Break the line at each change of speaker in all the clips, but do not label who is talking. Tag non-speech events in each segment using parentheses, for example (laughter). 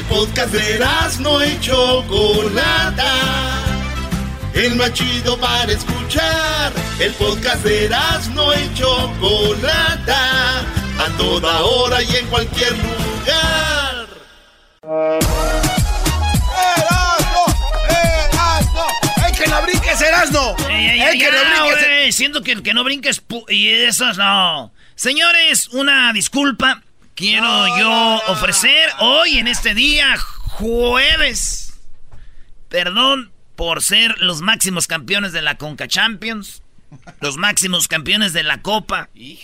El podcast de no y Chocolata. El más chido para escuchar. El podcast de no y Chocolata. A toda hora y en cualquier lugar.
¡Erasno! ¡Erasno! ¡Ey, que no brinques, Erasno!
¡Ey,
¡Ey, que no brinques!
Siento que el que no brinques y esos no. Señores, una disculpa quiero yo ofrecer hoy en este día, jueves. Perdón por ser los máximos campeones de la Conca Champions, los máximos campeones de la Copa y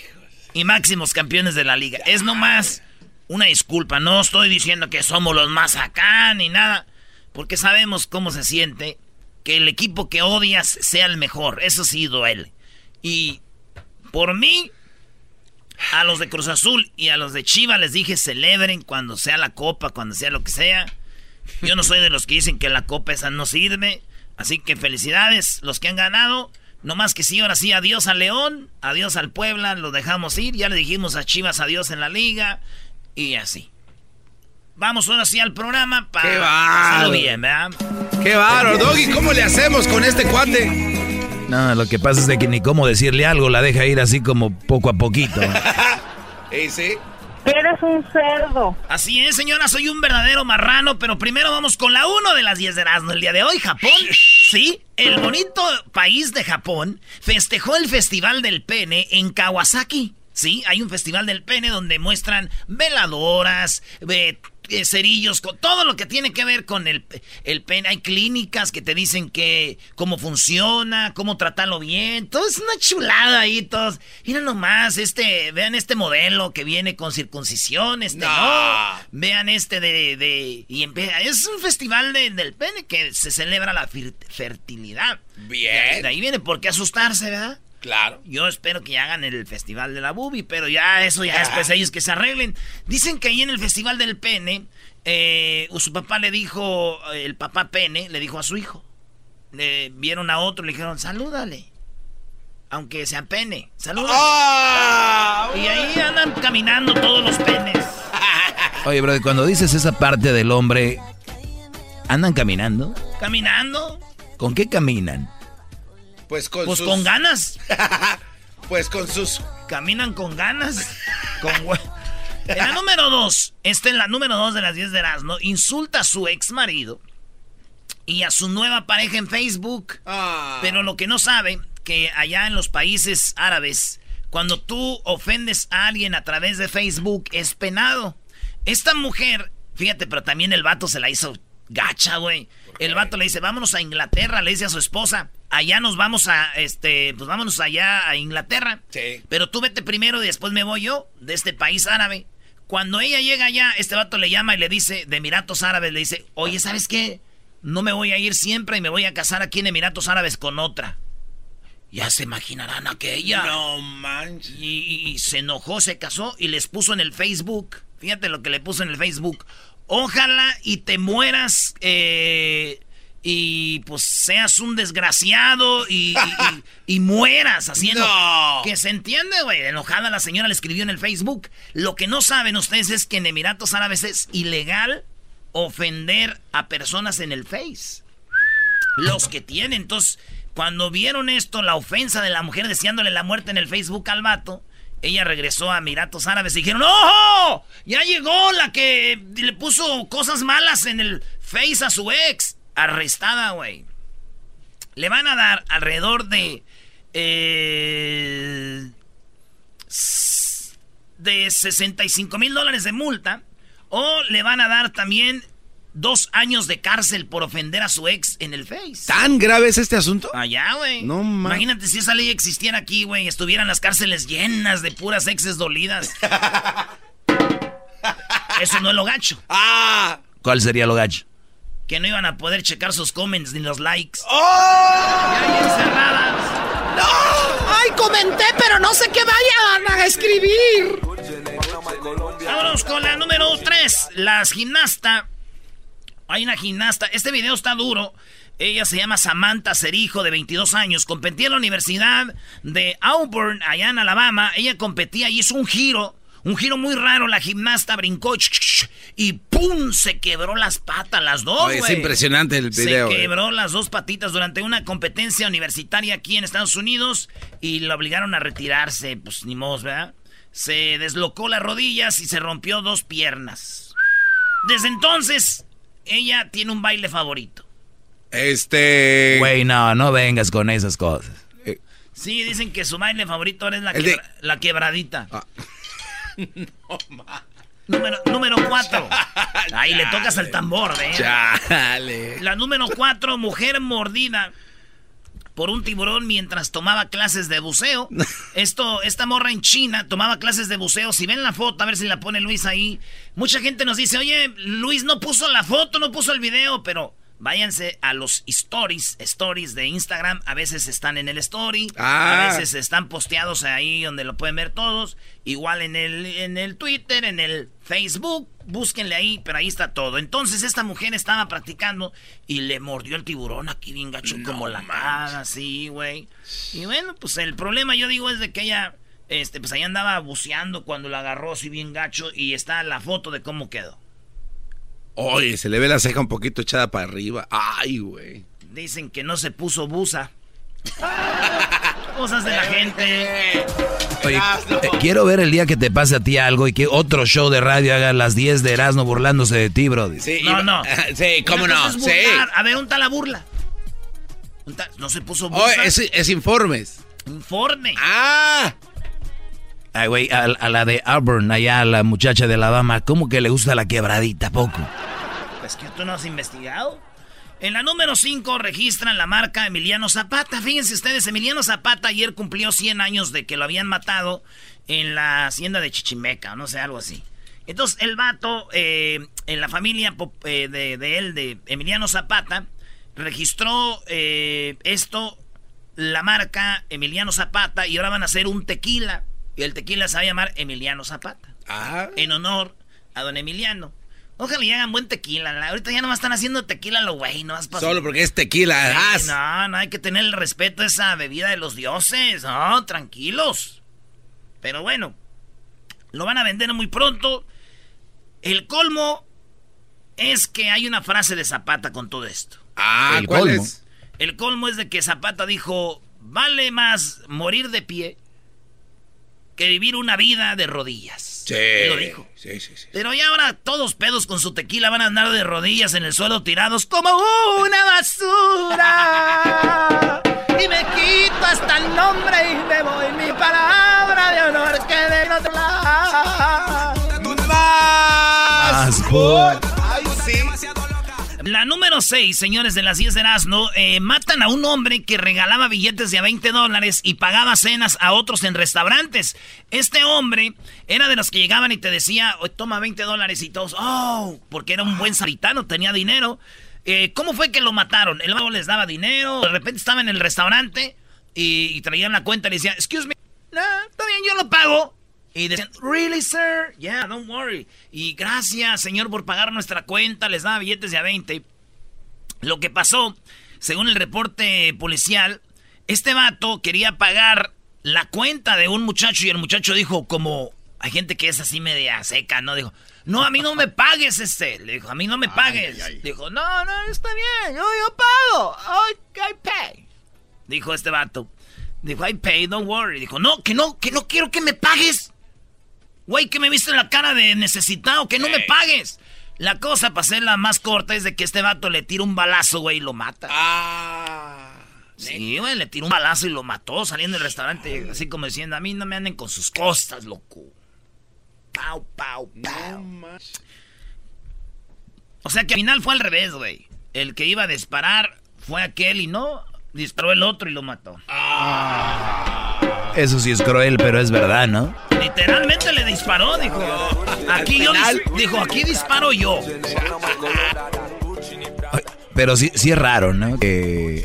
máximos campeones de la Liga. Es nomás una disculpa, no estoy diciendo que somos los más acá ni nada, porque sabemos cómo se siente que el equipo que odias sea el mejor. Eso sí duele. Y por mí, a los de Cruz Azul y a los de Chiva les dije celebren cuando sea la copa, cuando sea lo que sea. Yo no soy de los que dicen que la copa esa no sirve. Así que felicidades los que han ganado. No más que sí, ahora sí, adiós al León, adiós al Puebla, lo dejamos ir. Ya le dijimos a Chivas adiós en la liga y así. Vamos ahora sí al programa para
¡Qué bárbaro!
bien, ¿verdad?
¡Qué bárbaro, Doggy! ¿Cómo le hacemos con este cuate?
No, lo que pasa es de que ni cómo decirle algo, la deja ir así como poco a poquito. (laughs)
¿Eh, sí?
Eres un cerdo.
Así es, señora, soy un verdadero marrano, pero primero vamos con la 1 de las 10 de Erasmo. El día de hoy, Japón, (laughs) sí, el bonito país de Japón festejó el Festival del Pene en Kawasaki. Sí, hay un Festival del Pene donde muestran veladoras, eh, eh, cerillos, con todo lo que tiene que ver con el, el pene. Hay clínicas que te dicen que cómo funciona, cómo tratarlo bien. Todo es una chulada ahí, todos. Mira nomás, este, vean este modelo que viene con circuncisión, este no. Vean este de, de y es un festival de- del pene que se celebra la fertilidad.
Bien.
De ahí viene, ¿por qué asustarse, verdad?
Claro.
Yo espero que hagan el festival de la bubi, pero ya eso ya después ellos que se arreglen. Dicen que ahí en el festival del pene, eh, su papá le dijo, el papá pene, le dijo a su hijo. Le vieron a otro, le dijeron, salúdale. Aunque sea pene, salúdale.
¡Ah!
Y ahí andan caminando todos los penes. (laughs)
Oye, bro, cuando dices esa parte del hombre, ¿andan caminando?
¿Caminando?
¿Con qué caminan?
Pues con
Pues
sus...
con ganas. (laughs)
Pues con sus...
Caminan con ganas. Con En la número dos, esta es la número dos de las 10 de Erasmo, insulta a su ex marido y a su nueva pareja en Facebook.
Ah.
Pero lo que no sabe, que allá en los países árabes, cuando tú ofendes a alguien a través de Facebook, es penado. Esta mujer, fíjate, pero también el vato se la hizo gacha, güey. El vato le dice, vámonos a Inglaterra, le dice a su esposa, allá nos vamos a, este, pues vámonos allá a Inglaterra.
Sí.
Pero tú vete primero y después me voy yo, de este país árabe. Cuando ella llega allá, este vato le llama y le dice, de Emiratos Árabes, le dice, oye, ¿sabes qué? No me voy a ir siempre y me voy a casar aquí en Emiratos Árabes con otra. Ya se imaginarán aquella.
No manches.
Y, y- y se enojó, se casó y les puso en el Facebook. Fíjate lo que le puso en el Facebook. Ojalá y te mueras eh, y pues seas un desgraciado y, y- y- y mueras haciendo... (laughs)
No.
Que se entiende, güey. Enojada la señora le escribió en el Facebook. Lo que no saben ustedes es que en Emiratos Árabes es ilegal ofender a personas en el Face. Los que tienen. Entonces, cuando vieron esto, la ofensa de la mujer deseándole la muerte en el Facebook al vato, ella regresó a Emiratos Árabes y dijeron, ¡Ojo! Ya llegó la que le puso cosas malas en el face a su ex. Arrestada, güey. Le van a dar alrededor de... Eh, de 65 mil dólares de multa. O le van a dar también dos años de cárcel por ofender a su ex en el Face.
¿Tan grave es este asunto?
Allá, güey.
No
Imagínate si esa ley existiera aquí, güey. Estuvieran las cárceles llenas de puras exes dolidas. (laughs) Eso no es lo gacho.
¡Ah!
¿Cuál sería lo gacho?
Que no iban a poder checar sus comments ni los likes. ¡Oh! Ya encerradas.
¡No! ¡Ay, comenté, pero no sé qué vayan a escribir!
Vámonos con la número 3. Las gimnasta hay una gimnasta. Este video está duro. Ella se llama Samantha Cerijo, de 22 años. Competía en la Universidad de Auburn, allá en Alabama. Ella competía y hizo un giro. Un giro muy raro. La gimnasta brincó y ¡pum! Se quebró las patas, las dos,
Es impresionante el video.
Se quebró las dos patitas durante una competencia universitaria aquí en Estados Unidos y la obligaron a retirarse. Pues ni modo, ¿verdad? Se deslocó las rodillas y se rompió dos piernas. Desde entonces, ella tiene un baile favorito.
Este.
Güey, no, no vengas con esas cosas.
Eh, sí, dicen que su baile favorito es la, la quebradita. Ah. (laughs) no, número, número cuatro. (laughs) Ahí le tocas el tambor, ¿eh? Chale. La número cuatro, mujer mordida por un tiburón mientras tomaba clases de buceo. (laughs) Esto, esta morra en China tomaba clases de buceo. Si ven la foto, a ver si la pone Luis ahí. Mucha gente nos dice, oye, Luis no puso la foto, no puso el video, pero váyanse a los stories, stories de Instagram. A veces están en el story, a ah. veces están posteados ahí donde lo pueden ver todos. Igual en el, en el Twitter, en el Facebook, búsquenle ahí, pero ahí está todo. Entonces esta mujer estaba practicando y le mordió el tiburón aquí bien gacho como la cara, así, güey. Y bueno, pues el problema yo digo es de que ella, este, pues ahí andaba buceando cuando la agarró así bien gacho y está la foto de cómo quedó.
Oye, se le ve la ceja un poquito echada para arriba. Ay, güey.
Dicen que no se puso busa. (laughs) Cosas de la gente.
Oye, eh, quiero ver el día que te pase a ti algo y que otro show de radio haga las 10 de Erasmo burlándose de ti, bro.
Sí, no, no. (laughs)
Sí, cómo no. Sí.
A ver, ¿un tal la burla? No se puso
busa. Oh, es, es informes.
Informe.
Ah.
Ay, güey, a, la de Auburn, allá a la muchacha de Alabama, ¿cómo que le gusta la quebradita poco?
Pues que tú no has investigado. En la número 5 registran la marca Emiliano Zapata. Fíjense ustedes, Emiliano Zapata ayer cumplió 100 años de que lo habían matado en la hacienda de Chichimeca, no sé, algo así. Entonces, el vato, eh, en la familia eh, de, él, de Emiliano Zapata, registró eh, esto, la marca Emiliano Zapata, y ahora van a hacer un tequila y el tequila se va a llamar Emiliano Zapata. Ah. En honor a don Emiliano. Ojalá y hagan buen tequila. Ahorita ya no están haciendo tequila lo güey, no
Solo porque es tequila.
no, no hay que tener el respeto a esa bebida de los dioses. No, tranquilos. Pero bueno, lo van a vender muy pronto. El colmo es que hay una frase de Zapata con todo esto.
Ah, ¿cuál colmo? es?
El colmo es de que Zapata dijo, vale más morir de pie que vivir una vida de rodillas.
Sí.
lo dijo.
Sí, sí, sí.
Pero ya ahora todos pedos con su tequila van a andar de rodillas en el suelo tirados como una basura. y me quito hasta el nombre y me voy mi palabra de honor que de no te
Más. Ay, sí.
La número 6, señores de las 10 de Erasmo, eh, matan a un hombre que regalaba billetes de a 20 dólares y pagaba cenas a otros en restaurantes. Este hombre era de los que llegaban y te decía, toma 20 dólares y todos, oh, porque era un buen samaritano, tenía dinero. Eh, ¿Cómo fue que lo mataron? El vago les daba dinero, de repente estaba en el restaurante y, traían la cuenta y le decían, excuse me, no, está bien, yo lo pago. Y decían, ¿really, sir? Yeah, don't worry. Y gracias, señor, por pagar nuestra cuenta. Les daba billetes de a 20. Lo que pasó, según el reporte policial, este vato quería pagar la cuenta de un muchacho y el muchacho dijo, como hay gente que es así media seca, ¿no? Dijo, no, a mí no me pagues este. Le dijo, a mí no me pagues. Dijo, no, no, está bien, yo, yo pago. I, I pay. Dijo este vato. Dijo, I pay, don't worry. Dijo, no, que no, que no quiero que me pagues. Güey, que me viste la cara de necesitado, que no me pagues. La cosa, para hacerla más corta, es de que este vato le tira un balazo, güey, y lo mata.
Ah.
Sí, güey, le tiró un balazo y lo mató saliendo del restaurante, así como diciendo, a mí no me anden con sus costas, loco. Pau, pau, pau. O sea que al final fue al revés, güey. El que iba a disparar fue aquel y no, disparó el otro y lo mató.
Eso sí es cruel, pero es verdad, ¿no?
Literalmente le disparó, dijo. Aquí yo dijo, aquí disparo yo.
Pero sí, sí es raro, ¿no? Que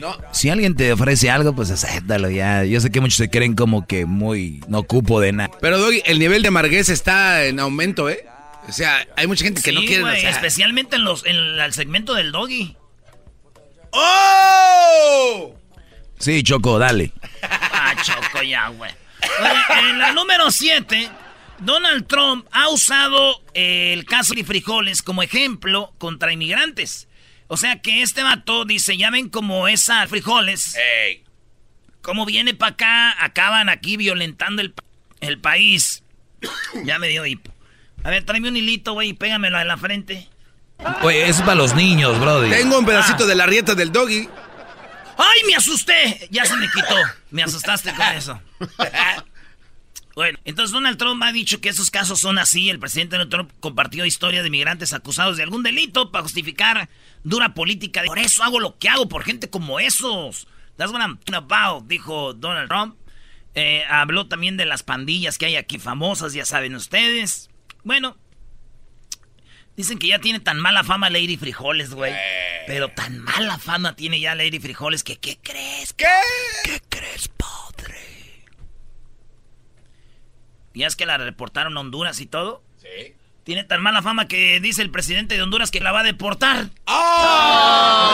No.
si alguien te ofrece algo, pues acéptalo ya. Yo sé que muchos se creen como que muy no ocupo de nada.
Pero, Doggy, el nivel de amarguez está en aumento, ¿eh? O sea, hay mucha gente que
Sí,
no quiere... o sea-
especialmente en los en el segmento del doggy.
¡Oh!
Sí, Choco, dale.
Ah, choco ya, güey. Oye, En la número 7, Donald Trump ha usado el caso de frijoles como ejemplo contra inmigrantes. O sea que este vato dice, ya ven como esa frijoles,
Ey.
como viene para acá, acaban aquí violentando el, el país. (coughs) ya me dio hipo. A ver, tráeme un hilito, güey, y pégamelo en la frente.
Oye, es para los niños, brody.
Tengo un pedacito
Ah.
de la rieta del Doggy.
¡Ay, me asusté! Ya se me quitó. Me asustaste con eso. (laughs) Bueno, entonces Donald Trump ha dicho que esos casos son así. El presidente Donald Trump compartió historia de migrantes acusados de algún delito para justificar dura política. Por eso hago lo que hago, por gente como esos. That's what I'm talking about, dijo Donald Trump. Eh, habló también de las pandillas que hay aquí famosas, ya saben ustedes. Bueno, dicen que ya tiene tan mala fama Lady Frijoles, güey. Pero tan mala fama tiene ya Lady Frijoles que, ¿qué crees?
¿Qué?
¿Qué crees, padre? ¿Y es que la reportaron a Honduras y todo?
Sí.
Tiene tan mala fama que dice el presidente de Honduras que la va a deportar.
¡Oh!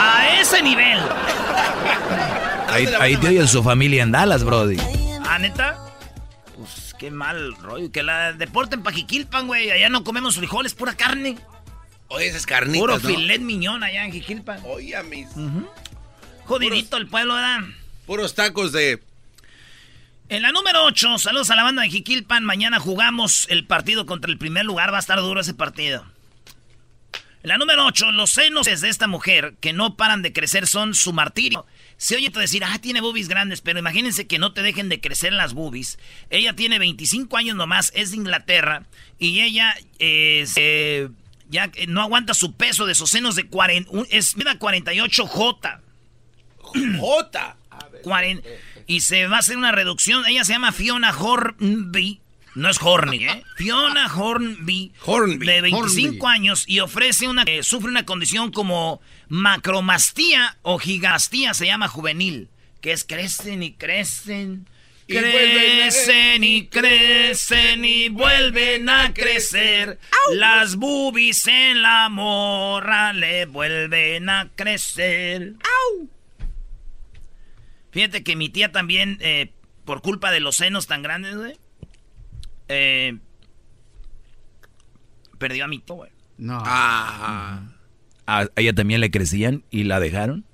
A ese nivel.
Ahí, ahí te su familia en Dallas, brody.
¿Ah, neta? Pues qué mal rollo. Que la deporten pa' Jiquilpan, güey. Allá no comemos frijoles, pura carne.
Oye, esas carnitas,
Puro
¿no?
filet miñón allá en Jiquilpan.
Oye, a mis...
Jodidito el pueblo, ¿verdad?
Puros tacos de...
En la número 8, saludos a la banda de Jiquilpan. Mañana jugamos el partido contra el primer lugar. Va a estar duro ese partido. En la número 8, los senos de esta mujer que no paran de crecer son su martirio. Se oye tú decir, ah, tiene boobies grandes, pero imagínense que no te dejen de crecer las boobies. Ella tiene 25 años nomás, es de Inglaterra, y ella eh, se- ya eh, no aguanta su peso de sus senos de 40, un- es mida 48J.
¡Jota!
Cuaren- y se va a hacer una reducción. Ella se llama Fiona Hornby. No es Horny, ¿eh? (laughs) Fiona Hornby.
Hornby,
De 25
Hornby.
años y ofrece una. eh, sufre una condición como macromastía o gigastía, se llama juvenil. Que es crecen y crecen.
Y
Crecen y crecen y vuelven a crecer. Las boobies en la morra le vuelven a crecer. Fíjate que mi tía también, eh, por culpa de los senos tan grandes, güey, eh, perdió a mi tía, güey.
No.
Ah.
¿A ella también le crecían y la dejaron?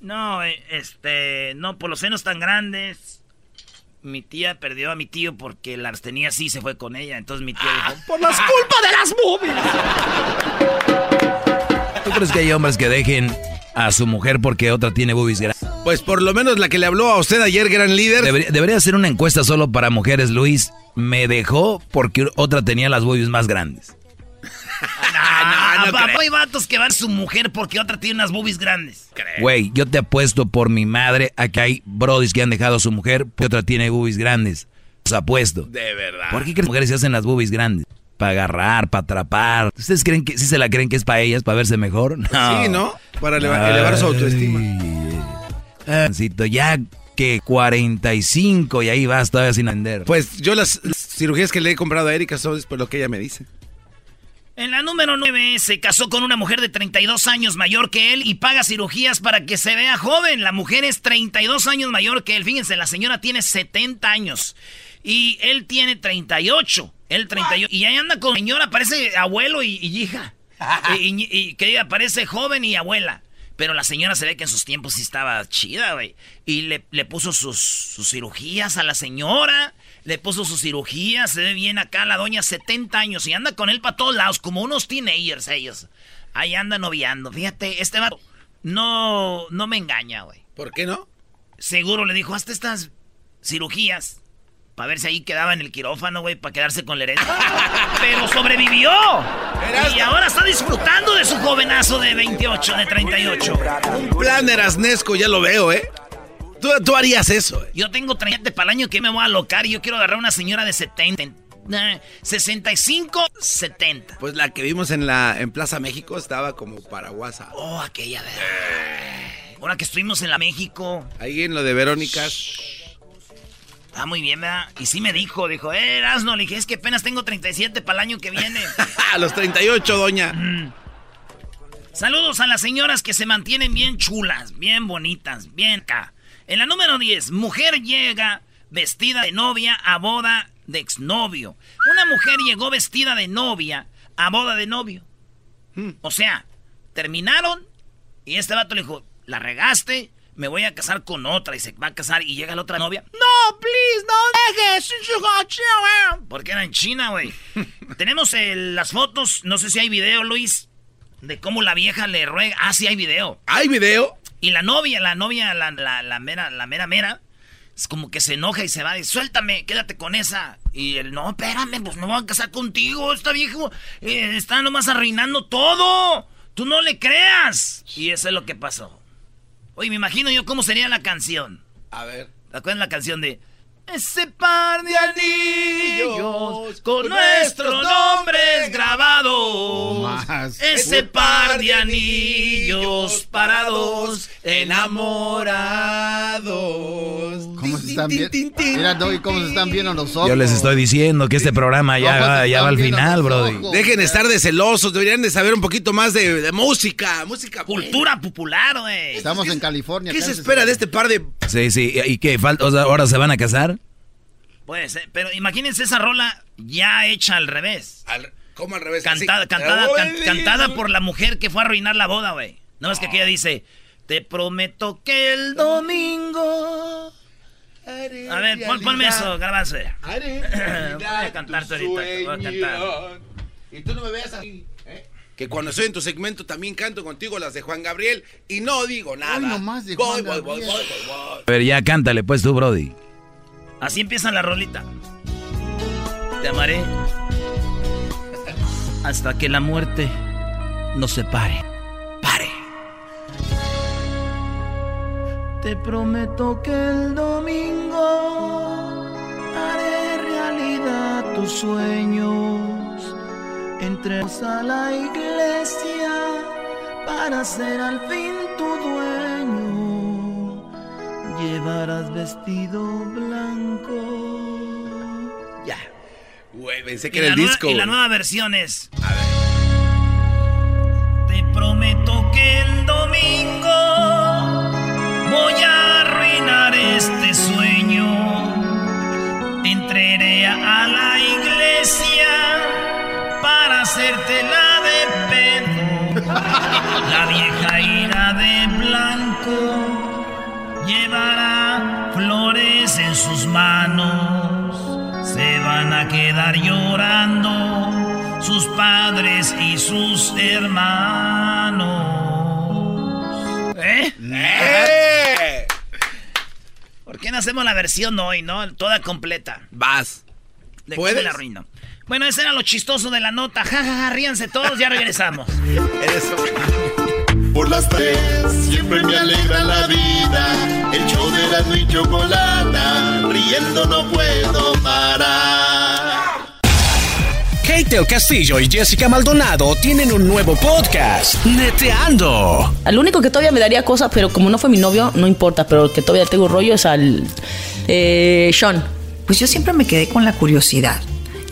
No, eh, este, no, por los senos tan grandes. Mi tía perdió a mi tío porque las tenía así y se fue con ella. Entonces mi tío dijo,
Por las culpas de las boobies.
¿Tú crees que hay hombres que dejen a su mujer porque otra tiene boobies grandes?
Pues por lo menos la que le habló a usted ayer, gran líder.
Debería, debería hacer una encuesta solo para mujeres, Luis. Me dejó porque otra tenía las boobies más grandes. (laughs)
ah,
no
papá,
creo.
hay vatos que van a su mujer porque otra tiene unas boobies grandes.
Güey, yo te apuesto por mi madre a que hay brodis que han dejado a su mujer porque otra tiene boobies grandes. Os apuesto.
De verdad.
¿Por qué que las mujeres se hacen las boobies grandes? Para agarrar, para atrapar. ¿Ustedes creen que sí se la creen que es para ellas, para verse mejor? (laughs) No.
Sí, ¿no? Para eleva- elevar su autoestima.
Ay, Ancito, ya que 45 y ahí vas todavía sin vender.
Pues yo las cirugías que le he comprado a Erika son por lo que ella me dice.
En la número 9 se casó con una mujer de 32 años mayor que él y paga cirugías para que se vea joven. La mujer es 32 años mayor que él. Fíjense, la señora tiene 70 años y él tiene 38. Él 38. Y ahí anda con señora, parece abuelo y, y hija. (laughs) y, y- y que parece joven y abuela. Pero la señora se ve que en sus tiempos sí estaba chida, güey. Y le, le puso sus, sus, cirugías a la señora. Le puso sus cirugías. Se ve bien acá la doña, 70 años. Y anda con él para todos lados, como unos teenagers ellos. Ahí anda noviando. Fíjate, este vato no, no me engaña, güey.
¿Por qué no?
Seguro le dijo, hasta estas cirugías. Para ver si ahí quedaba en el quirófano, güey, para quedarse con la herencia. (laughs) Pero sobrevivió. Y ahora está disfrutando de su jovenazo de 28, de 38.
Un plan erasnesco, ya lo veo, ¿eh? Tú, tú harías eso, ¿eh?
Yo tengo 30 para el año que me voy a alocar y yo quiero agarrar una señora de 70. 65, 70.
Pues la que vimos en la en Plaza México estaba como para WhatsApp.
Oh, aquella de... Ahora que estuvimos en la México.
Ahí en lo de Verónica.
Ah, muy bien, ¿verdad? Y sí me dijo, dijo, eh, Erasno, le dije, es que apenas tengo 37 para el año que viene. (laughs)
a los 38, doña.
Saludos a las señoras que se mantienen bien chulas, bien bonitas, bien acá. En la número 10, mujer llega vestida de novia a boda de exnovio. Una mujer llegó vestida de novia a boda de novio. Hmm. O sea, terminaron y este vato le dijo, la regaste, me voy a casar con otra y se va a casar y llega la otra novia. No, please, no dejes. Porque era en China, güey. (laughs) Tenemos las fotos, no sé si hay video, Luis, de cómo la vieja le ruega. Ah, sí hay video.
¿Hay video?
Y la novia, la novia, la, la, mera, la mera mera, es como que se enoja y se va. Y suéltame, quédate con esa. Y él, no, espérame, pues no voy a casar contigo. Esta vieja eh, está nomás arruinando todo. Tú no le creas. Y eso es lo que pasó. Oye, me imagino yo cómo sería la canción.
A ver.
¿Te acuerdas la canción de ese par de anillos con nuestros nombres grabados. Ese par de anillos parados enamorados.
¿Cómo se están viendo? Mira, cómo se están viendo nosotros.
Yo les estoy diciendo que este programa ya, va, ya va al final, brody.
Dejen de estar de celosos, deberían de saber un poquito más de, música, música.
Cultura popular, güey.
Estamos en California.
¿Qué se espera de este par de...?
Sí, sí, ¿y qué? ¿Ahora se van a casar?
Puede ser, pero imagínense esa rola ya hecha al revés.
¿Cómo al revés?
Cantada, cantada, cantada por la mujer que fue a arruinar la boda, güey. No, es que ella dice, te prometo que el domingo... A ver, ponme eso, grabarse. (clears throat) voy a cantarte ahorita, voy a cantar.
Y tú no me veas así, ¿eh? Que cuando estoy en tu segmento también canto contigo las de Juan Gabriel y no digo nada.
Nomás de Juan voy, voy, voy,
A ver, ya cántale pues tú, Brody.
Así empieza la rolita. Te amaré hasta que la muerte nos separe. Pare. Te prometo que el domingo haré realidad tus sueños. Entremos a la iglesia para ser al fin tu dueño llevarás vestido blanco. Ya.
Güey, pensé que era el disco.
Y la nueva versión es. A ver. Te prometo que el domingo voy a arruinar este sueño. Entraré a la iglesia para hacerte la de pedo. (laughs) La vieja ira de blanco llevará flores en sus manos. Se van a quedar llorando sus padres y sus hermanos. ¿Eh? ¿Eh? ¿Por qué no hacemos la versión hoy, no? Toda completa.
Vas.
¿De ¿Puedes? la ruino. Bueno, ese era lo chistoso de la nota. Ja, ja, ja, ríanse todos, ya regresamos. (laughs)
Eso. Por las tres siempre me alegra la vida. El show de la y chocolata, riendo no puedo parar.
Kate Castillo y Jessica Maldonado tienen un nuevo podcast, Neteando.
Al único que todavía me daría cosas, pero como no fue mi novio, no importa, pero el que todavía tengo rollo es al eh, Sean.
Pues yo siempre me quedé con la curiosidad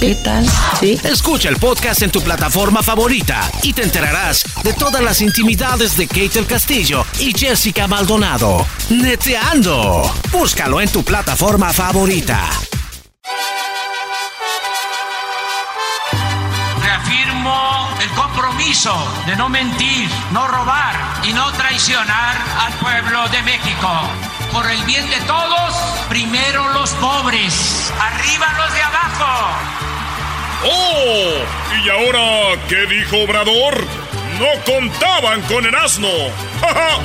¿Qué tal?
Sí.
Escucha el podcast en tu plataforma favorita y te enterarás de todas las intimidades de Kate el Castillo y Jessica Maldonado. Neteando. Búscalo en tu plataforma favorita.
Reafirmo el compromiso de no mentir, no robar y no traicionar al pueblo de México. Por el bien de todos, primero los pobres, arriba los de abajo.
¡Oh! ¿Y ahora qué dijo Obrador? No contaban con el asno. (laughs) ¡Ja, ja!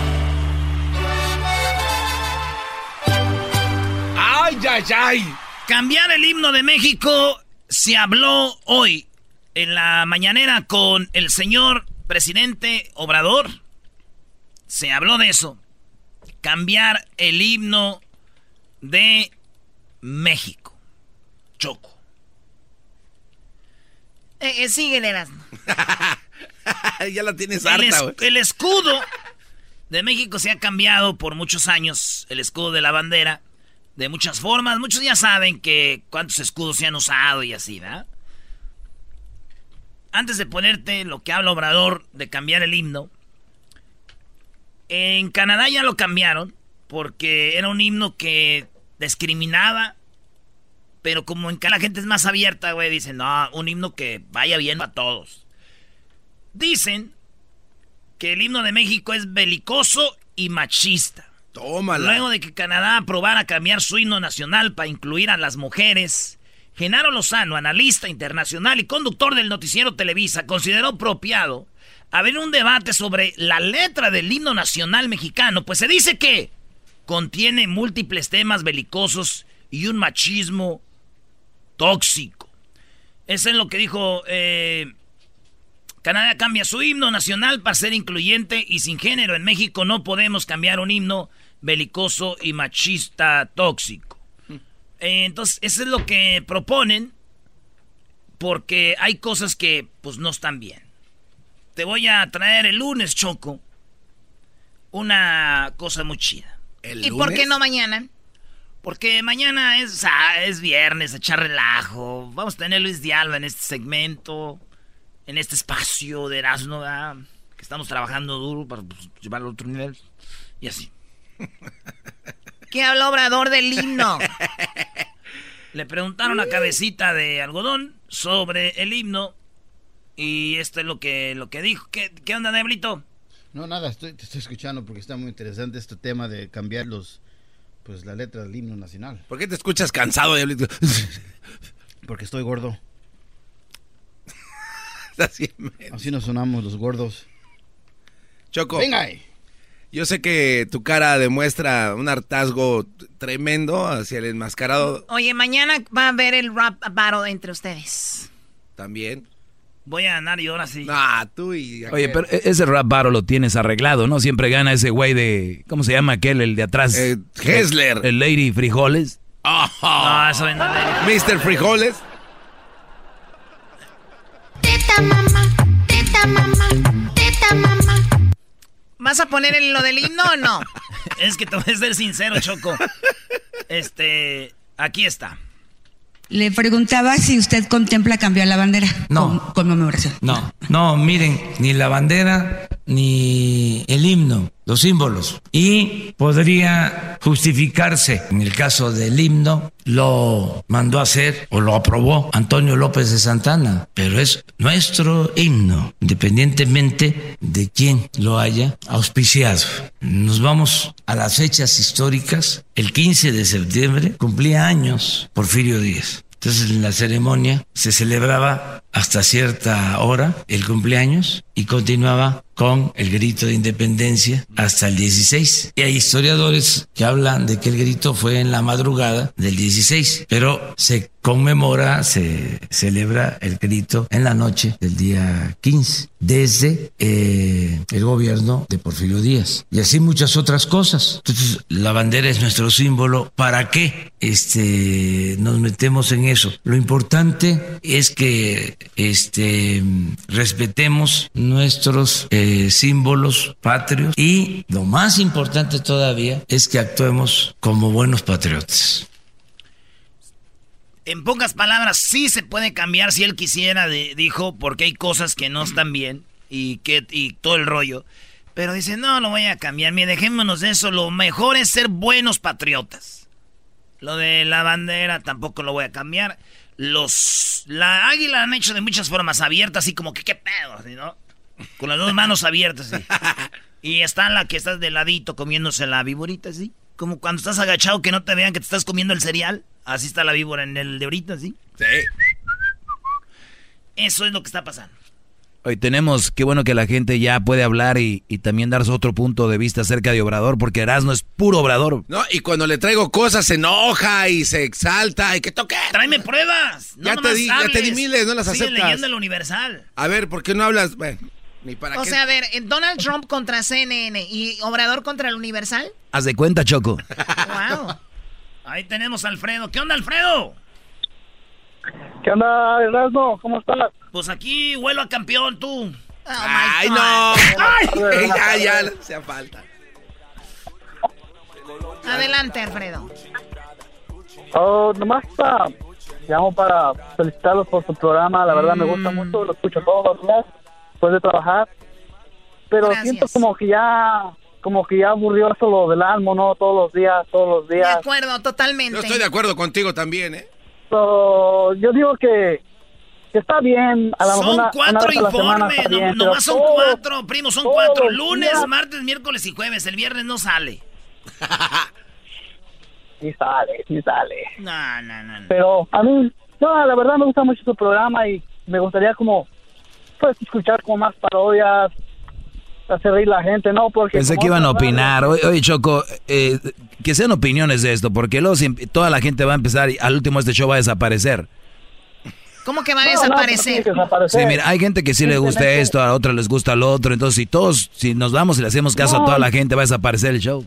¡Ay, ay, ay! Cambiar el himno de México se habló hoy en la mañanera con el señor presidente Obrador. Se habló de eso. Cambiar el himno de México. Choco.
Eh, eh, síguele, Erasmo. (laughs)
ya la tienes
El,
harta,
es- el escudo de México se ha cambiado por muchos años. El escudo de la bandera. De muchas formas. Muchos ya saben que cuántos escudos se han usado y así, ¿verdad? Antes de ponerte lo que habla Obrador de cambiar el himno. En Canadá ya lo cambiaron. Porque era un himno que discriminaba. Pero como en Canadá la gente es más abierta, güey, dicen, no, un himno que vaya bien a todos. Dicen que el himno de México es belicoso y machista.
Tómala.
Luego de que Canadá aprobara cambiar su himno nacional para incluir a las mujeres, Genaro Lozano, analista internacional y conductor del noticiero Televisa, consideró apropiado haber un debate sobre la letra del himno nacional mexicano, pues se dice que contiene múltiples temas belicosos y un machismo tóxico. Eso es lo que dijo eh, Canadá cambia su himno nacional para ser incluyente y sin género. En México no podemos cambiar un himno belicoso y machista tóxico. Eh, entonces, eso es lo que proponen porque hay cosas que pues no están bien. Te voy a traer el lunes, Choco, una cosa muy chida.
¿Y por qué no mañana?
Porque mañana es, ah, es viernes, echar relajo. Vamos a tener Luis de Alba en este segmento, en este espacio de Erasmo, que estamos trabajando duro para pues, llevarlo a otro nivel. Y así. (laughs)
¿Qué habló Obrador del himno? (laughs)
Le preguntaron a Cabecita de Algodón sobre el himno. Y esto es lo que, lo que dijo. ¿Qué, qué onda, Diablito?
No, nada, estoy, te estoy escuchando porque está muy interesante este tema de cambiar los, pues la letra del himno nacional.
¿Por qué te escuchas cansado, Diablito? (laughs)
Porque estoy gordo. (laughs)
Así,
Así nos sonamos los gordos.
Choco.
Venga ahí.
Yo sé que tu cara demuestra un hartazgo tremendo hacia el enmascarado
Oye, mañana va a haber el rap battle entre ustedes.
también.
Voy a ganar y ahora sí.
Ah, tú y...
Oye, pero e- ese rap battle lo tienes arreglado, ¿no? Siempre gana ese güey de... ¿Cómo se llama aquel, el de atrás?
Eh, Hessler.
El Lady Frijoles.
Ah,
eso no
Mr. Frijoles.
Teta mamá, teta mamá, teta mamá. ¿Vas a poner el- lo del himno o no? (laughs)
es que te voy a ser sincero, Choco. Este, aquí está.
Le preguntaba si usted contempla cambiar la bandera.
No.
Con, conmemoración.
No, no, miren, ni la bandera ni el himno, los símbolos. Y podría justificarse, en el caso del himno, lo mandó a hacer o lo aprobó Antonio López de Santana, pero es nuestro himno, independientemente de quién lo haya auspiciado. Nos vamos a las fechas históricas. El 15 de septiembre cumplía años Porfirio Díaz. Entonces en la ceremonia se celebraba hasta cierta hora el cumpleaños y continuaba con el grito de independencia hasta el 16. Y hay historiadores que hablan de que el grito fue en la madrugada del 16, pero se conmemora, se celebra el grito en la noche del día 15. Desde eh, el gobierno de Porfirio Díaz. Y así muchas otras cosas. Entonces, la bandera es nuestro símbolo. ¿Para qué este, nos metemos en eso? Lo importante es que este, respetemos nuestros eh, símbolos patrios y lo más importante todavía es que actuemos como buenos patriotas.
En pocas palabras, sí se puede cambiar si él quisiera, dijo, porque hay cosas que no están bien y, que, y todo el rollo. Pero dice, no, lo voy a cambiar. Mire, dejémonos de eso. Lo mejor es ser buenos patriotas. Lo de la bandera tampoco lo voy a cambiar. Los... La águila han hecho de muchas formas abiertas, así como que qué pedo, ¿no? Con las dos manos abiertas. (laughs) Y está la que estás de ladito comiéndose la viborita, ¿sí? Como cuando estás agachado que no te vean que te estás comiendo el cereal. Así está la víbora en el de ahorita, ¿sí? Sí. Eso es lo que está pasando.
Hoy tenemos, qué bueno que la gente ya puede hablar y, también darse otro punto de vista acerca de Obrador, porque Erasmo es puro Obrador.
No, y cuando le traigo cosas se enoja y se exalta y que toque.
Tráeme pruebas.
ya, te di, ya te di miles, no las Sigue aceptas.
leyendo el Universal.
A ver, ¿por qué no hablas? Bueno,
ni para o sea, a ver, Donald Trump contra CNN y Obrador contra el Universal.
Haz de cuenta, Choco.
wow. (laughs) Ahí tenemos a Alfredo. ¿Qué onda, Alfredo?
¿Qué onda, Erasmo? ¿Cómo estás?
Pues aquí vuelo a campeón, tú.
Oh ¡Ay, no! ¡Ay! (laughs) ya, ya, se falta.
Adelante, Alfredo.
Oh, nomás llamo para felicitarlos por su programa. La verdad me gusta mm. mucho, lo escucho todos los días después de trabajar. Pero siento como que ya como que ya aburrió eso lo del almo, ¿no? Todos los días, todos los días.
De acuerdo, totalmente.
Yo estoy de acuerdo contigo también, ¿eh?
yo digo que, está bien. A la
son cuatro informes, no, nomás son cuatro, primo, son cuatro. Lunes, martes, miércoles y jueves. El viernes no sale. (laughs)
sí sale, sí sale.
No, no, no,
Pero a mí, no, la verdad me gusta mucho su programa y me gustaría como, pues, escuchar como más parodias, hacer reír la gente, ¿no? Porque
Pensé que iban a opinar. Oye, Choco, eh, que sean opiniones de esto, porque luego toda la gente va a empezar y al último este show va a desaparecer.
¿Cómo que va a desaparecer?
sí, mira, hay gente que sí le gusta esto, a otra les gusta lo otro, entonces si todos, si nos vamos y le hacemos caso a toda la gente, va a desaparecer el show.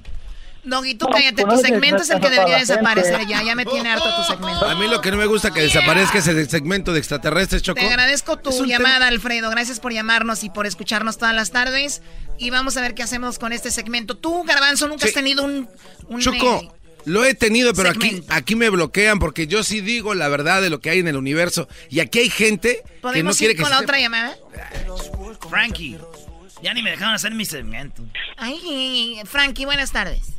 Doggy, tú cállate, tu segmento es el que debería desaparecer ya, ya me tiene harto tu segmento.
A mí lo que no me gusta que desaparezca es el segmento de extraterrestres, Choco.
Te agradezco tu llamada, Alfredo, gracias por llamarnos y por escucharnos todas las tardes. Y vamos a ver qué hacemos con este segmento. Tú, Garbanzo, nunca has tenido un...
Choco, eh, lo he tenido, pero aquí, aquí me bloquean porque yo sí digo la verdad de lo que hay en el universo. Y aquí hay gente que no quiere ir
con la otra llamada?
Frankie, ya ni me dejaron hacer mi segmento.
Ay, Frankie, buenas tardes.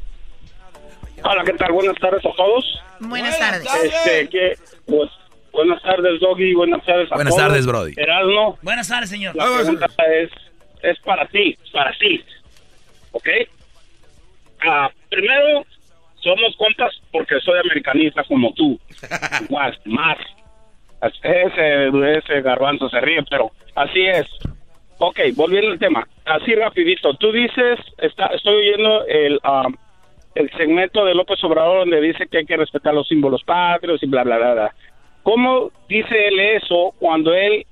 Hola, ¿qué tal? Buenas tardes a todos.
Buenas, tardes.
Este, que, pues, buenas tardes, Doggy. Buenas tardes a
Buenas tardes, Brody.
Erasmo.
Buenas tardes, señor.
La pregunta es, es para ti, para ti. ¿Ok? Ah, primero, somos compas porque soy americanista como tú. (laughs) más, más. Ese, ese garbanzo se ríe, pero así es. Ok, volviendo al tema. Así rapidito. Tú dices, está, estoy oyendo el... Um, el segmento de López Obrador donde dice que hay que respetar los símbolos patrios y bla, bla, bla, bla. ¿Cómo dice él eso cuando él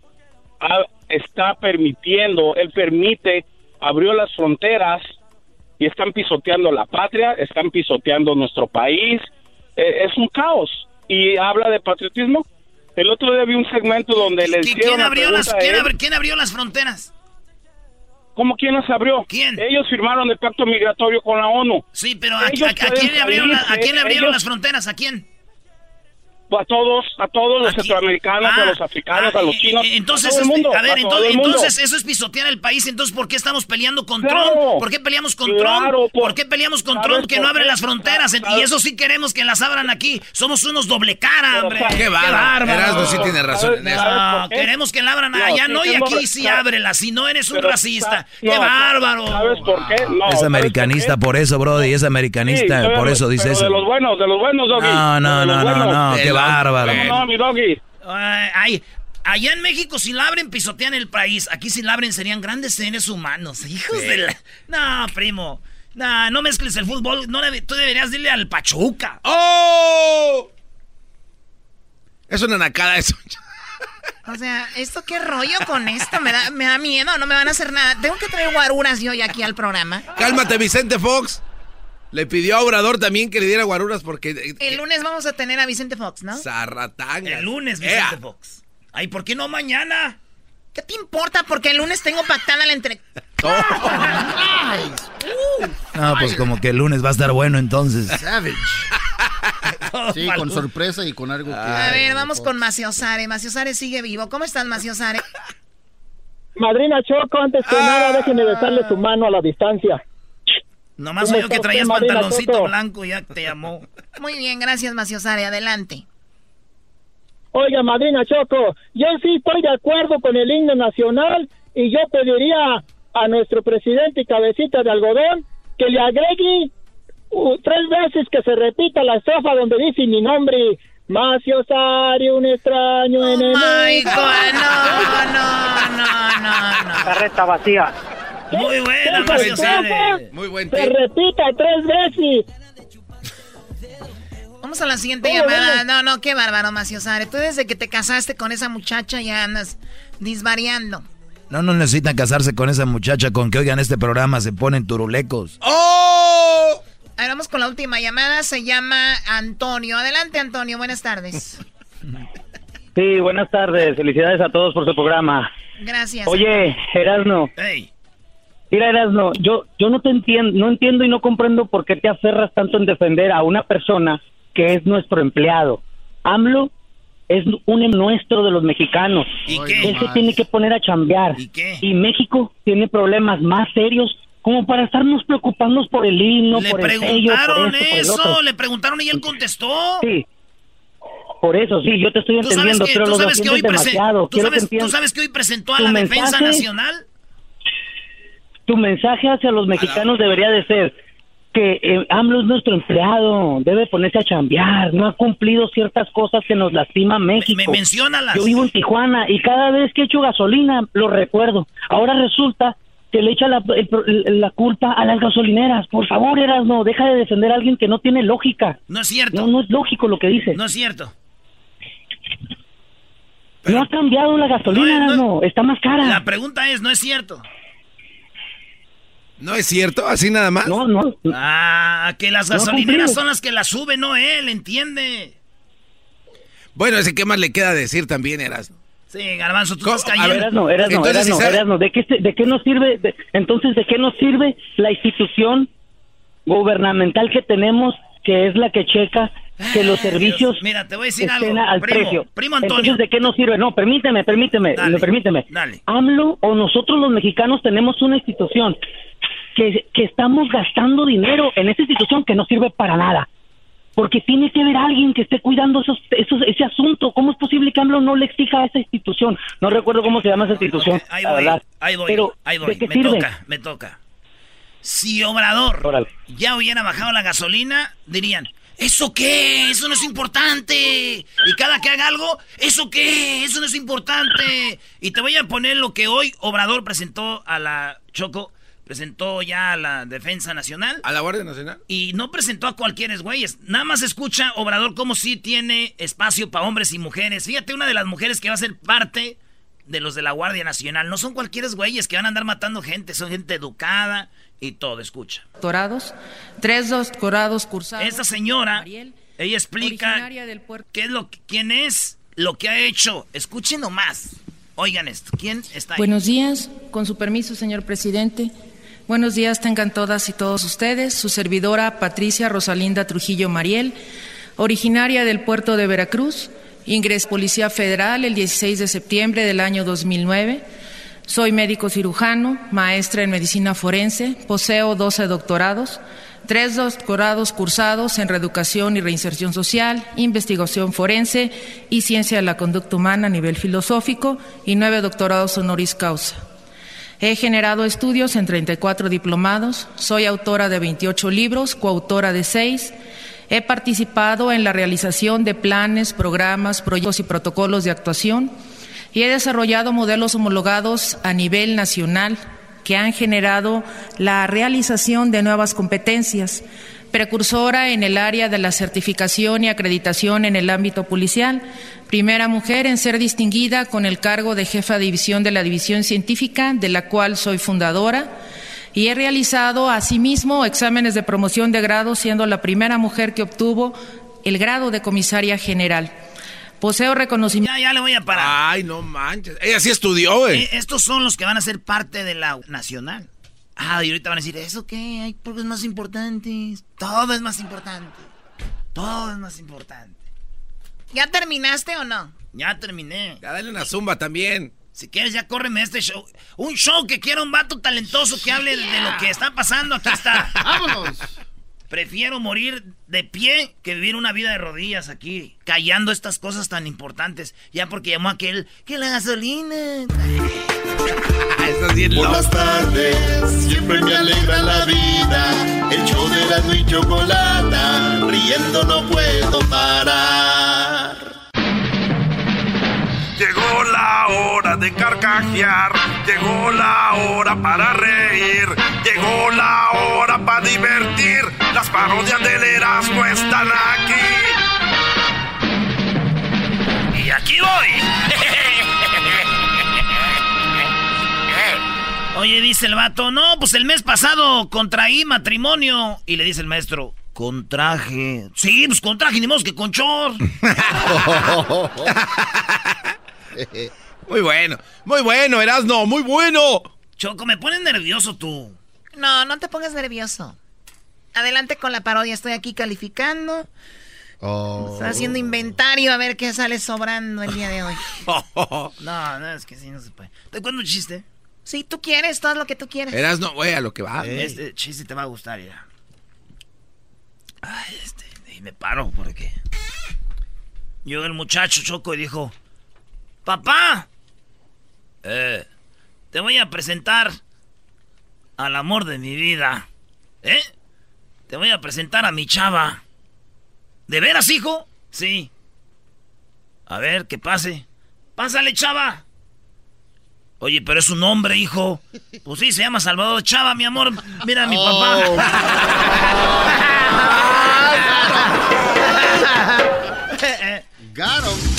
está permitiendo, él permite, abrió las fronteras y están pisoteando la patria, están pisoteando nuestro país? Eh, es un caos. Y habla de patriotismo. El otro día vi un segmento donde le
¿Quién abrió, las, ¿quién abrió las fronteras?
¿Cómo quién las abrió?
¿Quién?
Ellos firmaron el pacto migratorio con la ONU.
Sí, pero ¿a, quién le abrieron, ¿a quién le abrieron las fronteras? ¿A quién?
A todos, a todos los centroamericanos, a ah, los africanos, a los ah, chinos.
Entonces, a, ver, entonces, eso es pisotear el país. Entonces, ¿por qué estamos peleando con Trump? ¿Por qué peleamos con Trump? ¿Por, qué peleamos con Trump que no abre las fronteras? Y eso sí queremos que las abran aquí. Somos unos doble cara, hombre.
Qué bárbaro. Erasmo sí tiene razón en eso.
queremos que la abran allá, no, y aquí sí ábrela. Si no eres un racista. Qué bárbaro.
¿Sabes por qué?
es americanista por eso, Brody. Es americanista, por eso dice eso.
De los buenos, de los buenos,
No, no, no, no, no. Bárbaro.
No, mi doggy.
Ay, allá en México si la abren pisotean el país. Aquí si la abren serían grandes seres humanos. Hijos de la... No, primo. No, no mezcles el fútbol. No Tú deberías decirle al Pachuca.
¡Oh! Es una nacada eso.
O sea, ¿esto qué rollo con esto? Me da, me da miedo, no me van a hacer nada. Tengo que traer guaruras yo ya aquí al programa.
Cálmate, Vicente Fox. Le pidió a Obrador también que le diera guaruras porque... Eh,
el lunes vamos a tener a Vicente Fox, ¿no?
Zarratanga.
El lunes, Vicente Fox. Ay, ¿por qué no mañana?
¿Qué te importa? Porque el lunes tengo pactada la entre... (laughs)
no, pues como que el lunes va a estar bueno entonces. Savage. (laughs)
Sí, con sorpresa y con algo que...
A ver, vamos con Maciosare. Maciosare sigue vivo. ¿Cómo estás, Maciosare?
Madrina Choco, antes que nada, déjeme besarle su mano a la distancia.
Nomás yo que traías pantaloncito blanco y ya te llamó.
Muy bien, gracias, Maciosare. Adelante.
Oiga, madrina Choco, yo sí estoy de acuerdo con el himno nacional y yo pediría a nuestro presidente y cabecita de algodón que le agregue uh, tres veces que se repita la estrofa donde dice mi nombre. Macio Sario, un extraño oh enemigo.
no, no, no, no, no.
Carreta vacía.
Muy buena, Macio Sario.
Muy buen Se repita tres veces.
Vamos a la siguiente llamada. No, no, qué bárbaro, Maciosare. Tú desde que te casaste con esa muchacha ya andas disvariando.
No, no necesitan casarse con esa muchacha. Con que oigan este programa se ponen turulecos.
¡Oh! Ahora vamos con la última llamada. Se llama Antonio. Adelante, Antonio. Buenas tardes.
Sí, buenas tardes. Felicidades a todos por su programa.
Gracias.
Oye, Erasno.
Hey.
Mira, Erasno, yo, yo no te entiendo, no entiendo y no comprendo por qué te aferras tanto en defender a una persona que es nuestro empleado. AMLO es un nuestro de los mexicanos.
¿Y qué?
Él se tiene que poner a chambear.
¿Y qué?
Y México tiene problemas más serios como para estarnos preocupando por el himno,
le
por el
preguntaron
sello, por
eso, le preguntaron y él contestó.
Sí. Por eso, sí, yo te estoy entendiendo, pero lo que hoy demasiado.
¿tú sabes, ¿Tú sabes que hoy presentó a la defensa nacional?
Tu mensaje hacia los mexicanos debería de ser, que eh, AMLO es nuestro empleado, debe ponerse a chambear, no ha cumplido ciertas cosas que nos lastima México.
Me,
Yo vivo en Tijuana y cada vez que echo gasolina lo recuerdo. Ahora resulta que le echa la, la culpa a las gasolineras. Por favor, no deja de defender a alguien que no tiene lógica.
No es cierto.
No, no es lógico lo que dice.
No es cierto.
no ha cambiado la gasolina, no, está más cara.
La pregunta es, no es cierto.
¿No es cierto? ¿Así nada más?
No, no.
Ah, que las gasolineras son las que la suben, no él, ¿entiende?
Bueno, ese qué más le queda decir también, eras
Sí, Garbanzo, tú estás cayendo.
Eras no, eras no, eras no, eras no. ¿De qué, ¿De qué nos sirve? entonces, ¿de qué nos sirve la institución gubernamental que tenemos, que es la que checa que los servicios
Mira, te voy a decir algo.
al
primo,
precio.
Primo Antonio.
Entonces, ¿de qué nos sirve? No, permíteme, permíteme,
Dale,
permíteme.
Dale.
AMLO o nosotros los mexicanos tenemos una institución que, que estamos gastando dinero en esa institución que no sirve para nada. Porque tiene que haber alguien que esté cuidando esos, esos, ese asunto. ¿Cómo es posible que AMLO no le exija a esa institución? No recuerdo cómo se llama esa institución.
ahí voy, ahí voy,
Pero,
ahí voy.
¿de qué
me
sirve?
toca, me toca. Si Obrador
Órale.
ya hubiera bajado la gasolina, dirían, ¿eso qué? Eso no es importante. Y cada que haga algo, ¿eso qué? Eso no es importante. Y te voy a poner lo que hoy Obrador presentó a la Choco. Presentó ya a la Defensa Nacional.
¿A la Guardia Nacional?
Y no presentó a cualquier güeyes. Nada más escucha Obrador como si tiene espacio para hombres y mujeres. Fíjate, una de las mujeres que va a ser parte de los de la Guardia Nacional. No son cualquier güeyes que van a andar matando gente. Son gente educada y todo. Escucha.
Doctorados, tres doctorados cursados.
Esta señora, ella explica
del puerto.
qué es lo que, quién es, lo que ha hecho. Escuchen nomás. Oigan esto. ¿Quién está ahí?
Buenos días, con su permiso, señor presidente. Buenos días tengan todas y todos ustedes. Su servidora Patricia Rosalinda Trujillo Mariel, originaria del puerto de Veracruz, ingres Policía Federal el 16 de septiembre del año 2009. Soy médico cirujano, maestra en medicina forense, poseo 12 doctorados, tres doctorados cursados en reeducación y reinserción social, investigación forense y ciencia de la conducta humana a nivel filosófico y nueve doctorados honoris causa. He generado estudios en 34 diplomados, soy autora de 28 libros, coautora de seis. He participado en la realización de planes, programas, proyectos y protocolos de actuación y he desarrollado modelos homologados a nivel nacional que han generado la realización de nuevas competencias, precursora en el área de la certificación y acreditación en el ámbito policial, primera mujer en ser distinguida con el cargo de jefa de división de la División Científica, de la cual soy fundadora, y he realizado asimismo exámenes de promoción de grado, siendo la primera mujer que obtuvo el grado de comisaria general. Poseo reconocimiento.
Ya, ya le voy a parar.
Ay, no manches. Ella sí estudió, güey.
Eh, estos son los que van a ser parte de la nacional. Ah, y ahorita van a decir, ¿eso qué? Hay pruebas más importantes. Todo es más importante. Todo es más importante.
¿Ya terminaste o no?
Ya terminé.
Ya dale una zumba también.
Si quieres, ya córreme este show. Un show que quiera un vato talentoso que hable de lo que está pasando. Aquí está. (laughs)
¡Vámonos!
Prefiero morir de pie que vivir una vida de rodillas aquí, callando estas cosas tan importantes. Ya porque llamó aquel que la gasolina.
Eso sí es
Por
loco.
las tardes siempre me alegra la vida. El show de la y chocolata, riendo no puedo parar.
Llegó la hora de carcajear, llegó la hora para reír, llegó la hora divertir. Las parodias del Erasmo están aquí.
Y aquí voy. (laughs) Oye, dice el vato, no, pues el mes pasado contraí matrimonio. Y le dice el maestro, contraje. Sí, pues contraje, ni modo que con short. (laughs)
Muy bueno, muy bueno, Erasno, muy bueno.
Choco, me pones nervioso tú.
No, no te pongas nervioso. Adelante con la parodia, estoy aquí calificando.
Oh.
Estoy haciendo inventario a ver qué sale sobrando el día de hoy. (laughs)
No, no, es que sí, no se puede. ¿Te cuento un chiste?
Si tú quieres, todo lo que tú quieres.
Erasno, güey, a lo que va.
Este chiste te va a gustar, ya. Ay, este, y me paro porque. Llegó el muchacho Choco y dijo: ¡Papá! Eh, te voy a presentar al amor de mi vida. ¿Eh? Te voy a presentar a mi chava. ¿De veras, hijo? Sí. A ver, que pase. Pásale, chava. Oye, pero es un hombre, hijo. Pues sí, se llama Salvador Chava, mi amor. Mira a mi papá. (laughs)
Got him.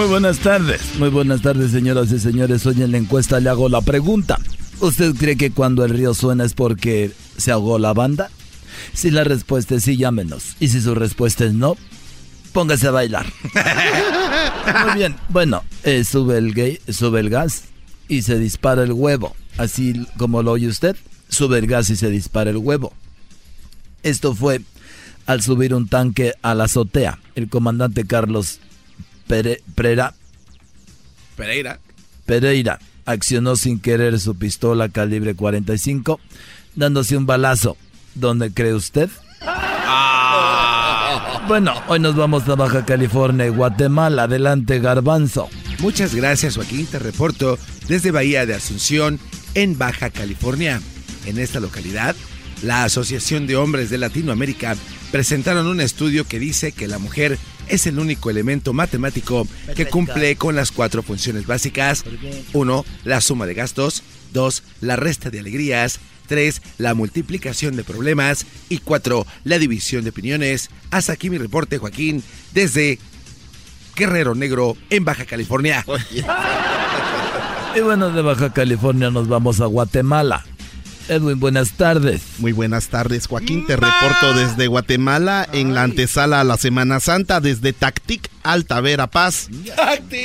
Muy buenas tardes, muy buenas tardes señoras y señores. Hoy en la encuesta le hago la pregunta. ¿Usted cree que cuando el río suena es porque se ahogó la banda? Si la respuesta es sí, llámenos. Y si su respuesta es no, póngase a bailar. (laughs) Muy bien, bueno, eh, sube, el gay, sube el gas y se dispara el huevo. Así como lo oye usted, sube el gas y se dispara el huevo. Esto fue al subir un tanque a la azotea. El comandante Carlos Pere- Pereira,
Pereira.
Pereira accionó sin querer su pistola calibre 45, dándose un balazo. ¿Dónde cree usted? Bueno, hoy nos vamos a Baja California y Guatemala. Adelante, Garbanzo.
Muchas gracias, Joaquín. Te reporto desde Bahía de Asunción, en Baja California. En esta localidad, la Asociación de Hombres de Latinoamérica presentaron un estudio que dice que la mujer es el único elemento matemático que cumple con las cuatro funciones básicas. Uno, la suma de gastos. Dos, la resta de alegrías. Tres, la multiplicación de problemas. Y cuatro, la división de opiniones. Hasta aquí mi reporte, Joaquín, desde Guerrero Negro, en Baja California. (laughs)
Y bueno, de Baja California nos vamos a Guatemala. Edwin, buenas tardes.
Muy buenas tardes, Joaquín. Te reporto desde Guatemala en la antesala a la Semana Santa desde Tactic Alta Verapaz.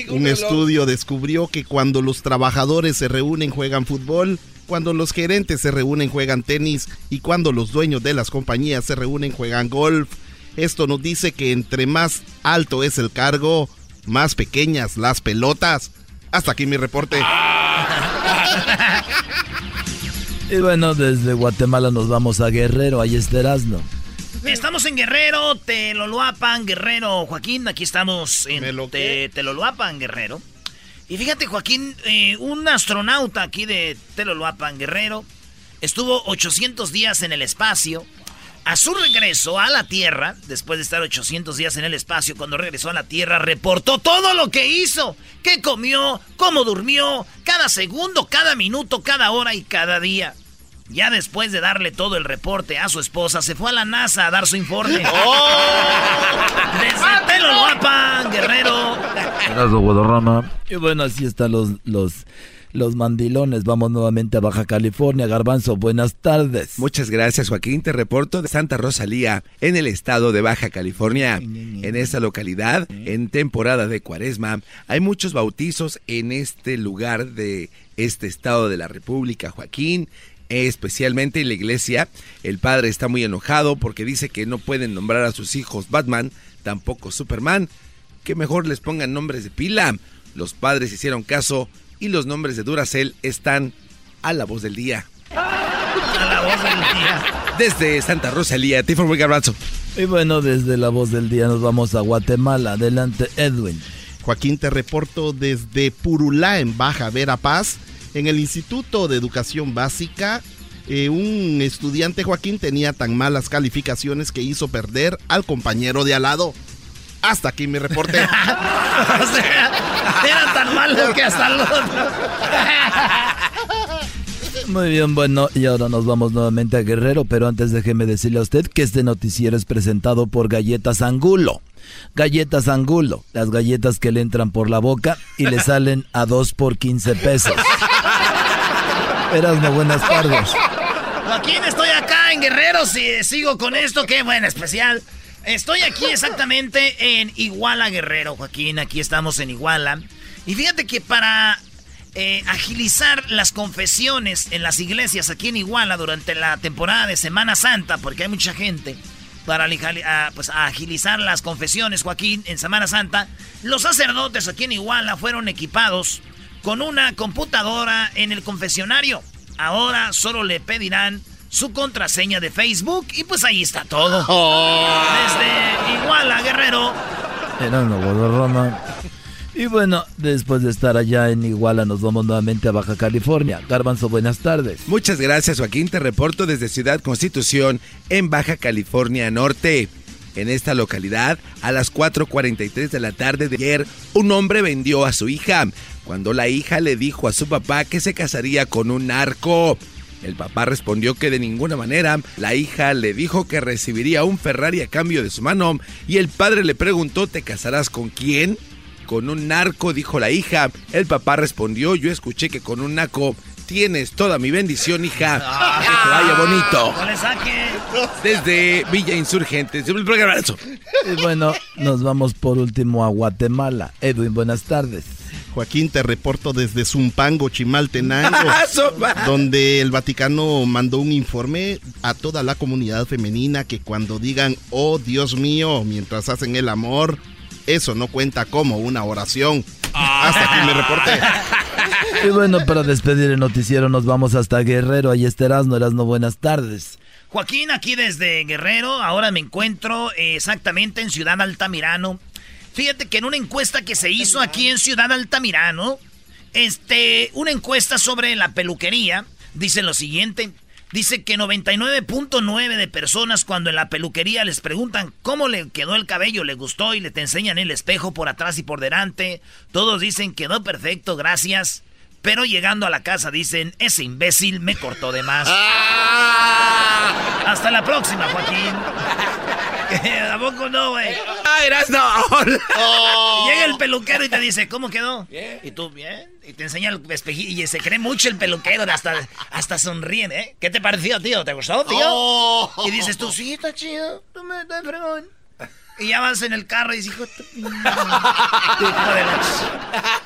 Un estudio descubrió que cuando los trabajadores se reúnen juegan fútbol, cuando los gerentes se reúnen juegan tenis y cuando los dueños de las compañías se reúnen juegan golf. Esto nos dice que entre más alto es el cargo, más pequeñas las pelotas. Hasta aquí mi reporte. (laughs)
Y bueno, desde Guatemala nos vamos a Guerrero. Ahí está Erasmo.
Estamos en Guerrero, Teloloapan, Guerrero. Joaquín, aquí estamos en Te- Teloloapan, Guerrero. Y fíjate, Joaquín, eh, un astronauta aquí de Teloloapan, Guerrero, estuvo 800 días en el espacio. A su regreso a la Tierra, después de estar 800 días en el espacio, cuando regresó a la Tierra, reportó todo lo que hizo. qué comió, cómo durmió, cada segundo, cada minuto, cada hora y cada día. Ya después de darle todo el reporte a su esposa, se fue a la NASA a dar su informe. (laughs) ¡Oh! Desde pelo guapa, guerrero.
Y bueno, así están los, los, los mandilones. Vamos nuevamente a Baja California. Garbanzo, buenas tardes.
Muchas gracias, Joaquín. Te reporto de Santa Rosalía, en el estado de Baja California. En esta localidad, en temporada de cuaresma, hay muchos bautizos en este lugar de este estado de la República, Joaquín especialmente en la iglesia. El padre está muy enojado porque dice que no pueden nombrar a sus hijos Batman, tampoco Superman, que mejor les pongan nombres de pila. Los padres hicieron caso y los nombres de Duracell están a la voz del día.
A la voz del día.
Desde Santa Rosalía, Tiffany abrazo.
Y bueno, desde la voz del día nos vamos a Guatemala. Adelante, Edwin.
Joaquín, te reporto desde Purulá, en Baja Verapaz. En el Instituto de Educación Básica, eh, un estudiante, Joaquín, tenía tan malas calificaciones que hizo perder al compañero de al lado. Hasta aquí mi reporte. (laughs)
o sea, era tan malo que hasta el otro. (laughs)
Muy bien, bueno, y ahora nos vamos nuevamente a Guerrero, pero antes déjeme decirle a usted que este noticiero es presentado por Galletas Angulo. Galletas Angulo, las galletas que le entran por la boca y le salen a 2 por 15 pesos. Eras buenas tardes.
Joaquín, estoy acá en Guerrero, si sigo con esto, qué bueno, especial. Estoy aquí (laughs) exactamente en Iguala Guerrero, Joaquín, aquí estamos en Iguala. Y fíjate que para eh, agilizar las confesiones en las iglesias aquí en Iguala durante la temporada de Semana Santa, porque hay mucha gente, para pues, agilizar las confesiones, Joaquín, en Semana Santa, los sacerdotes aquí en Iguala fueron equipados con una computadora en el confesionario. Ahora solo le pedirán su contraseña de Facebook y pues ahí está todo. Oh. Desde Iguala, Guerrero.
Era Roma. Y bueno, después de estar allá en Iguala, nos vamos nuevamente a Baja California. Garbanzo, buenas tardes.
Muchas gracias, Joaquín. Te reporto desde Ciudad Constitución, en Baja California Norte. En esta localidad, a las 4.43 de la tarde de ayer, un hombre vendió a su hija. Cuando la hija le dijo a su papá que se casaría con un narco. El papá respondió que de ninguna manera. La hija le dijo que recibiría un Ferrari a cambio de su mano. Y el padre le preguntó, ¿te casarás con quién? con un narco, dijo la hija. El papá respondió, yo escuché que con un naco tienes toda mi bendición, hija. que te vaya bonito. Desde Villa Insurgentes.
Y bueno, nos vamos por último a Guatemala. Edwin, buenas tardes.
Joaquín, te reporto desde Zumpango, Chimaltenango, (laughs) donde el Vaticano mandó un informe a toda la comunidad femenina que cuando digan, oh Dios mío, mientras hacen el amor, eso no cuenta como una oración. Hasta aquí me reporté.
Y bueno, para despedir el noticiero nos vamos hasta Guerrero. Ahí estarás, no eras no buenas tardes.
Joaquín, aquí desde Guerrero, ahora me encuentro exactamente en Ciudad Altamirano. Fíjate que en una encuesta que se hizo aquí en Ciudad Altamirano, este, una encuesta sobre la peluquería, dice lo siguiente. Dice que 99.9 de personas cuando en la peluquería les preguntan cómo le quedó el cabello, le gustó y le te enseñan el espejo por atrás y por delante. Todos dicen quedó perfecto, gracias. Pero llegando a la casa dicen, ese imbécil me cortó de más. Ah. Hasta la próxima, Joaquín. (laughs) ¿A poco no, güey?
¡Ay, no!
Oh. (laughs) Llega el peluquero y te dice, ¿cómo quedó? ¿Y tú, bien? Y te enseña el espejillo y se cree mucho el peluquero, hasta, hasta sonríen, ¿eh? ¿Qué te pareció, tío? ¿Te gustó, tío? Oh. Y dices tú, sí, está chido, tú me estás fregón. Y ya vas en el carro y dices, hijo de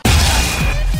(laughs)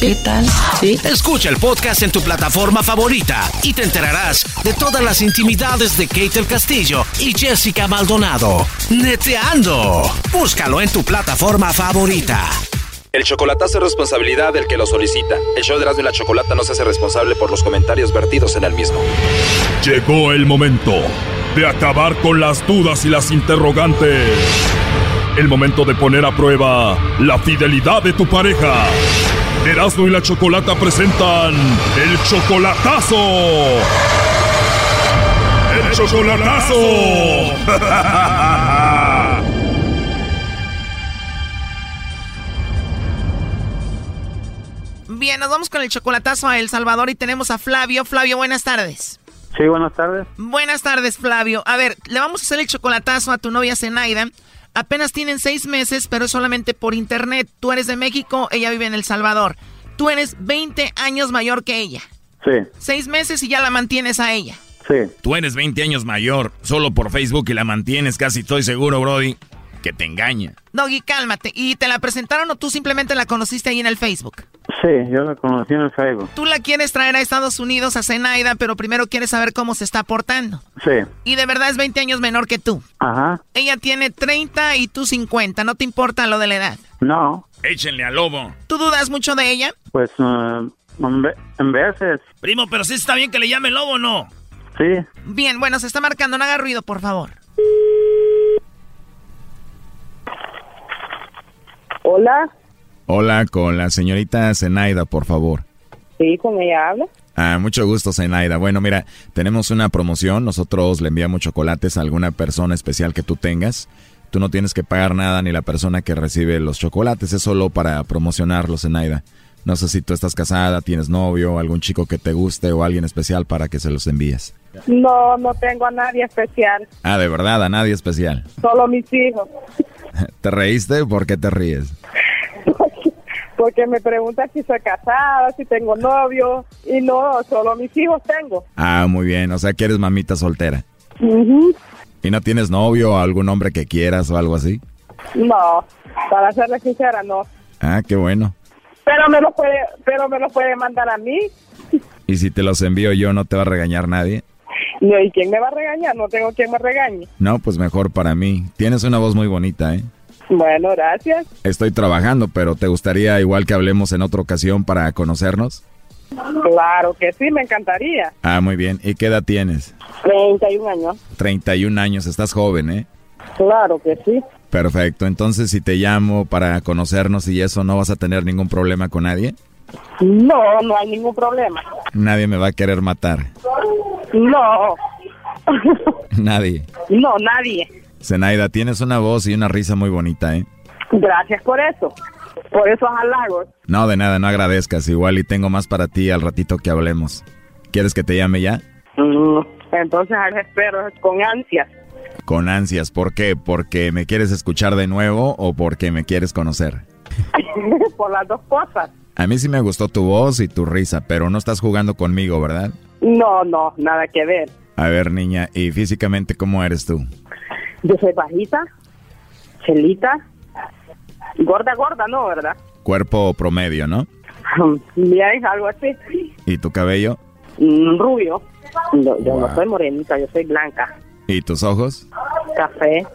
¿Qué tal? ¿Sí?
Escucha el podcast en tu plataforma favorita y te enterarás de todas las intimidades de Kate el Castillo y Jessica Maldonado. Neteando. Búscalo en tu plataforma favorita.
El chocolatazo es responsabilidad del que lo solicita. El show de Erasmo y la Chocolata no se hace responsable por los comentarios vertidos en el mismo.
Llegó el momento de acabar con las dudas y las interrogantes. El momento de poner a prueba la fidelidad de tu pareja. Erasmo y la Chocolata presentan el chocolatazo. ¡El chocolatazo! (laughs)
Bien, nos vamos con el chocolatazo a El Salvador y tenemos a Flavio. Flavio, buenas tardes.
Sí, buenas tardes.
Buenas tardes, Flavio. A ver, le vamos a hacer el chocolatazo a tu novia Zenaida. Apenas tienen seis meses, pero solamente por internet. Tú eres de México, ella vive en El Salvador. Tú eres 20 años mayor que ella.
Sí.
Seis meses y ya la mantienes a ella.
Sí.
Tú eres 20 años mayor, solo por Facebook y la mantienes, casi estoy seguro, Brody, que te engaña.
Doggy, cálmate. ¿Y te la presentaron o tú simplemente la conociste ahí en el Facebook?
Sí, yo la conocí en el Facebook.
Tú la quieres traer a Estados Unidos a Zenaida, pero primero quieres saber cómo se está portando.
Sí.
Y de verdad es 20 años menor que tú.
Ajá.
Ella tiene 30 y tú 50. ¿No te importa lo de la edad?
No.
Échenle al lobo.
¿Tú dudas mucho de ella?
Pues uh, en, ve- en veces.
Primo, pero sí está bien que le llame lobo o no.
Sí.
Bien, bueno, se está marcando. No haga ruido, por favor.
Hola,
Hola, con la señorita Zenaida, por favor.
sí, con ella habla.
Ah, mucho gusto, Zenaida. Bueno, mira, tenemos una promoción. Nosotros le enviamos chocolates a alguna persona especial que tú tengas. Tú no tienes que pagar nada ni la persona que recibe los chocolates. Es solo para promocionarlos, Zenaida. No sé si tú estás casada, tienes novio, algún chico que te guste o alguien especial para que se los envíes.
No, no tengo a nadie especial,
Ah, de verdad, a nadie especial.
solo mis hijos.
¿Te reíste? ¿Por qué te ríes? (laughs)
Porque me preguntan si soy casada, si tengo novio, y no, solo mis hijos tengo.
Ah, muy bien. O sea que eres mamita soltera. ¿Y no tienes novio o algún hombre que quieras o algo así?
No, para serle sincera, no.
Ah, qué bueno.
Pero me lo puede, pero me lo puede mandar a mí.
¿Y si te los envío yo, no te va a regañar nadie?
No, ¿Y quién me va a regañar? No tengo quien me regañe.
No, pues mejor para mí. Tienes una voz muy bonita, ¿eh?
Bueno, gracias.
Estoy trabajando, pero ¿te gustaría igual que hablemos en otra ocasión para conocernos?
Claro que sí, me encantaría.
Ah, muy bien. ¿Y qué edad tienes?
31 años.
31 años, estás joven, ¿eh?
Claro que sí.
Perfecto. Entonces, si te llamo para conocernos y eso, ¿no vas a tener ningún problema con nadie?
No, no hay ningún problema.
Nadie me va a querer matar.
No, (laughs)
Nadie.
no, nadie.
Zenaida, tienes una voz y una risa muy bonita, ¿eh?
Gracias por eso. Por esos halagos.
No, de nada, no agradezcas. Igual y tengo más para ti al ratito que hablemos. ¿Quieres que te llame ya?
Mm, Entonces ahora espero con ansias.
Con ansias. ¿Por qué? ¿Porque me quieres escuchar de nuevo o porque me quieres conocer? (laughs)
por las dos cosas.
A mí sí me gustó tu voz y tu risa, pero no estás jugando conmigo, ¿verdad?
No, no, nada que ver.
A ver, niña, ¿y físicamente cómo eres tú?
Yo soy bajita, chelita, gorda, gorda, ¿no? ¿Verdad?
Cuerpo promedio, ¿no?
Bien, algo así.
¿Y tu cabello?
Mm, Rubio. No, yo
Wow.
no soy morenita, yo soy blanca.
¿Y tus ojos?
Café.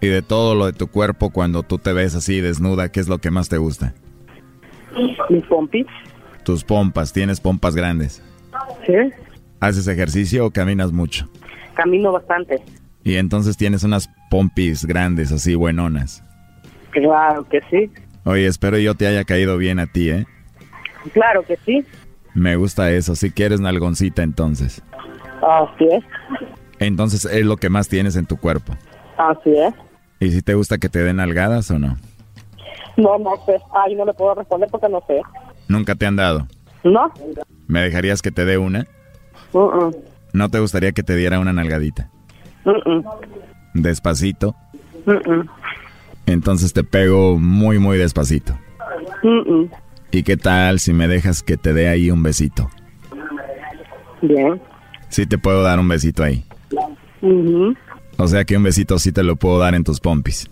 Y de todo lo de tu cuerpo, cuando tú te ves así desnuda, ¿qué es lo que más te gusta?
Mis pompis.
Tus pompas, tienes pompas grandes.
Sí.
¿Haces ejercicio o caminas mucho?
Camino bastante.
Y entonces tienes unas pompis grandes, así buenonas.
Claro que sí.
Oye, espero yo te haya caído bien a ti, ¿eh?
Claro que sí.
Me gusta eso, si quieres nalgoncita entonces.
Así es.
Entonces es lo que más tienes en tu cuerpo.
Así es.
¿Y si te gusta que te den nalgadas o no?
No, no sé. Ay, no le puedo responder porque no sé.
Nunca te han dado.
¿No?
¿Me dejarías que te dé una?
Mm, mm,
¿No te gustaría que te diera una nalgadita?
mm,
Despacito. Entonces te pego muy, muy despacito. ¿Y qué tal si me dejas que te dé ahí un besito?
Bien.
Sí te puedo dar un besito ahí.
Ujú.
O sea que un besito sí te lo puedo dar en tus pompis.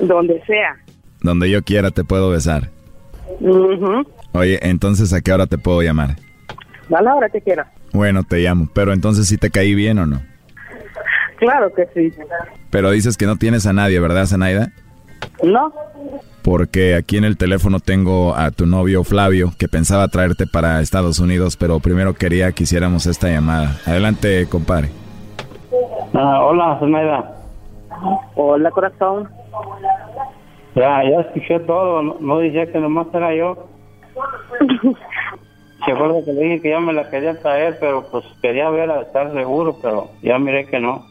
Donde sea.
Donde yo quiera te puedo besar. Oye, entonces ¿a qué hora te puedo llamar?
A la hora que quiera.
Bueno, te llamo, pero entonces sí te caí bien o no?
Claro que sí.
Pero dices que no tienes a nadie, ¿verdad, Zenaida?
No.
Porque aquí en el teléfono tengo a tu novio Flavio, que pensaba traerte para Estados Unidos, pero primero quería que hiciéramos esta llamada. Adelante, compadre.
Ah, hola, Zenaida.
Hola, corazón.
Ya, ya escuché todo. No, no decía que nomás era yo. (laughs) Se acuerda que le dije que ya me la quería traer, pero pues quería ver a estar seguro, pero ya miré que no.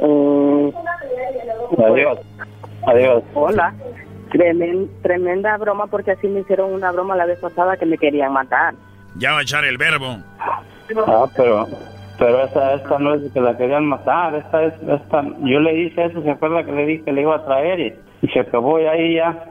Mm,
Adiós. Adiós.
Hola. Tremen- tremenda broma porque así me hicieron una broma la vez pasada que me querían matar.
Ya va a echar el verbo.
Ah, pero pero esta, esta no es que la querían matar, esta es, esta, yo le dije eso, se acuerda que le dije que le iba a traer y, y se acabó y ahí ya.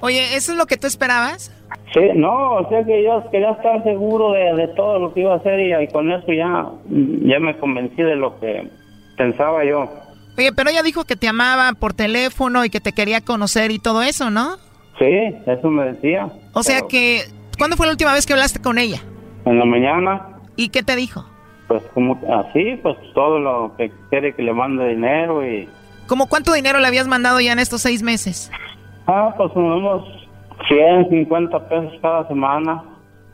Oye, ¿eso es lo que tú esperabas?
Sí, no, o sea que yo quería estar seguro de, de todo lo que iba a hacer y, y con eso ya, ya me convencí de lo que pensaba yo.
Oye, pero ella dijo que te amaba por teléfono y que te quería conocer y todo eso, ¿no?
Sí, eso me decía.
O sea que, ¿cuándo fue la última vez que hablaste con ella?
En la mañana,
¿Y qué te dijo?
Pues como así, pues todo lo que quiere que le mande dinero y...
¿Cómo cuánto dinero le habías mandado ya en estos seis meses?
Ah, pues unos 150 pesos cada semana.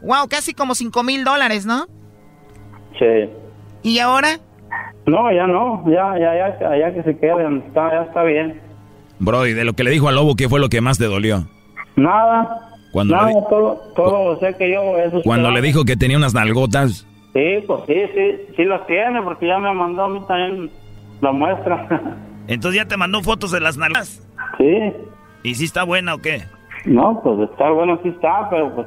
Wow, casi como cinco mil dólares, ¿no?
Sí.
¿Y ahora?
No, ya no, ya, ya, ya, ya que se queden, está, ya está bien.
Brody, de lo que le dijo al lobo, ¿qué fue lo que más te dolió?
Nada,
Cuando,
nada, todo, todo, o sea que yo eso
cuando le dijo que tenía unas nalgotas.
Sí, pues sí, sí, sí las tiene, porque ya me mandó a mí también la muestra. (laughs)
Entonces ya te mandó fotos de las nalgas.
sí,
¿Y si está buena o qué?
no, pues está bueno, sí está, pero pues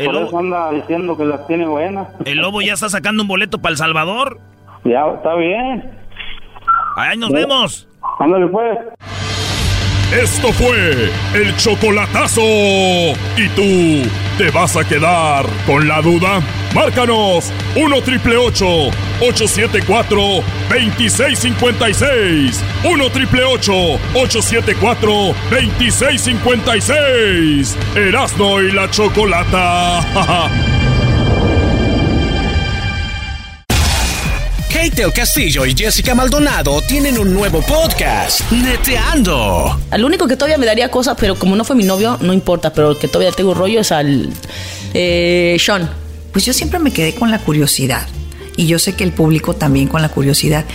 El
por
lobo-
eso anda diciendo que las tiene buenas.
¿El lobo ya está sacando un boleto para El Salvador?
Ya, está bien.
¡Ahí nos vemos!
Ándale pues.
Esto fue el chocolatazo. ¿Y tú te vas a quedar con la duda? Márcanos 1 triple 874 2656. 1 triple 874 2656. Erasno y la chocolata. (laughs)
Kate el Castillo y Jessica Maldonado tienen un nuevo podcast, Neteando.
Al único que todavía me daría cosas, pero como no fue mi novio, no importa, pero el que todavía tengo rollo es al eh, Sean.
Pues yo siempre me quedé con la curiosidad. Y yo sé que el público también con la curiosidad.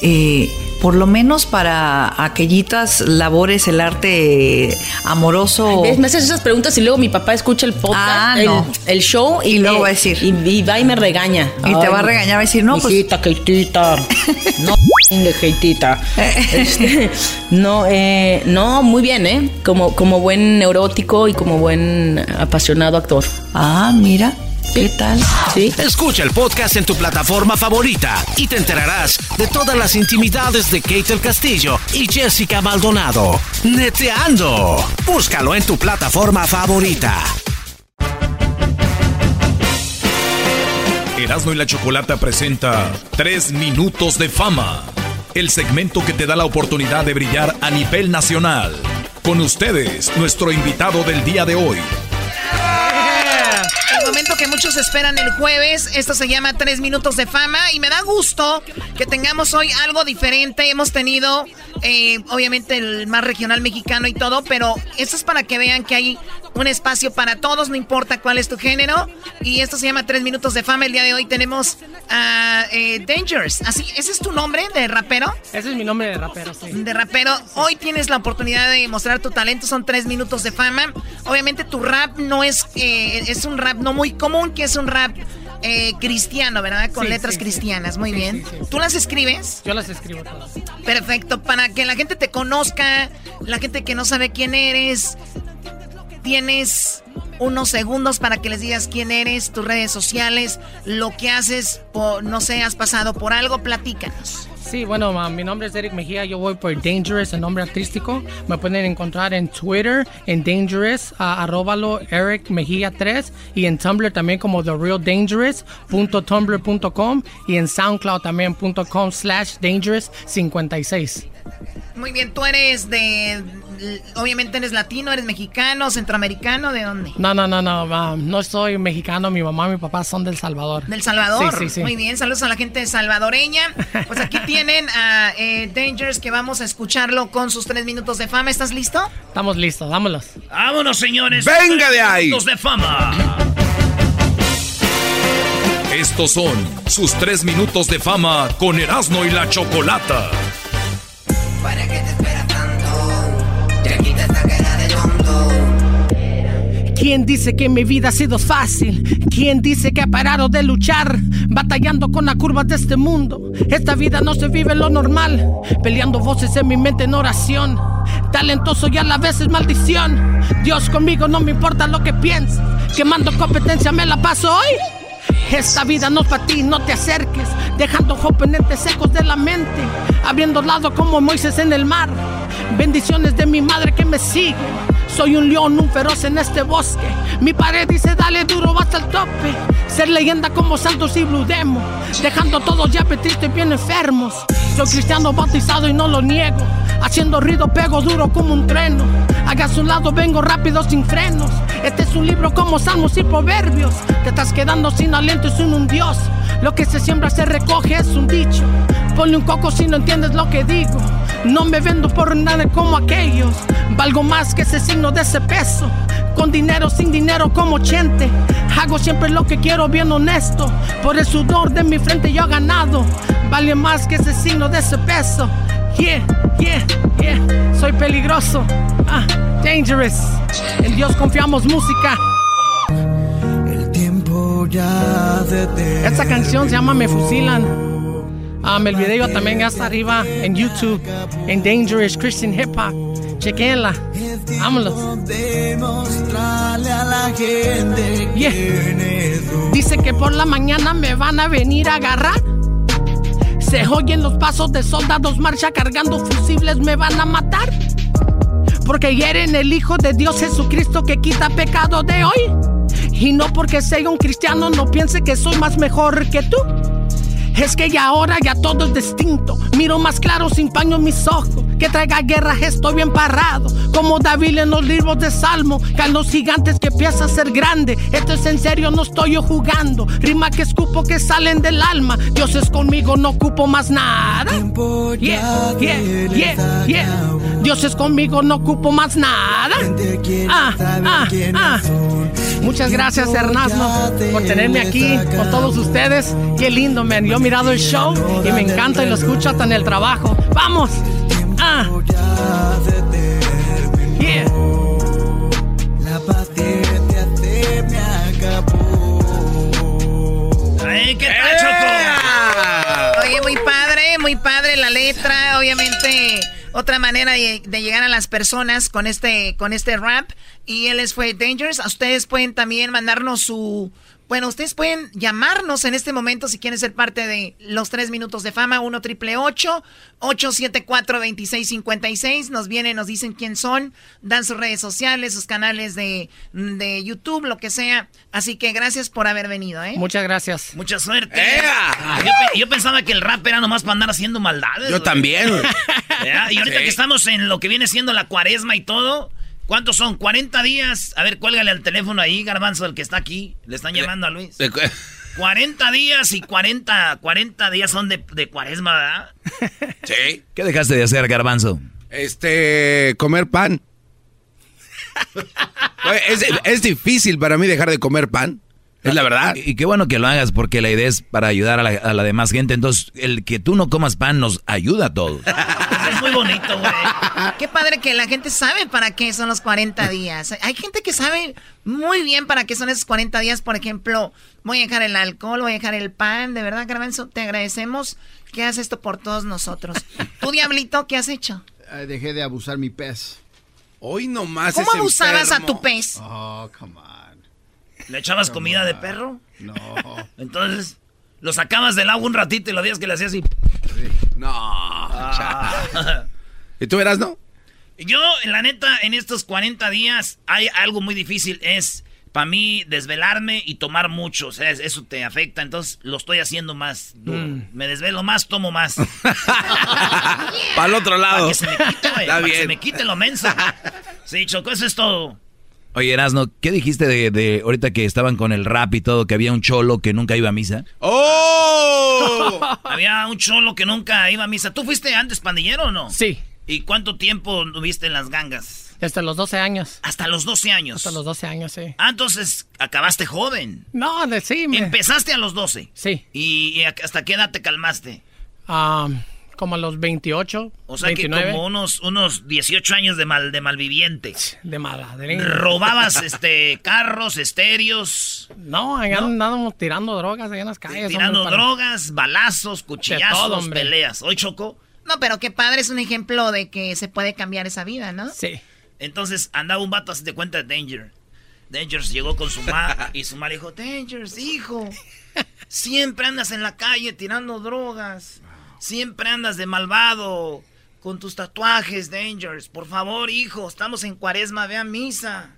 Eh, por lo menos para aquellitas labores, el arte amoroso.
Me haces esas preguntas y luego mi papá escucha el podcast,
Ah,
el,
no.
el show y,
luego va a decir.
Y, y va y me regaña.
Y te va a regañar, va a decir, no, pues-
Hijita, Keitita. (laughs) No, Keitita. Este, no, eh, no, muy bien, ¿eh? Como, como buen neurótico y como buen apasionado actor.
Ah, mira. ¿Qué tal?
Sí.
Escucha el podcast en tu plataforma favorita y te enterarás de todas las intimidades de Kate el Castillo y Jessica Maldonado. Neteando. Búscalo en tu plataforma favorita.
Erasmo y la Chocolata presenta 3 minutos de fama. El segmento que te da la oportunidad de brillar a nivel nacional. Con ustedes, nuestro invitado del día de hoy.
El momento que muchos esperan el jueves. Esto se llama Tres Minutos de Fama. Y me da gusto que tengamos hoy algo diferente. Hemos tenido, eh, obviamente, el más regional mexicano y todo. Pero esto es para que vean que hay un espacio para todos, no importa cuál es tu género. Y esto se llama Tres Minutos de Fama. El día de hoy tenemos a eh, Dangerous. Así, ¿Ese es tu nombre de rapero?
Ese es mi nombre de rapero, sí.
De rapero. Hoy tienes la oportunidad de mostrar tu talento. Son tres minutos de fama. Obviamente tu rap no es... eh, es un rap no muy común, que es un rap eh, cristiano, ¿verdad? Con
Sí,
letras
sí, sí.
cristianas. Muy bien. ¿Tú las escribes?
Yo las escribo todas.
Perfecto. Para que la gente te conozca, la gente que no sabe quién eres, tienes unos segundos para que les digas quién eres, tus redes sociales, lo que haces, por, no sé, has pasado por algo, platícanos.
Sí, bueno, mi nombre es Eric Mejía, yo voy por Dangerous, el nombre artístico. Me pueden encontrar en Twitter, en Dangerous, ah, arróbalo Eric Mejía 3 y en Tumblr también como TheRealDangerous.tumblr.com y en SoundCloud también.com slash Dangerous 56.
Muy bien, tú eres de, obviamente eres latino, eres mexicano, centroamericano, ¿de dónde?
No, no, no, no, no soy mexicano, mi mamá y mi papá son del Salvador.
¿Del Salvador?
Sí, sí, sí.
Muy bien, saludos a la gente salvadoreña. Pues aquí (laughs) tienen a eh, Dangers que vamos a escucharlo con sus tres minutos de fama. ¿Estás listo?
Estamos listos, vámonos.
Vámonos, señores.
¡Venga de ahí!
Minutos de fama.
Estos son sus tres minutos de fama con Erasmo y la Chocolata.
¿Para qué te esperas tanto?
¿Quién dice que mi vida ha sido fácil? ¿Quién dice que ha parado de luchar? Batallando con las curvas de este mundo. Esta vida no se vive lo normal. Peleando voces en mi mente en oración. Talentoso y a la vez es maldición. Dios conmigo no me importa lo que pienses. Quemando competencia me la paso hoy. Esta vida no es para ti, no te acerques, dejando oponentes secos de la mente, abriendo lado como Moisés en el mar. Bendiciones de mi madre que me sigue. Soy un león, un feroz en este bosque. Mi pared dice dale duro hasta el tope. Ser leyenda como Santos y Blue Demo. Dejando todos ya tristes y bien enfermos. Soy cristiano bautizado y no lo niego. Haciendo ruido pego duro como un treno. Haga a su lado vengo rápido sin frenos. Este es un libro como salmos y proverbios. Te estás quedando sin aliento y sin un dios. Lo que se siembra se recoge es un dicho. Ponle un coco si no entiendes lo que digo. No me vendo por nada como aquellos. Valgo más que ese signo de ese peso. Con dinero, sin dinero como chente. Hago siempre lo que quiero, bien honesto. Por el sudor de mi frente yo he ganado. Vale más que ese signo de ese peso. Yeah, yeah, yeah. Soy peligroso. Ah, dangerous. En Dios confiamos música.
Ya.
Esta canción se llama Me Fusilan. Um, el video también está arriba en YouTube, en Dangerous Christian Hip Hop. Chequenla. Vámonos.
Demostrarle a la gente
Yeah. Dice que por la mañana me van a venir a agarrar. Se oyen los pasos de soldados marcha cargando fusibles, me van a matar. Porque hieren el Hijo de Dios Jesucristo que quita pecado de hoy. Y no porque sea un cristiano, no piense que soy más mejor que tú. Es que ya ahora ya todo es distinto. Miro más claro sin paño en mis ojos. Que traiga guerra, estoy bien parado. Como David en los libros de Salmo. Caen los gigantes que piensa ser grande. Esto es en serio, no estoy yo jugando. Rima que escupo que salen del alma. Dios es conmigo, no ocupo más nada. Yeah, yeah, yeah, yeah. Dios es conmigo, no ocupo más nada. Ah, ah, ah. Muchas gracias, Hernando, por tenerme aquí con todos ustedes. Qué lindo, man. Yo he mirado el show y me encanta y lo escucho hasta en el trabajo. ¡Vamos! Ah. Yeah.
La paciencia se me acabó.
Ay, ¿Qué tal, Choco?
Oye, muy padre, muy padre la letra, obviamente otra manera de, llegar a las personas con este con este rap y él les fue Dangerous. Ustedes pueden también mandarnos su bueno, ustedes pueden llamarnos en este momento si quieren ser parte de los tres minutos de fama, 1 triple 874 2656 Nos vienen, nos dicen quién son, dan sus redes sociales, sus canales de, de YouTube, lo que sea. Así que gracias por haber venido, ¿eh?
Muchas gracias.
Mucha suerte. Ah, Yo, pe- yo pensaba que el rap era nomás para andar haciendo maldades.
Yo también. (laughs)
Y ahorita
Sí.
que estamos en lo que viene siendo la cuaresma y todo, ¿cuántos son? 40 días. A ver, cuélgale al teléfono ahí, Garbanzo, el que está aquí. Le están llamando a Luis. 40 días y 40, 40 días son de, de cuaresma, ¿verdad? (laughs)
Sí.
¿Qué dejaste de hacer, Garbanzo?
Este, comer pan. (laughs) Es, es difícil para mí dejar de comer pan. Es la verdad.
Y, y qué bueno que lo hagas porque la idea es para ayudar a la, a la demás gente. Entonces, el que tú no comas pan nos ayuda a todos.
Es muy bonito, güey.
Qué padre que la gente sabe para qué son los 40 días. Hay gente que sabe muy bien para qué son esos 40 días. Por ejemplo, voy a dejar el alcohol, voy a dejar el pan. De verdad, Garbanzo, te agradecemos que haces esto por todos nosotros. Tú, Diablito, ¿qué has hecho?
Dejé de abusar mi pez.
Hoy nomás
¿Cómo abusabas a tu pez?
Oh, come on.
¿Le echabas comida de perro?
No.
Entonces, lo sacabas del agua un ratito y lo días que le hacías así.
No.
Ah.
¿Y tú verás, no?
Yo, la neta, en estos 40 días hay algo muy difícil, es para mí desvelarme y tomar mucho, o sea, eso te afecta, entonces lo estoy haciendo más.
Mm.
Me desvelo más, tomo más. (laughs)
Para el otro lado.
Para que se me quite, güey. Para que se me quite lo menso. Sí, Choco, eso es todo.
Oye, Erasno, ¿qué dijiste de, de ahorita que estaban con el rap y todo, que había un cholo que nunca iba a misa?
¡Oh! (laughs)
Había un cholo que nunca iba a misa. ¿Tú fuiste antes pandillero o no?
Sí.
¿Y cuánto tiempo tuviste en las gangas?
Hasta los 12 años.
Hasta los 12 años.
Hasta los 12 años, sí.
Ah, entonces acabaste joven.
No, de, sí. me-
Empezaste a los 12.
Sí.
¿Y, y hasta qué edad te calmaste?
Ah, como a los 28,
O sea
29.
que como unos, unos 18 años de mal de malviviente.
De mala. De
Robabas (laughs) este carros, estéreos.
No, allá andábamos tirando drogas allá en las calles.
Tirando
hombre, para-
drogas, balazos, cuchillazos,
todo,
peleas. Hoy chocó.
No, pero qué padre es un ejemplo de que se puede cambiar esa vida, ¿no?
Sí.
Entonces andaba un vato así te cuenta Danger. Dangers llegó con su ma (laughs) y su ma le dijo, Dangers, hijo, siempre andas en la calle tirando drogas. Siempre andas de malvado con tus tatuajes, Dangers. Por favor, hijo, estamos en cuaresma, ve a misa.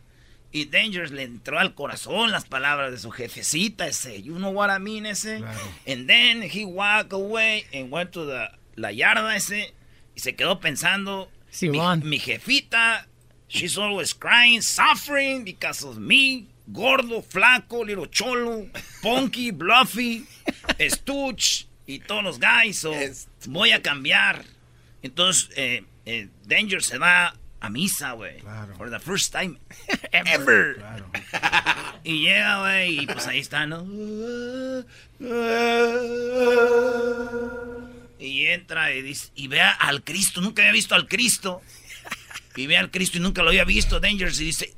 Y Dangers le entró al corazón las palabras de su jefecita ese. You know what I mean ese. And then he walked away and went to the, la yarda ese. Y se quedó pensando. Mi, mi jefita, she's always crying, suffering because of me. Gordo, flaco, little cholo, punky, bluffy, (laughs) Stooch y todos los guys. So, voy a cambiar. Entonces, eh, eh, Danger se va a misa, güey. For the first time (laughs) ever. (laughs) y llega, güey, y pues ahí está, ¿no? Y entra y, dice, y ve al Cristo. Nunca había visto al Cristo. Y ve al Cristo y nunca lo había visto, Dangers, y dice,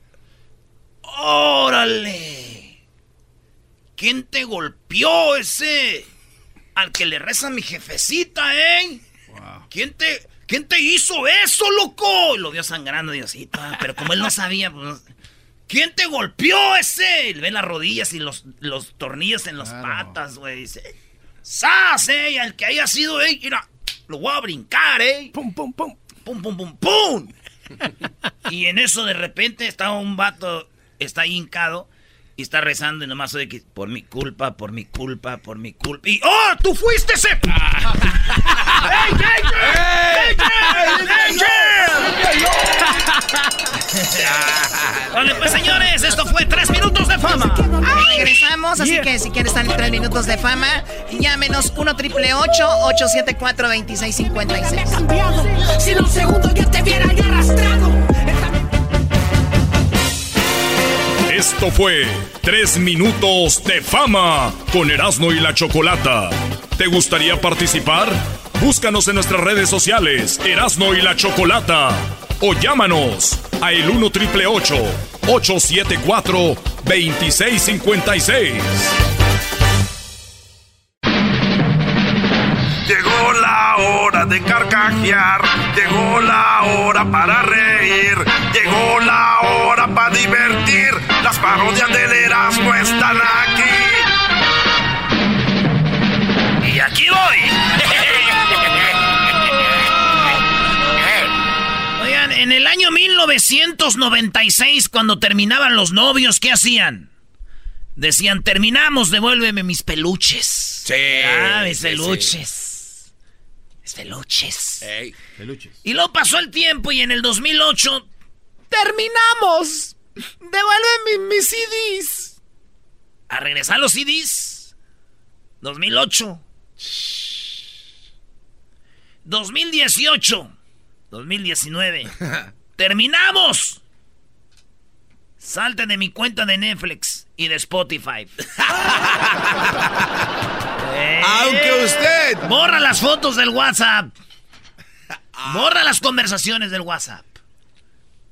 ¡Órale! ¿Quién te golpeó ese? Al que le reza mi jefecita, ¿eh? ¿Quién te, ¿Quién te hizo eso, loco? Y lo vio sangrando, Diosita. Pero como él no sabía, pues... ¿Quién te golpeó ese? Y le ve las rodillas y los, los tornillos en las patas, güey. Dice, ¡Sas, eh! Al que haya sido, eh, mira, lo voy a brincar, eh. Pum, pum, pum. Pum, pum, pum, pum. y en eso de repente está un vato, está hincado y está rezando y nomás oye que por mi culpa, por mi culpa, por mi culpa. Y ¡Oh! ¡Tú fuiste ese! (laughs) ¡Ey, Danger! ¡Danger! Vale, pues señores, esto fue Tres Minutos de Fama.
Regresamos, así que si quieres estar en tres minutos de fama, llámenos 1 triple 874 2656.
Si en un segundo yo te viera arrastrado.
Esto fue Tres Minutos de Fama con Erasmo y la Chocolata. ¿Te gustaría participar? Búscanos en nuestras redes sociales, Erasmo y la Chocolata. O llámanos a el 1 triple 874 2656.
Llegó la hora de carcajear, llegó la hora para reír, llegó la hora para divertir. Las parodias del Erasmo están aquí.
Y aquí voy. Oigan, en el año 1996, cuando terminaban los novios, ¿qué hacían? Decían, terminamos, devuélveme mis peluches.
Sí.
Ah, mis
sí,
peluches. Mis peluches.
Peluches.
Y luego pasó el tiempo y en el 2008, terminamos. Devuélveme mis CDs. A regresar los CDs. 2008. 2018. 2019. Terminamos. Salte de mi cuenta de Netflix y de Spotify. (laughs)
Aunque usted-
Borra las fotos del WhatsApp. (laughs) Borra las conversaciones del WhatsApp.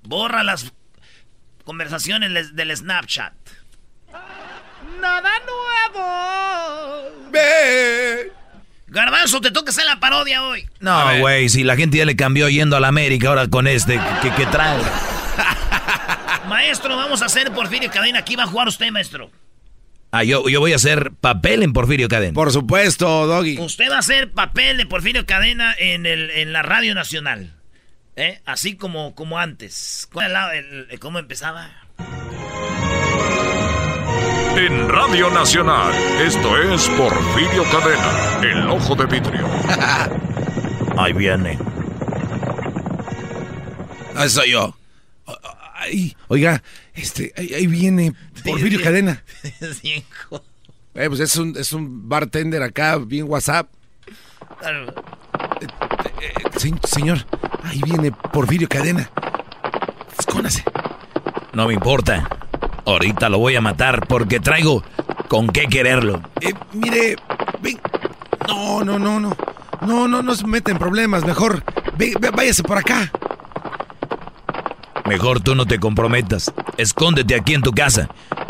Borra las conversaciones del Snapchat.
Nada nuevo.
Garbanzo, te toca hacer la parodia hoy.
No, güey, si la gente ya le cambió yendo a la América ahora con este, ¿qué, qué trae? (laughs)
Maestro, vamos a hacer Porfirio Cadena. Aquí va a jugar usted, maestro.
Ah, yo, yo voy a hacer papel en Porfirio Cadena.
Por supuesto, Doggy.
Usted va a hacer papel de Porfirio Cadena en, el, en la Radio Nacional. ¿Eh? Así como, como antes. ¿Cuál era el- el- ¿Cómo empezaba?
en Radio Nacional. Esto es Porfirio Cadena, el ojo de vidrio. (laughs)
Ahí viene.
Ah, soy yo. Ay, oiga, este, ahí, ahí viene Porfirio Cadena. (laughs) Eh, pues es un, es un bartender acá, bien WhatsApp. Eh, se- señor, ahí viene Porfirio Cadena. Escóndase.
No me importa. Ahorita lo voy a matar porque traigo con qué quererlo.
Eh, mire, ven. No, no, no, no. No, no, no se mete en problemas. Mejor, ve- ve- váyase por acá.
Mejor tú no te comprometas. Escóndete aquí en tu casa.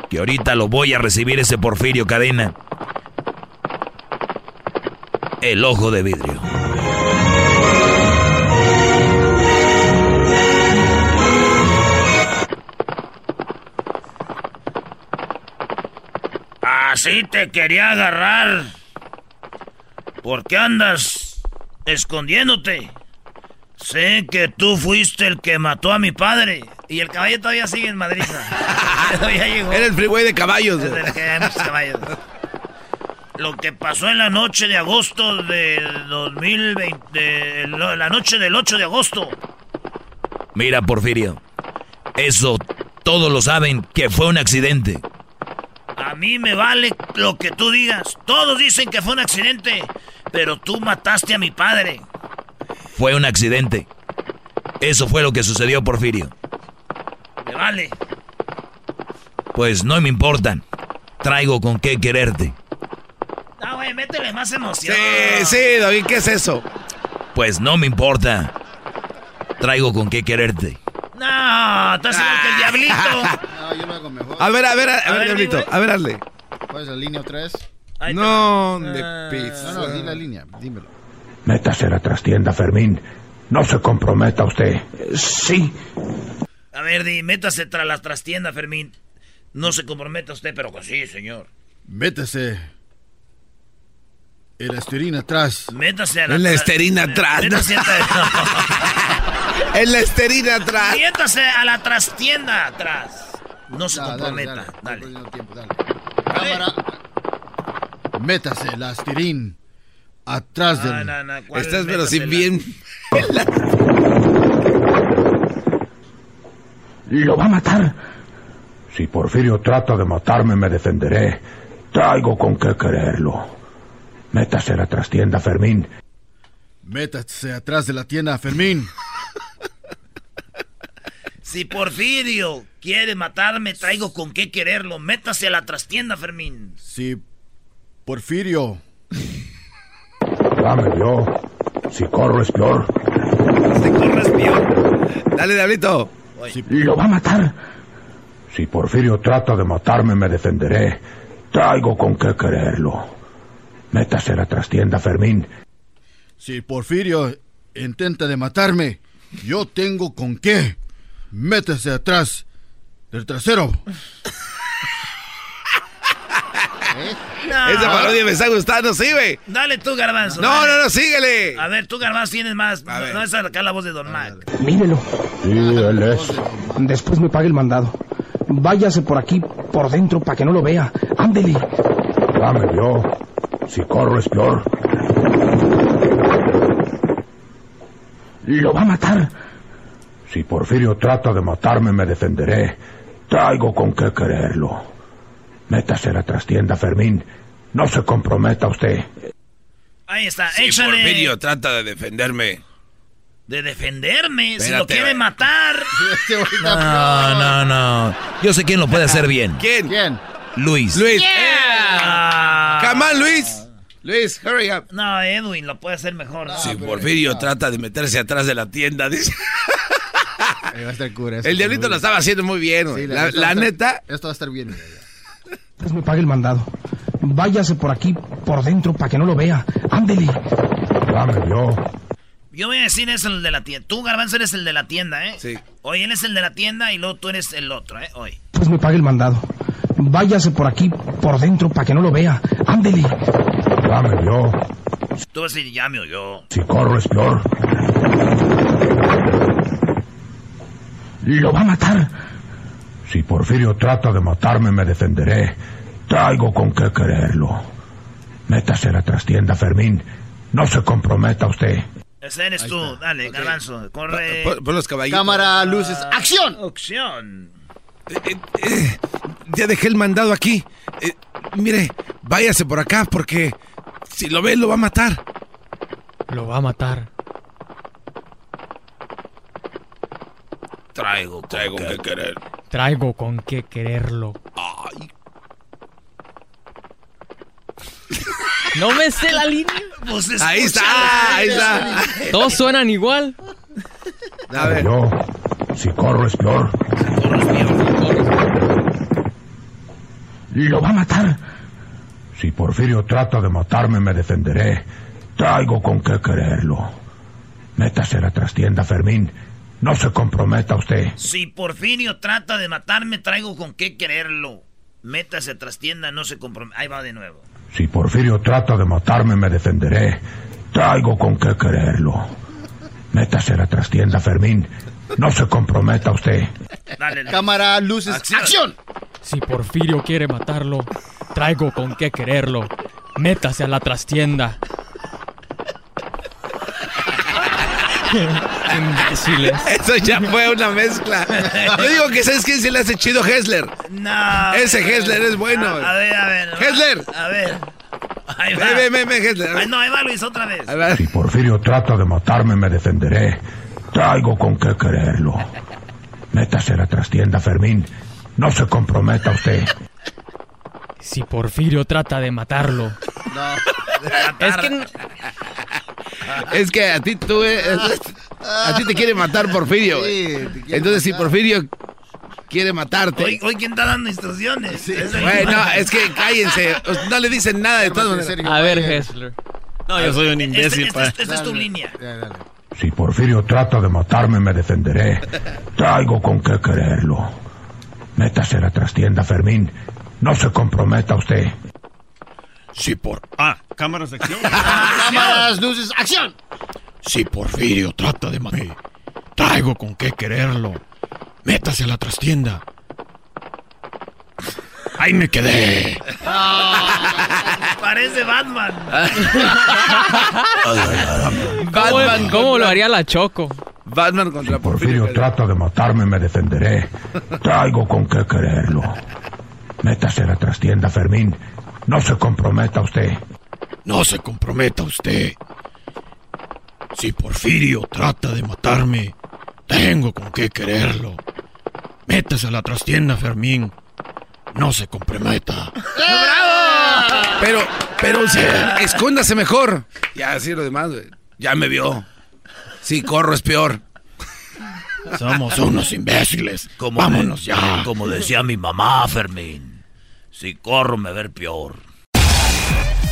Que ahorita lo voy a recibir ese Porfirio Cadena. El ojo de vidrio.
Así te quería agarrar. ¿Por qué andas escondiéndote? Sé que tú fuiste el que mató a mi padre. Y el caballo todavía sigue en Madrid. (laughs) ya llegó.
Era el freeway de caballos.
Es el que hay muchos caballos. Lo que pasó en la noche de agosto de 2020. de la noche del 8 de agosto.
Mira, Porfirio. Eso todos lo saben que fue un accidente.
A mí me vale lo que tú digas. Todos dicen que fue un accidente. Pero tú mataste a mi padre.
Fue un accidente. Eso fue lo que sucedió, Porfirio.
Me vale.
Pues no me importan. Traigo con qué quererte.
No, güey, métele más emoción.
Sí, sí, David, ¿qué es eso?
Pues no me importa. Traigo con qué quererte.
No, estás igual que el diablito. (laughs)
No, yo lo hago mejor.
A ver, a ver, a, a
A
ver,
ver,
Diablito, a ver, hazle.
¿Cuál es la línea otra vez?
No, de
No,
pizza.
no, di la línea, dímelo.
Métase a la trastienda, Fermín. No se comprometa usted. Sí.
A ver, di, métase tras la trastienda, Fermín. No se comprometa usted, pero que sí, señor.
Métase. El asterina atrás.
Métase a la...
En la esterina atrás.
Métase a... (laughs)
En la esterina atrás.
Métase a la trastienda atrás. No se comprometa.
dale,
Dale.
tiempo, dale. Cámara. Métase el asterín atrás del.
No, no, no, ¿cuál?
Estás pero sin bien. (laughs)
¿Lo va a matar? Si Porfirio trata de matarme, me defenderé. Traigo con qué quererlo. Métase a la trastienda, Fermín.
Métase atrás de la tienda, Fermín.
Si Porfirio quiere matarme, traigo con qué quererlo. Métase a la trastienda, Fermín.
Si Porfirio.
Dame yo. Si corro es peor.
Dale, Diablito.
¿Lo va a matar? Si Porfirio trata de matarme, me defenderé. Traigo con qué quererlo. Métase a la trastienda, Fermín.
Si Porfirio intenta de matarme, yo tengo con qué. Métase atrás del trasero.
No.
Esa parodia me está gustando, sí, güey.
Dale tú, Garbanzo.
No,
dale.
no, no, síguele.
A ver, tú, Garbanzo, tienes más. No, no es acá la voz de Don Mac.
Mírelo. Es.
Después me pague el mandado. Váyase por aquí, por dentro, para que no lo vea. Ándele.
Dame yo. Si corro es peor. ¿Lo va a matar? Si Porfirio trata de matarme, me defenderé. Traigo con qué quererlo. Métase a la trastienda, Fermín. No se comprometa usted.
Ahí está,
Si
échale.
Porfirio trata de defenderme.
De defenderme, si lo quiere matar. (laughs)
No, no, no. Yo sé quién lo puede hacer bien.
¿Quién?
¿Quién?
Luis.
Luis.
Ah.
Come on, Luis. Luis, hurry up.
No, Edwin lo puede hacer mejor. ¿no?
Si Porfirio trata de meterse atrás de la tienda, dice. (laughs)
Ahí va a estar cura.
El diablito lo estaba haciendo muy bien.
Sí,
la, la
a estar-
neta.
Esto va a estar bien.
Después me pague el mandado. Váyase por aquí, por dentro, para que no lo vea. Ándele.
Dame yo.
Yo voy a decir es el de la tienda. Tú, Garbanzo, eres el de la tienda, ¿eh?
Sí.
Hoy él es el de la tienda y luego tú eres el otro, ¿eh? Hoy.
Después me pague el mandado. Váyase por aquí, por dentro, para que no lo vea. Ándele.
Dame yo.
Tú vas a decir, ya me oyó.
Si corro es peor.
¿Lo va a matar?
Si Porfirio trata de matarme, me defenderé. Traigo con qué quererlo. Métase a la trastienda, Fermín. No se comprometa usted.
Ese eres tú, dale, garbanzo, corre.
Pon, los caballitos.
Cámara, luces, acción.
Acción.
Eh, eh, ya dejé el mandado aquí. Eh, mire, váyase por acá porque si lo ve lo va a matar.
Lo va a matar.
Traigo, traigo que querer.
Traigo con qué quererlo.
Ay.
No me sé la línea.
Pues
ahí está, ahí está.
Todos suenan igual.
A ver.
Yo, si corro es peor. Lo va a matar. Si Porfirio trata de matarme, me defenderé. Traigo con qué quererlo. Métase a la trastienda, Fermín. No se comprometa usted.
Si Porfirio trata de matarme, traigo con qué quererlo. Métase tras tienda, no se compromete. Ahí va de nuevo.
Si Porfirio trata de matarme, me defenderé. Traigo con qué quererlo. Métase a la trastienda, Fermín. No se comprometa usted.
Dale, dale.
Cámara, luces, acción.
Si Porfirio quiere matarlo, traigo con qué quererlo. Métase a la trastienda. Imbéciles.
Eso ya fue una mezcla. Yo digo que ¿sabes quién se le hace chido Hessler?
No.
Ese Hessler es bueno.
A ver, a ver.
Hessler.
A ver. Ahí va.
Hessler.
Ay, no, ahí va Luis otra vez.
A ver.
Si Porfirio trata de matarme, me defenderé. Traigo con qué quererlo. Métase a la trastienda, Fermín. No se comprometa usted.
Si Porfirio trata de matarlo.
Es que es que a ti tú eh, a ti te quiere matar Porfirio. güey. Entonces si Porfirio quiere matarte.
Hoy, hoy ¿quién está dando instrucciones? Es el-
Güey, no, es que cállense. No le dicen nada de todas maneras.
A ver, Hessler.
No, yo soy un imbécil. Esta este es tu línea.
Si Porfirio trata de matarme, me defenderé. Traigo con qué quererlo. Métase a la trastienda, Fermín. No se comprometa usted.
Si por... Ah, cámaras de acción. (laughs)
Cámaras, luces, acción.
Si Porfirio trata de matarme, traigo con qué quererlo. Métase a la trastienda. Ahí me quedé. (laughs)
Parece Batman. (laughs)
¿Cómo, cómo lo haría la Choco?
Batman contra
Porfirio trata de matarme, me defenderé. Traigo con qué quererlo. Métase a la trastienda, Fermín. No se comprometa usted.
No se comprometa usted. Si Porfirio trata de matarme, tengo con qué quererlo. Métase a la trastienda, Fermín. No se comprometa.
Pero, pero, sí, escóndase mejor. Ya, así lo demás, güey. Ya me vio. Si corro es peor.
Somos unos imbéciles.
Como
Vámonos
de-
ya.
Como decía mi mamá, Fermín. Si corro me ver peor.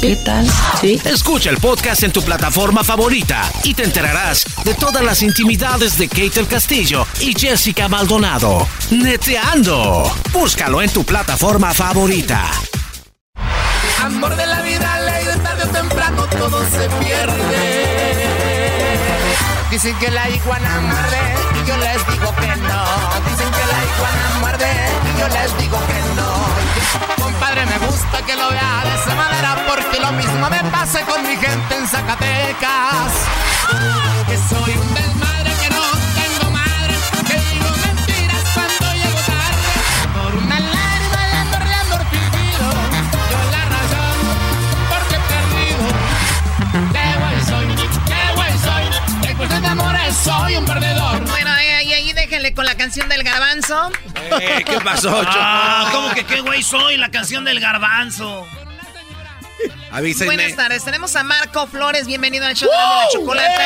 ¿Qué tal?
Sí.
Escucha el podcast en tu plataforma favorita y te enterarás de todas las intimidades de Kate del Castillo y Jessica Maldonado. Neteando. Búscalo en tu plataforma favorita.
Amor de la vida, ley de tarde o temprano todo se pierde. Dicen que la iguana muerde y yo les digo que no. Dicen que la iguana muerde y yo les digo que no. Compadre, me gusta que lo vea de esa manera porque lo mismo me pasa con mi gente en Zacatecas. Que soy un desmadre, que no tengo madre, que digo mentiras cuando llego tarde. Por una lágrima de amor vivido, yo la razón porque perdido. Qué soy, qué soy, cuestión de amores soy un perdedor.
Con la canción del garbanzo.
Eh, ¿Qué pasó, (laughs) Choco?
Ah, ¿cómo que qué güey soy? La canción del garbanzo.
Avísenme.
Buenas tardes, tenemos a Marco Flores, bienvenido al show de la chocolate.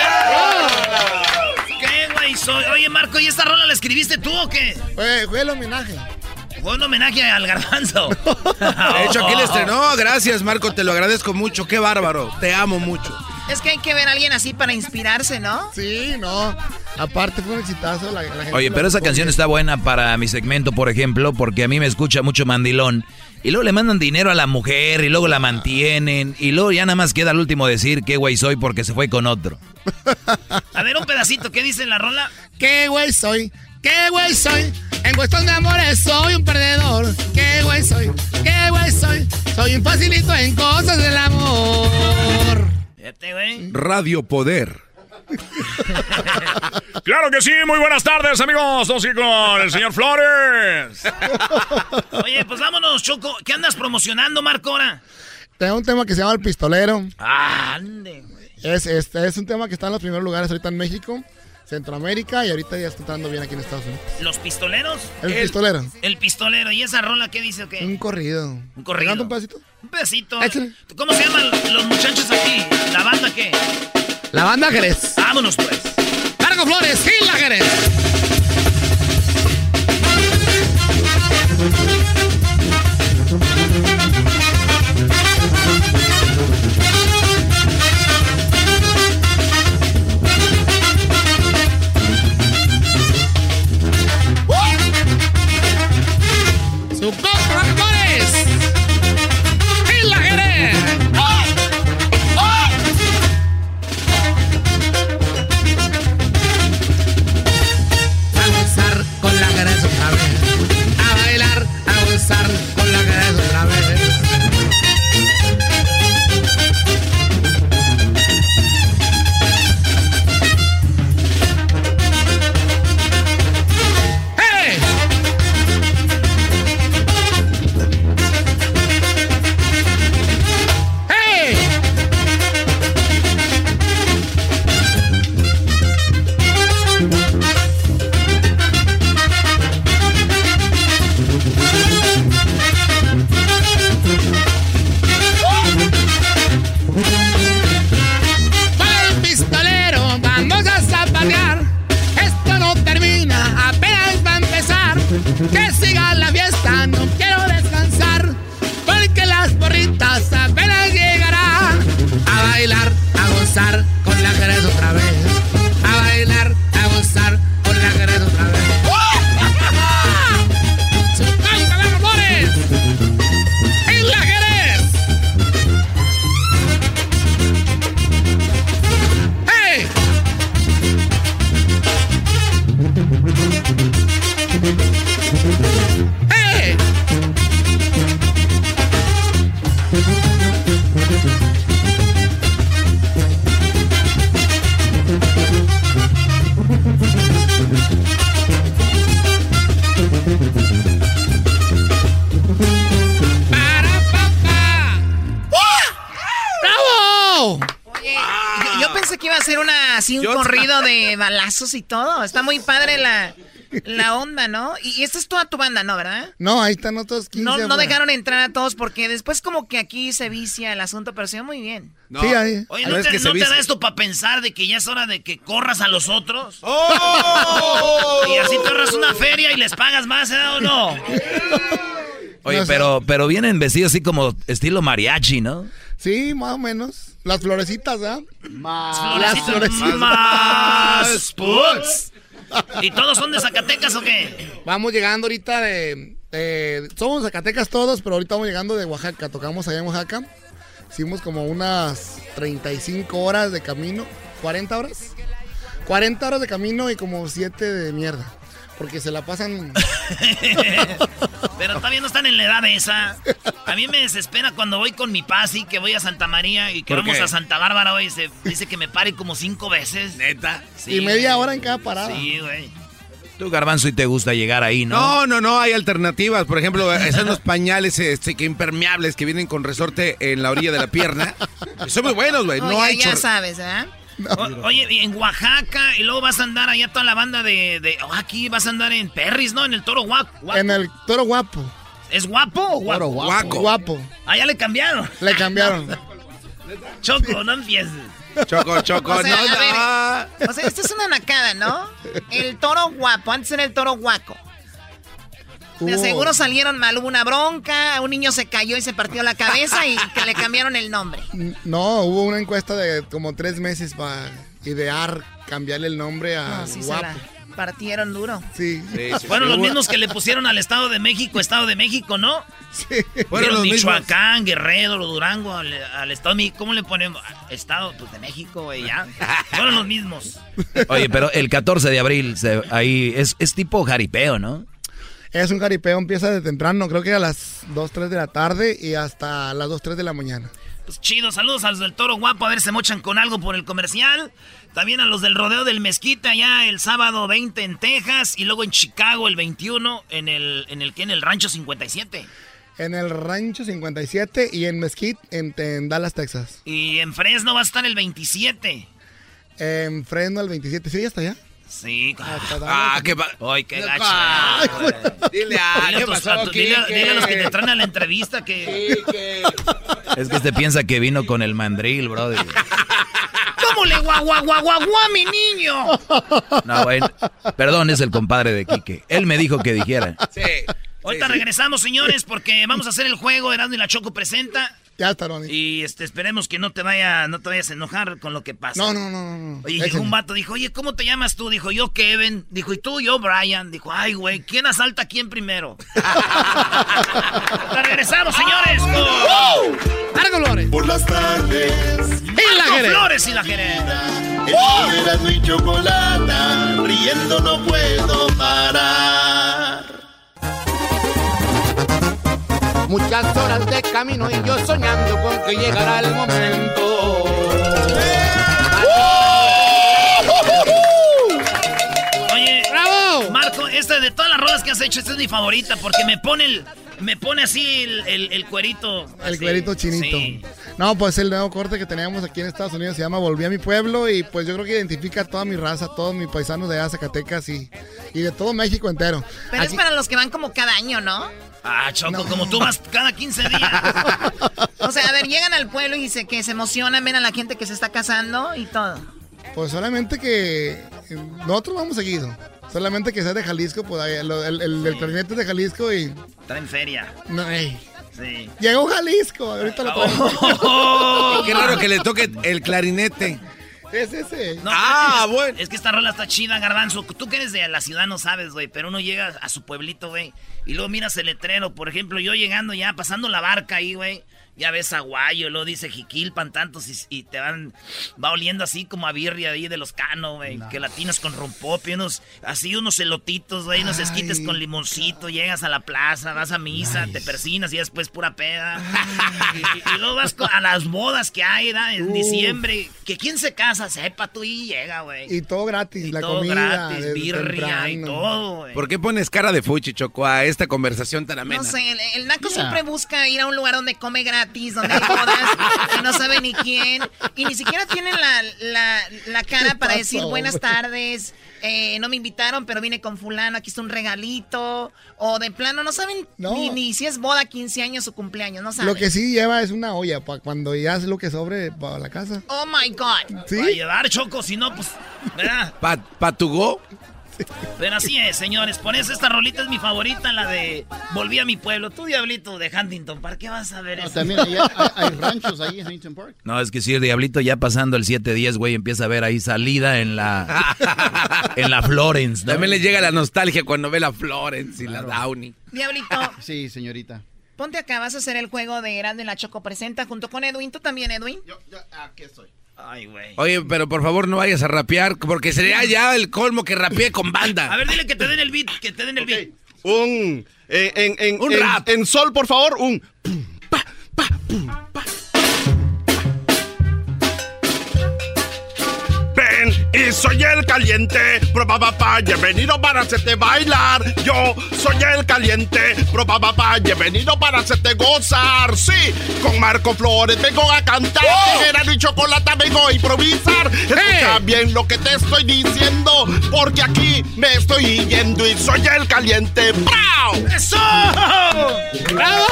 ¿Qué, güey? Soy... Oye, Marco, ¿y esta rola la escribiste tú o qué?
Fue, fue el homenaje.
Fue un homenaje al garbanzo. (laughs)
De hecho, aquí le estrenó. Gracias, Marco, te lo agradezco mucho. Qué bárbaro. Te amo mucho.
Es que hay que ver a alguien así para inspirarse, ¿no?
Sí, no. Aparte fue un exitazo. La, la gente
Oye, pero esa canción
bien.
está buena para mi segmento, por ejemplo, porque a mí me escucha mucho mandilón. Y luego le mandan dinero a la mujer y luego la mantienen. Y luego ya nada más queda al último decir qué güey soy porque se fue con otro.
A ver, un pedacito, ¿qué dice la rola?
¿Qué güey soy? ¿Qué güey soy? En cuestión de amores soy un perdedor. ¿Qué güey soy? ¿Qué güey soy? Soy un facilito en cosas del amor.
Güey.
Radio Poder. (laughs)
Claro que sí, muy buenas tardes, amigos. Ir con el señor Flores.
Oye, pues vámonos, Choco. ¿Qué andas promocionando, Marco, ahora?
Tengo un tema que se llama El Pistolero.
Ande, güey.
Es, este, es un tema que está en los primeros lugares ahorita en México, Centroamérica y ahorita ya está entrando bien aquí en Estados Unidos.
¿Los pistoleros?
El pistolero.
El pistolero. ¿Y esa rola qué dice o qué?
Un corrido.
Un corrido.
¿Te canto un pedacito?
Un.
Échale.
¿Cómo se llaman los muchachos aquí? ¿La banda qué?
La banda Jerez.
Vámonos, pues.
Marco Flores, Gil Jerez.
De balazos y todo. Está muy padre la, la onda, ¿no? Y, y esta es toda tu banda, ¿no, verdad?
No, ahí están otros 15.
No, no dejaron entrar a todos porque después como que aquí se vicia el asunto, pero se ve muy bien.
Sí, ahí.
Oye,
A
¿no te, no te da esto para pensar de que ya es hora de que corras a los otros? (laughs)
¡Oh!
y así te ahorras una feria y les pagas más, ¿eh? ¿O no? (laughs)
Oye,
No
pero, pero vienen vestidos así como estilo mariachi, ¿no?
Sí, más o menos. Las florecitas, ¿ah? Más. Las
Florecitas
florecitas.
más puts. ¿Y todos son de Zacatecas o qué?
Vamos llegando ahorita de, de- Somos Zacatecas todos, pero ahorita vamos llegando de Oaxaca. Tocamos allá en Oaxaca. Hicimos como unas 35 horas de camino. ¿40 horas? 40 horas de camino y como 7 de mierda. Porque se la pasan...
Pero todavía no están en la edad esa. A mí me desespera cuando voy con mi pasi, que voy a Santa María y que
¿Por
vamos
qué?
a Santa Bárbara hoy. Se dice que me pare como cinco veces.
¿Neta?
y media hora en cada parada.
Sí, güey.
Tú, Garbanzo, y te gusta llegar ahí, ¿no?
No, no, no, hay alternativas. Por ejemplo, están los pañales este, que impermeables que vienen con resorte en la orilla de la pierna. Son muy buenos, güey. No
Oye,
hay
ya sabes, ¿verdad? (laughs)
O- oye, en Oaxaca y luego vas a andar allá toda la banda de... de- oh, aquí vas a andar en Perris, ¿no? En el Toro Guapo.
En el Toro Guapo.
¿Es guapo o guapo?
Toro guapo. Guapo.
Ah, ya le cambiaron. (laughs)
Le cambiaron. (laughs)
Choco, no empieces.
Choco, choco,
O sea,
no.
ver, o sea, esto es una nacada, ¿no? El toro guapo, antes era el toro guaco. De seguro salieron mal, hubo una bronca, un niño se cayó y se partió la cabeza y que le cambiaron el nombre.
No, hubo una encuesta de como tres meses para idear cambiarle el nombre a
No, sí
Guapo.
partieron duro.
Sí.
Fueron los mismos que le pusieron al Estado de México, Estado de México, ¿no?
Sí.
Fueron los Michoacán, Guerrero, Durango, al, al Estado de México. ¿Cómo le ponemos? Estado pues, de México, güey, ya. (laughs) Fueron los mismos.
Oye, pero el 14 de abril, se- ahí es, es tipo jaripeo, ¿no?
Es un caripeo, empieza de temprano, creo que a las 2, 3 de la tarde y hasta las 2, 3 de la mañana.
Pues chido, saludos a los del Toro Guapo, a ver si se mochan con algo por el comercial. También a los del Rodeo del Mezquita, allá el sábado 20 en Texas y luego en Chicago el 21 en el, en el que en el Rancho 57.
En el Rancho 57 y en Mesquite, en, en Dallas, Texas.
Y en Fresno va a estar el 27.
En Fresno el 27, ¿sí? ¿Hasta allá?
Sí.
Ah, qué va.
Ay, qué gacho.
Dile a. ¿Qué pasó,
dile a-
Quique?
dile a los que te traen a la entrevista que...
Es que este piensa que vino con el mandril, brother.
¿Cómo le guau, guau, guau, guau, guau a mi niño?
No, bueno, perdón, es el compadre de Quique. Él me dijo que dijera.
Sí.
Ahorita regresamos, señores, porque vamos a hacer el juego. Erasmo y la Choco presenta.
Ya está, Ronnie.
Y este, esperemos que no te vaya, no te vayas a enojar con lo que pasa.
No, no, no, no.
llegó un vato, dijo, oye, ¿cómo te llamas tú? Dijo, yo Kevin. Dijo, ¿y tú? Yo Brian. Dijo, ay, güey, ¿quién asalta a quién primero? (laughs) Ahorita regresamos, señores, con...
¡Argo Flores!
Por las tardes.
¡Y la Jerez!
Flores y la Jerez.
El show de Erasmo y chocolata. Riendo no puedo parar.
Muchas horas de camino y yo soñando con que llegará el momento.
Oye,
¡Bravo!
Marco, esta de todas las rolas que has hecho, esta es mi favorita porque me pone el, me pone así el, el- el cuerito.
El
así.
cuerito chinito.
Sí.
No, pues el nuevo corte que tenemos aquí en Estados Unidos se llama Volví a mi pueblo y pues yo creo que identifica a toda mi raza, todos mis paisanos de allá, Zacatecas y, y de todo México entero.
Pero
Aquí-
es para los que van como cada año, ¿no?
Ah, Choco, como tú vas cada 15 días. (laughs)
O sea, a ver, llegan al pueblo y se, que se emocionan, ven a la gente que se está casando y todo.
Pues solamente que eh, nosotros vamos seguido. Solamente que sea de Jalisco, pues el, el, el clarinete es de Jalisco y...
Traen feria.
No, ey.
Sí.
Llegó Jalisco, ahorita lo traemos.
Oh. (laughs)
Qué raro que le toque el clarinete.
Es ese.
No,
Ah,
es,
bueno.
Es que esta rola está chida, Garbanzo. Tú que eres de la ciudad no sabes, güey. Pero uno llega a su pueblito, güey. Y luego miras el letrero. Por ejemplo, yo llegando ya, pasando la barca ahí, güey. Ya ves aguayo, luego dice jiquilpan tantos y, y te van... Va oliendo así como a birria ahí de los canos, güey. Que latinos con rompop y unos... Así unos elotitos, güey. Unos esquites con limoncito. Llegas a la plaza, vas a misa, te persinas y después pura peda. y, (laughs) y- y luego vas a las bodas que hay, ¿verdad? En
Uf.
diciembre. Que quién se casa, sepa tú y llega, güey.
Y todo gratis, la
todo
comida.
gratis, birria y todo, güey.
¿Por qué pones cara de fuchi, Choco, a esta conversación tan amena?
No sé, el, el naco siempre busca ir a un lugar donde come gratis, donde hay bodas y no sabe ni quién. Y ni siquiera tienen la, la, la cara para decir buenas tardes. eh, no me invitaron, pero vine con fulano, aquí está un regalito. O de plano, no saben
No.
Ni, ni si es boda, 15 años o cumpleaños, no saben.
Lo que sí lleva es una olla para cuando ya es lo que sobre para la casa.
Oh my God.
¿Sí?
Va a llevar choco, si no, pues. ¿Verdad?
Pa- ¿Patugó? (laughs)
Pero así es, señores. Por eso esta rolita es mi favorita, la de Volví a mi pueblo. Tú, diablito de Huntington, ¿para qué vas a ver eso?
También hay, hay- hay (laughs) ranchos ahí en Huntington Park.
No, es que si el diablito ya pasando el 7-10, güey, empieza a ver ahí salida en la (laughs) en la Florence, ¿no?
También le llega la nostalgia cuando ve la Florence y la Downey.
Diablito,
Sí, señorita.
ponte acá, vas a hacer el juego de y la Choco Presenta junto con Edwin. ¿Tú también, Edwin?
Yo, yo, aquí estoy.
Ay, güey.
Oye, pero por favor no vayas a rapear, porque sería ya el colmo que rapee con banda.
A ver, dile que te den el beat, que te den el beat.
Un. eh, en, en,
Un
en-
rap.
En sol, por favor, un.
Ven y soy el caliente, prueba papá, he venido para hacerte bailar. Yo soy el caliente, prueba papá, he venido para hacerte gozar. Sí, con Marco Flores vengo a cantar. Tijera y chocolate vengo a improvisar. Escucha bien lo que te estoy diciendo, porque aquí me estoy yendo y soy el caliente. ¡Bravo!
¡Eso!
¡Bravo!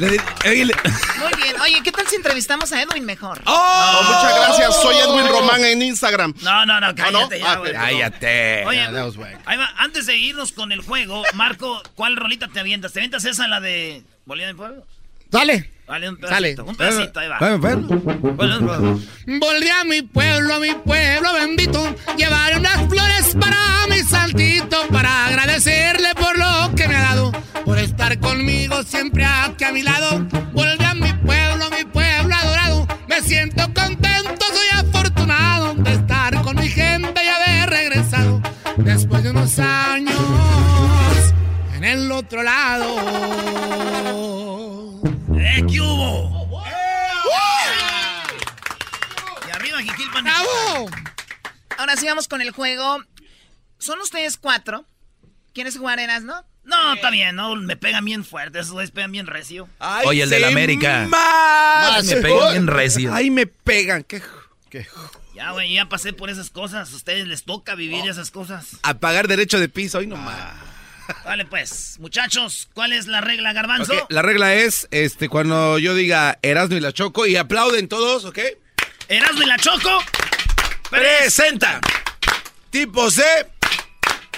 eh,
Muy bien. Oye, ¿qué tal si entrevistamos a Edwin mejor?
Oh, muchas gracias. Soy Edwin Román en Instagram.
No, no, no, cállate
Ah,
ya,
no?
güey.
Cállate.
Oye, ahí va, antes de irnos con el juego, Marco, ¿cuál rolita te avientas? ¿Te avientas esa, la de Bolívar en Fuego?
Dale.
Vale, un pedacito, un pedacito, ahí va.
Volví a mi pueblo, a mi pueblo bendito. Llevaré unas flores para mi saltito. Para agradecerle por lo que me ha dado. Por estar conmigo siempre aquí a mi lado. Volví a mi pueblo, a Después de unos años en el otro lado.
¡Eh, qué hubo! Y arriba, Jiquilpan.
¡Bravo! Ahora sí vamos con el juego. Son ustedes cuatro. ¿Quieres jugar, Eras, no?
No, está bien, no, me pegan bien fuerte, esos güeyes pegan bien recio.
Oye, el del América.
Más.
Me pegan bien recio.
Ahí me pegan. ¿Qué?
Ya, güey, ya pasé por esas cosas. A ustedes les toca vivir esas cosas.
A pagar derecho de piso, hoy nomás.
Vale, pues, muchachos, ¿cuál es la regla, Garbanzo?
La regla es, este, cuando yo diga Erasmo y la Choco y aplauden todos, ¿ok?
Erasmo y la Choco.
Presenta. Tipo C.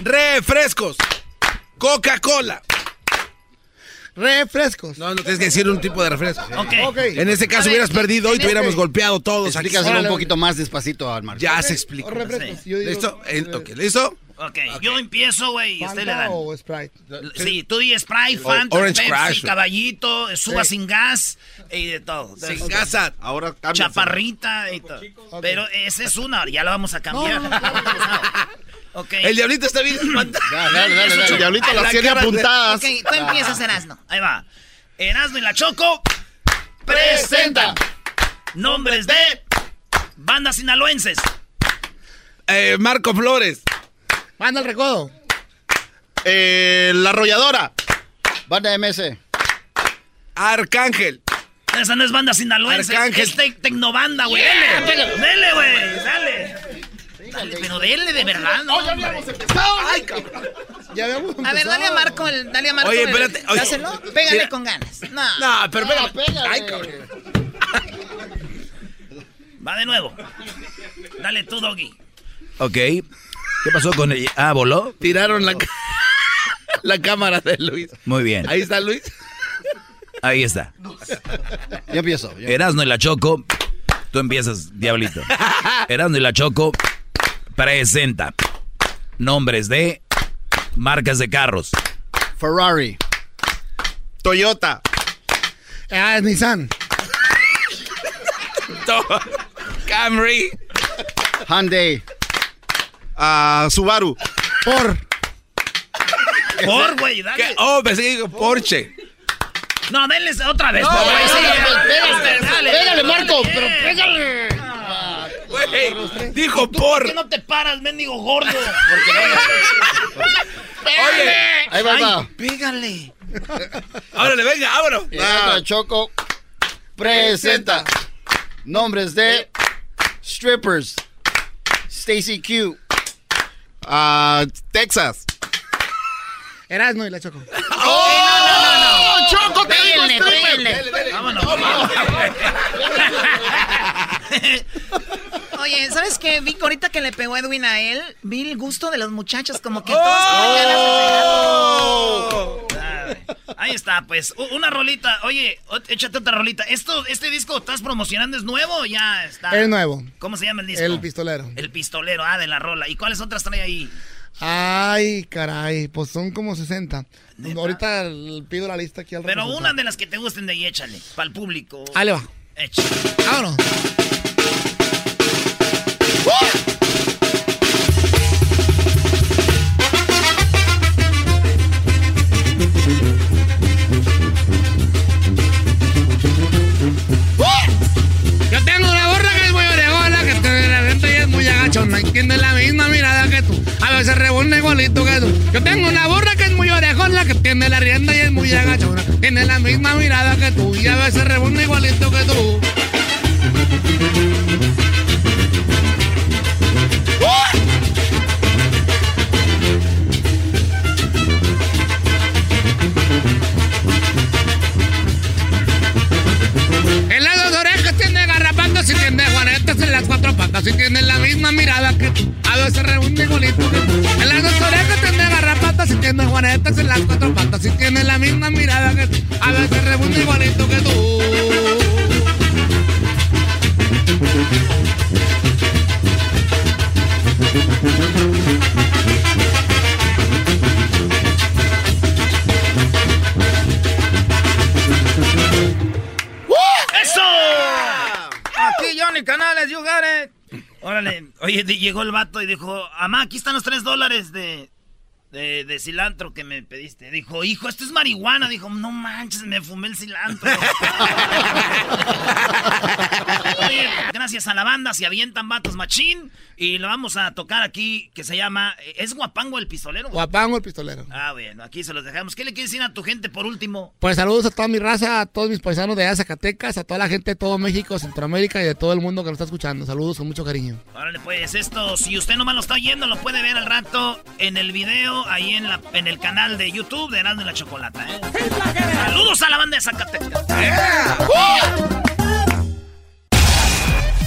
Refrescos. Coca-Cola.
Refrescos.
No, no tienes que decir un tipo de refresco.
Ok.
En ese caso
ver,
hubieras perdido y
en
te hubiéramos
este-
golpeado todos.
Explícaselo un poquito más despacito al Marco.
Ya se explicó.
refrescos. Yo digo-
¿Listo? En- ok, ¿listo?
Ok, yo empiezo, güey, y usted le dan.
o Sprite?
Sí, tú di Sprite, Fanta,
Orange
Pepsi,
Crush.
caballito, suba
Sí.
sin gas y de todo.
Sin
Entonces,
gas.
Ahora.
Chaparrita y todo. Pero esa es una, ya la vamos a cambiar. Ok.
El diablito está bien (clears throat) espantado.
Dale, dale, dale, dale.
El diablito las
la
tiene apuntadas.
Ok, tú empiezas, Erasno.
Ahí va. Erasmo y la Choco presenta nombres de bandas sinaloenses.
Eh, Marco Flores.
Manda el recodo.
Eh, la arrolladora.
Banda MS.
Arcángel.
Esa no es banda sinaloense,
Arcángel.
es tec- tecnobanda, güey. Dele, dele, güey, dale. Dale, pero dele de verdad, ¿no? hombre.
Ya habíamos
A ver, dale a Marco el. Dale a Marco
Oye,
el-
espérate, oye.
dáselo. Pégale
Mira.
con ganas. No.
No, pero espérame.
pégale.
Ay, cabrón.
Va de nuevo. Dale tú, Doggy.
Ok. ¿Qué pasó con ella? Ah, voló.
Tiraron la, (laughs) la cámara de Luis.
Muy bien.
Ahí está Luis.
Ahí está.
Yo empiezo. yo-
Erasno y la Choco. Tú empiezas, diablito. (laughs) Erasno y la Choco presenta nombres de marcas de carros.
Ferrari.
Toyota.
Ah, Nissan.
Camry.
Hyundai.
Ah, Subaru.
Por.
Por, güey,
¿Qué?
dale.
Oh, pensé que dijo Porsche.
No, denles otra vez,
No,
por güey. Sí,
pégale,
Dale,
pégale,
dale,
Marco, pero pégale.
Güey, dijo
¿Tú
por.
¿Por qué no te paras, mendigo gordo? (laughs)
Oye,
Ahí va,
Ay,
va.
pégale. (laughs)
órale, venga, vámonos.
Y Choco presenta nombres de strippers. Stacy Q.
Ah, Texas.
Erasmo y la Choco. (laughs)
¡Oh, Choco, te digo
Péguenle,
stripper!
péguenle.
Vámonos.
Oye, ¿sabes qué? Vi que ahorita que le pegó Edwin a él, vi el gusto de los muchachos, como que todos tienen ganas de pegar.
Ah, Ahí está, pues. Una rolita. Oye, échate otra rolita. Esto, ¿Este disco estás promocionando es nuevo o ya está?
Es nuevo.
¿Cómo se llama el disco?
El pistolero.
El pistolero, ah, de la rola. ¿Y cuáles otras trae ahí?
Ay, caray, pues son como 60. Ahorita pido la lista aquí al
Pero una de las que te gusten de ahí, échale. Para el público.
Ahí le va.
Échale.
Vámonos. Tiene la misma mirada que tú. A veces rebunda igualito que tú. Yo tengo una burra que es muy orejona, que tiene la rienda y es muy agachona. Tiene la misma mirada que tú y a veces rebunda igualito que tú. Cuatro patas y tiene la misma mirada que tú. A veces rebunda igualito que tú. En las dos orejas tiene garrapatas y tiene juanetas en las cuatro patas y tiene la misma mirada que tú. A veces rebunda igualito que tú.
¡Eso! Aquí Johnny Canales, you got it. Órale, oye, llegó el vato y dijo, Amá, aquí están los tres dólares de, de, de cilantro que me pediste. Dijo, hijo, esto es marihuana. Dijo, no manches, me fumé el cilantro. Oye, (laughs) gracias a la banda se avientan vatos machín y lo vamos a tocar aquí que se llama, ¿es Guapango el pistolero?
Guapango el pistolero.
Ah, bueno, aquí se los dejamos. ¿Qué le quieres decir a tu gente por último?
Pues saludos a toda mi raza, a todos mis paisanos de allá Zacatecas, a toda la gente de todo México, Centroamérica y de todo el mundo que nos está escuchando. Saludos con mucho cariño.
Órale, pues esto, si usted nomás lo está oyendo, lo puede ver al rato en el video, ahí en, la, en el canal de YouTube de Heraldo y la Chocolata, ¿eh? Saludos a la banda de Zacatecas.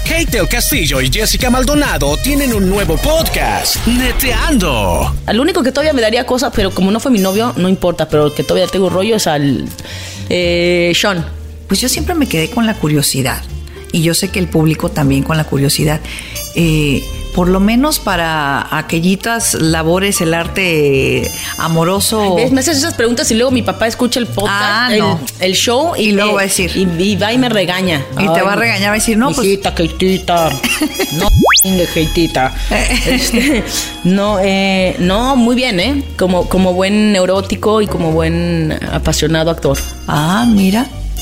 Kate del Castillo y Jessica Maldonado tienen un nuevo podcast, Neteando.
Al único que todavía me daría cosas, pero como no fue mi novio, no importa, pero el que todavía tengo rollo es al eh, Sean.
Pues yo siempre me quedé con la curiosidad. Y yo sé que el público también con la curiosidad. Eh, por lo menos para aquellitas labores, el arte amoroso.
¿Ves? Me haces esas preguntas y luego mi papá escucha el podcast,
Ah,
el,
no.
el show y,
Y luego va a decir.
Y, y va y me regaña.
Y te va a regañar, va a decir, no, pues-
Hijita, (laughs) no, de Keitita. Este, no, eh, no, muy bien, ¿eh? Como, como buen neurótico y como buen apasionado actor.
Ah, mira.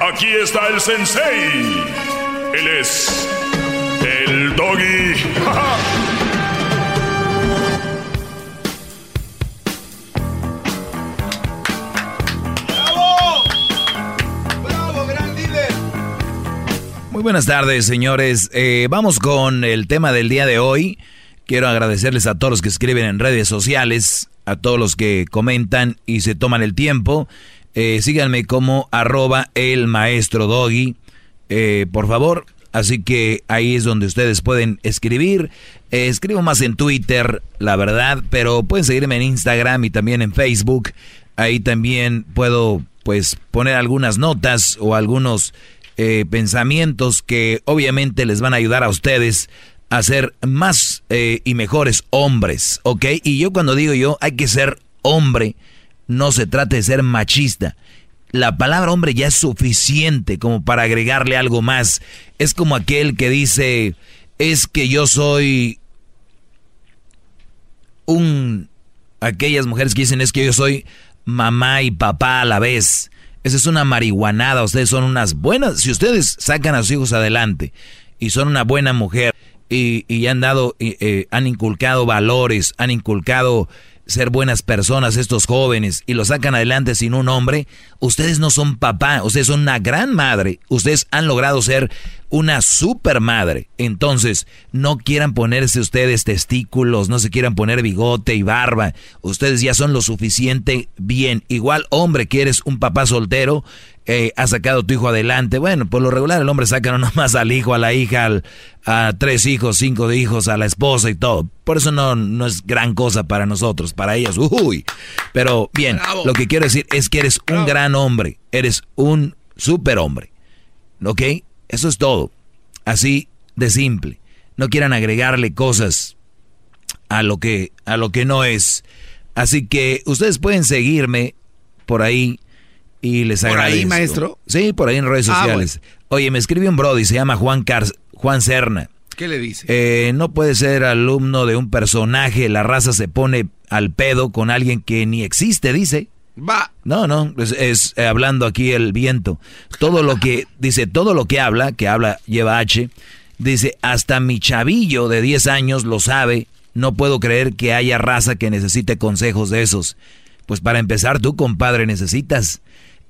Aquí está el sensei. Él es el doggy.
Muy buenas tardes, señores. Eh, vamos con el tema del día de hoy. Quiero agradecerles a todos los que escriben en redes sociales, a todos los que comentan y se toman el tiempo. Eh, síganme como arroba el maestro doggy, eh, por favor. Así que ahí es donde ustedes pueden escribir. Eh, escribo más en Twitter, la verdad, pero pueden seguirme en Instagram y también en Facebook. Ahí también puedo pues poner algunas notas o algunos pensamientos que obviamente les van a ayudar a ustedes a ser más y mejores hombres, ¿ok? Y yo cuando digo yo hay que ser hombre, no se trata de ser machista. La palabra hombre ya es suficiente como para agregarle algo más. Es como aquel que dice, es que yo soy un... Aquellas mujeres que dicen es que yo soy mamá y papá a la vez. Esa es una marihuanada. Ustedes son unas buenas. Si ustedes sacan a sus hijos adelante y son una buena mujer y, y han dado, y, eh, han inculcado valores, han inculcado ser buenas personas estos jóvenes y lo sacan adelante sin un hombre, ustedes no son papá, ustedes son una gran madre, ustedes han logrado ser una super madre. Entonces, no quieran ponerse ustedes testículos, no se quieran poner bigote y barba, ustedes ya son lo suficiente bien. Igual hombre, que eres un papá soltero, eh, has sacado a tu hijo adelante. Bueno, por lo regular el hombre saca (laughs) no nomás al hijo, a la hija, al, a tres hijos, cinco de hijos, a la esposa y todo. Por eso no, no es gran cosa para nosotros, para ellas, uy. Pero bien,
Bravo.
lo que quiero decir es que eres un gran hombre, eres un super hombre. ¿Ok? Eso es todo. Así de simple. no quieran agregarle cosas a lo que, a lo que no es. Así que ustedes pueden seguirme por ahí y les agradezco.
¿Por ahí, maestro?
Sí, por ahí en redes
Ah,
sociales. Oye, me escribe un brody, se llama Juan, Car Juan Serna.
¿Qué le dice?
Eh, no puede ser alumno de un personaje, la raza se pone al pedo con alguien que ni existe, dice.
Va.
No, no, es, eh, hablando aquí el viento. Todo lo que, dice, todo lo que habla, que habla lleva H, dice, hasta mi chavillo de 10 años lo sabe, no puedo creer que haya raza que necesite consejos de esos. Pues para empezar, tú, compadre, necesitas.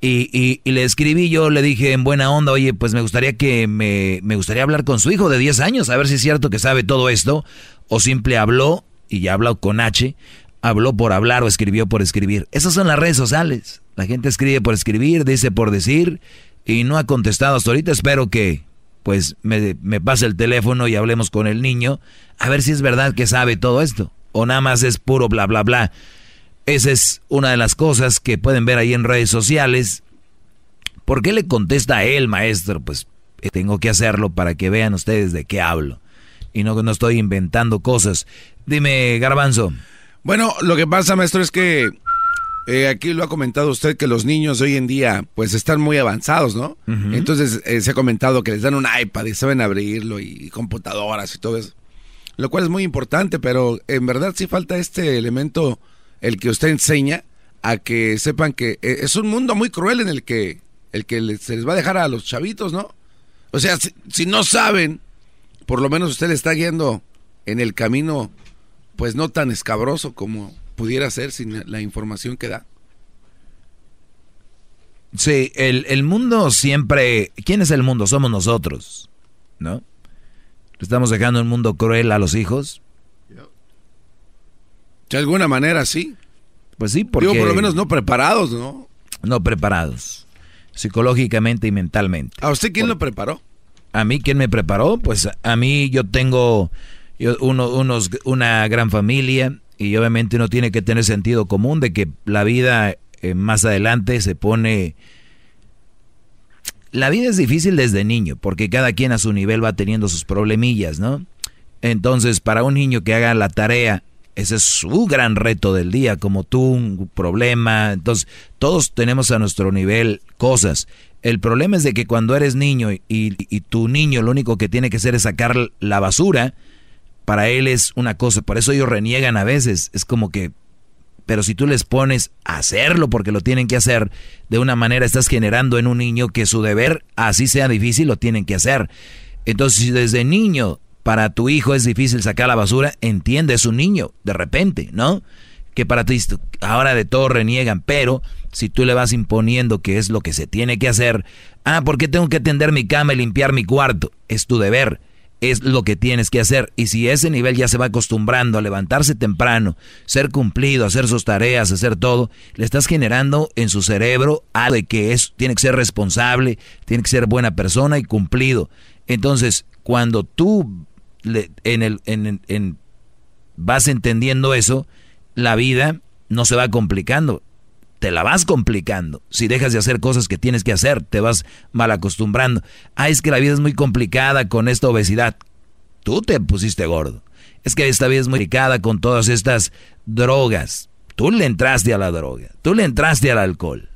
Y, y, y le escribí yo, le dije en buena onda, oye, pues me gustaría que me, me gustaría hablar con su hijo de 10 años, a ver si es cierto que sabe todo esto, o simple habló, y ya habló con H, habló por hablar o escribió por escribir. Esas son las redes sociales. La gente escribe por escribir, dice por decir, y no ha contestado hasta ahorita. Espero que pues me, pase el teléfono y hablemos con el niño, a ver si es verdad que sabe todo esto, o nada más es puro bla bla bla. Esa es una de las cosas que pueden ver ahí en redes sociales. ¿Por qué le contesta a él, maestro? Pues eh, tengo que hacerlo para que vean ustedes de qué hablo. Y no, no estoy inventando cosas. Dime, Garbanzo.
Bueno, lo que pasa, maestro, es que eh, aquí lo ha comentado usted que los niños hoy en día pues están muy avanzados, ¿no? Entonces eh, se ha comentado que les dan un iPad y saben abrirlo y, computadoras y todo eso. Lo cual es muy importante, pero en verdad sí falta este elemento, el que usted enseña, a que sepan que eh, es un mundo muy cruel en el que, el que les- se les va a dejar a los chavitos, ¿no? O sea, si, si no saben, por lo menos usted le está guiando en el camino, pues no tan escabroso como pudiera ser sin la información que da.
Sí, el, el mundo siempre... ¿Quién es el mundo? Somos nosotros, ¿no? ¿Le estamos dejando un mundo cruel a los hijos?
De alguna manera, sí.
Pues sí, porque...
Digo, por lo menos no preparados, ¿no?
No preparados, psicológicamente y mentalmente.
¿A usted quién lo preparó?
¿A mí quién me preparó? Pues a mí yo tengo uno, unos, una gran familia y obviamente uno tiene que tener sentido común de que la vida eh, más adelante se pone... La vida es difícil desde niño porque cada quien a su nivel va teniendo sus problemillas, ¿no? Entonces, para un niño que haga la tarea, ese es su gran reto del día, como tú, un problema. Entonces, todos tenemos a nuestro nivel cosas. El problema es de que cuando eres niño y, y tu niño lo único que tiene que hacer es sacar la basura, para él es una cosa. Por eso ellos reniegan a veces. Es como que, pero si tú les pones a hacerlo porque lo tienen que hacer, de una manera estás generando en un niño que su deber, así sea difícil, lo tienen que hacer. Entonces, si desde niño para tu hijo es difícil sacar la basura, entiende, es un niño, de repente, ¿no? Que para ti ahora de todo reniegan, pero si tú le vas imponiendo que es lo que se tiene que hacer, ah, ¿por qué tengo que tender mi cama y limpiar mi cuarto? Es tu deber, es lo que tienes que hacer. Y si ese nivel ya se va acostumbrando a levantarse temprano, ser cumplido, hacer sus tareas, hacer todo, le estás generando en su cerebro algo de que es, tiene que ser responsable, tiene que ser buena persona y cumplido. Entonces, cuando tú le- en el, en, en- vas entendiendo eso, la vida no se va complicando, te la vas complicando. Si dejas de hacer cosas que tienes que hacer, te vas mal acostumbrando. Ah, es que la vida es muy complicada con esta obesidad. Tú te pusiste gordo. Es que esta vida es muy complicada con todas estas drogas. Tú le entraste a la droga, tú le entraste al alcohol.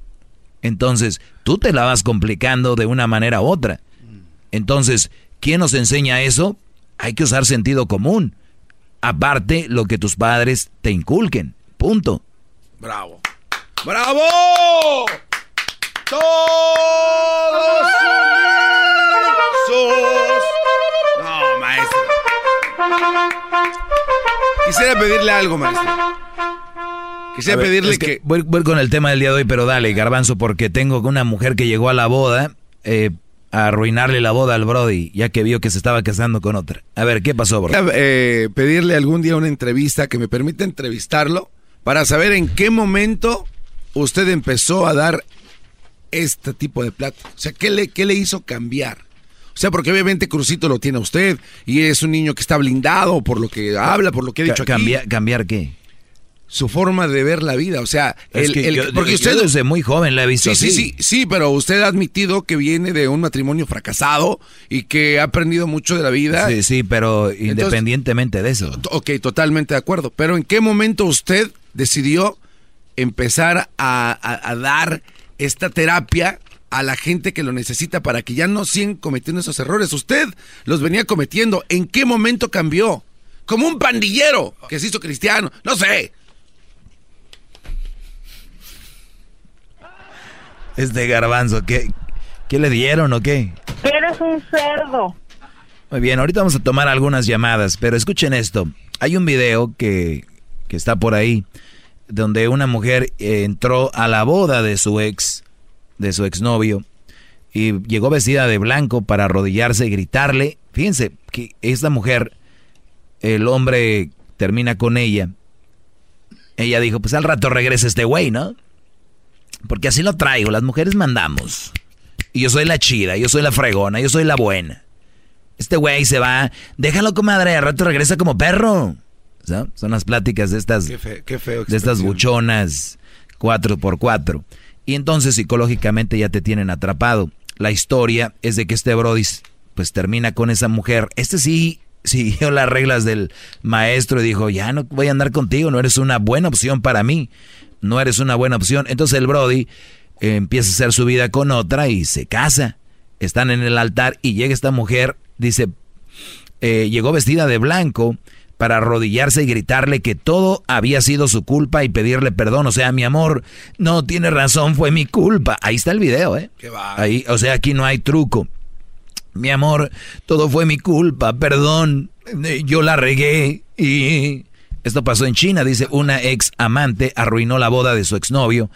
Entonces, tú te la vas complicando de una manera u otra. Entonces, ¿quién nos enseña eso? Hay que usar sentido común. Aparte, lo que tus padres te inculquen. Punto.
Bravo. ¡Bravo! ¡Todos unidos! No, maestro. Quisiera pedirle algo, maestro. Quisiera
ver,
pedirle
es
que...
Voy, voy con el tema del día de hoy, pero dale, garbanzo, porque tengo una mujer que llegó a la boda eh, a arruinarle la boda al Brody, ya que vio que se estaba casando con otra. A ver, ¿qué pasó, Brody?
Eh, pedirle algún día una entrevista que me permita entrevistarlo para saber en qué momento usted empezó a dar este tipo de plata. O sea, ¿qué le, qué le hizo cambiar? O sea, porque obviamente Crucito lo tiene a usted y es un niño que está blindado por lo que habla, por lo que he dicho aquí.
cambiar, ¿Cambiar qué?
su forma de ver la vida. O sea,
Es
el,
que
el-
yo-
porque
yo
usted
desde muy joven la he visto
sí,
así.
Sí, sí, sí, pero usted ha admitido que viene de un matrimonio fracasado y que ha aprendido mucho de la vida.
Sí, sí, pero independientemente de eso.
Ok, totalmente de acuerdo. Pero ¿en qué momento usted decidió empezar a, a- a dar esta terapia a la gente que lo necesita para que ya no sigan cometiendo esos errores? Usted los venía cometiendo. ¿En qué momento cambió? Como un pandillero que se hizo cristiano. No sé.
Este garbanzo, ¿qué, ¿qué le dieron o qué?
Eres un cerdo.
Muy bien, ahorita vamos a tomar algunas llamadas, pero escuchen esto. Hay un video que, que está por ahí, donde una mujer eh, entró a la boda de su ex, de su exnovio, y llegó vestida de blanco para arrodillarse y gritarle. Fíjense que esta mujer, el hombre termina con ella. Ella dijo, pues al rato regresa este güey, ¿no? Porque así lo traigo, las mujeres mandamos. Y yo soy la chida, yo soy la fregona, yo soy la buena. Este güey se va, déjalo comadre, al rato regresa como perro. ¿No? Son las pláticas de estas,
Qué, fe- qué feo.
de estas buchonas 4x4. Y entonces psicológicamente ya te tienen atrapado. La historia es de que este Brody pues termina con esa mujer. Este sí siguió las reglas del maestro y dijo, ya no voy a andar contigo, no eres una buena opción para mí. No eres una buena opción. Entonces el Brody eh, empieza a hacer su vida con otra y se casa. Están en el altar y llega esta mujer, dice, eh, llegó vestida de blanco para arrodillarse y gritarle que todo había sido su culpa y pedirle perdón. O sea, mi amor, no tiene razón, fue mi culpa. Ahí está el video, ¿eh? Ahí, o sea, aquí no hay truco. Mi amor, todo fue mi culpa, perdón, eh, yo la regué y... Esto pasó en China, dice una ex amante arruinó la boda de su exnovio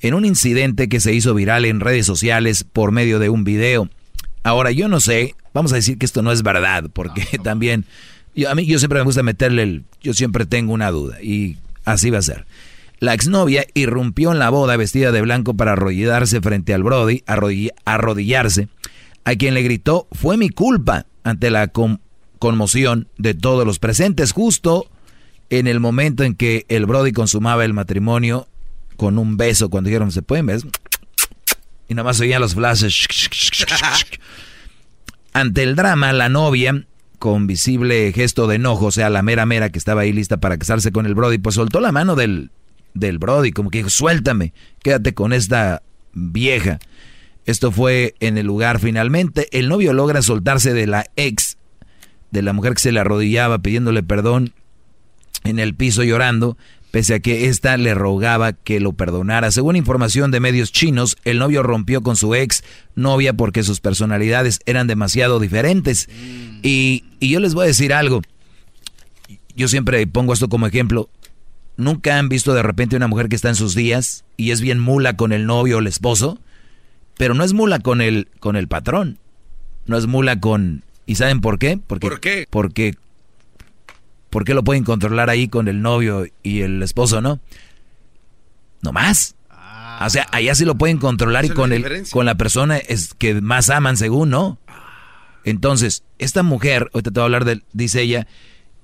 en un incidente que se hizo viral en redes sociales por medio de un video. Ahora, yo no sé, vamos a decir que esto no es verdad, porque (laughs) también, yo- a mí yo siempre me gusta meterle el, yo siempre tengo una duda, y así va a ser. La exnovia irrumpió en la boda vestida de blanco para arrodillarse frente al Brody, arrodill- arrodillarse, a quien le gritó, fue mi culpa, ante la con- conmoción de todos los presentes, justo en el momento en que el Brody consumaba el matrimonio con un beso, cuando dijeron, ¿se pueden ver? Y nada más oían los flashes. Ante el drama, la novia, con visible gesto de enojo, o sea, la mera mera que estaba ahí lista para casarse con el Brody, pues soltó la mano del, del Brody, como que dijo, suéltame, quédate con esta vieja. Esto fue en el lugar finalmente. El novio logra soltarse de la ex, de la mujer que se le arrodillaba pidiéndole perdón en el piso llorando, pese a que ésta le rogaba que lo perdonara. Según información de medios chinos, el novio rompió con su ex novia porque sus personalidades eran demasiado diferentes. Y, y yo les voy a decir algo. Yo siempre pongo esto como ejemplo. ¿Nunca han visto de repente una mujer que está en sus días y es bien mula con el novio o el esposo? Pero no es mula con el, con el patrón. No es mula con... ¿Y saben por qué? Porque,
¿Por qué?
Porque ¿Por qué lo pueden controlar ahí con el novio y el esposo, no? No más. o sea, allá sí lo pueden controlar y con el con la persona es que más aman según, ¿no? Entonces, esta mujer, ahorita te voy a hablar de, dice ella,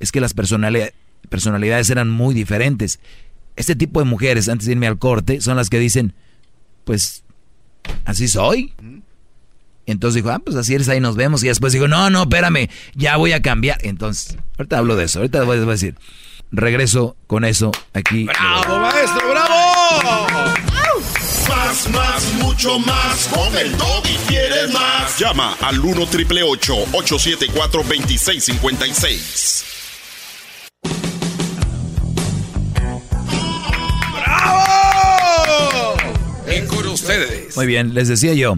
es que las personalidades, personalidades eran muy diferentes. Este tipo de mujeres, antes de irme al corte, son las que dicen, pues, así soy. Entonces dijo, ah, pues así eres, ahí nos vemos. Y después dijo, no, no, espérame, ya voy a cambiar. Entonces, ahorita hablo de eso, ahorita voy voy a decir. Regreso con eso aquí.
¡Bravo, maestro, bravo!
Más, más, mucho más. Con el y quieres más. Llama al 1 triple 874 2656.
¡Bravo! Y con ustedes.
Muy bien, les decía yo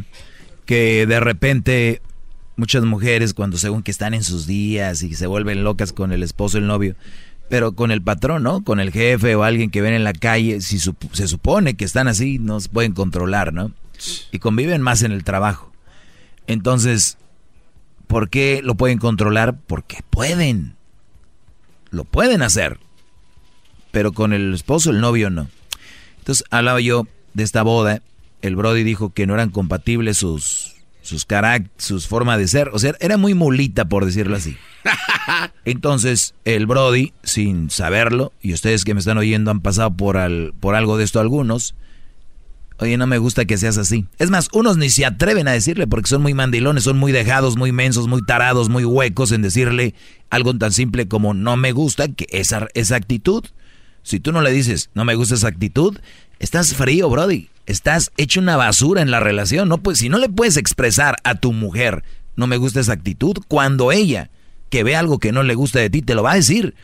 que de repente muchas mujeres cuando según que están en sus días y se vuelven locas con el esposo, el novio, pero con el patrón, ¿no? Con el jefe o alguien que ven en la calle, si se supone que están así, no se pueden controlar, ¿no? Y conviven más en el trabajo. Entonces, ¿por qué lo pueden controlar? Porque pueden. Lo pueden hacer. Pero con el esposo, el novio, no. Entonces hablaba yo de esta boda. El Brody dijo que no eran compatibles sus, sus caract sus formas de ser. O sea, era muy mulita, por decirlo así. (laughs) Entonces, el Brody, sin saberlo, y ustedes que me están oyendo han pasado por, al, por algo de esto algunos, oye, no me gusta que seas así. Es más, unos ni se atreven a decirle porque son muy mandilones, son muy dejados, muy mensos, muy tarados, muy huecos en decirle algo tan simple como no me gusta que esa, esa actitud. Si tú no le dices no me gusta esa actitud, estás frío, Brody. Estás hecho una basura en la relación. No, pues, si no le puedes expresar a tu mujer no me gusta esa actitud, cuando ella que ve algo que no le gusta de ti, te lo va a decir.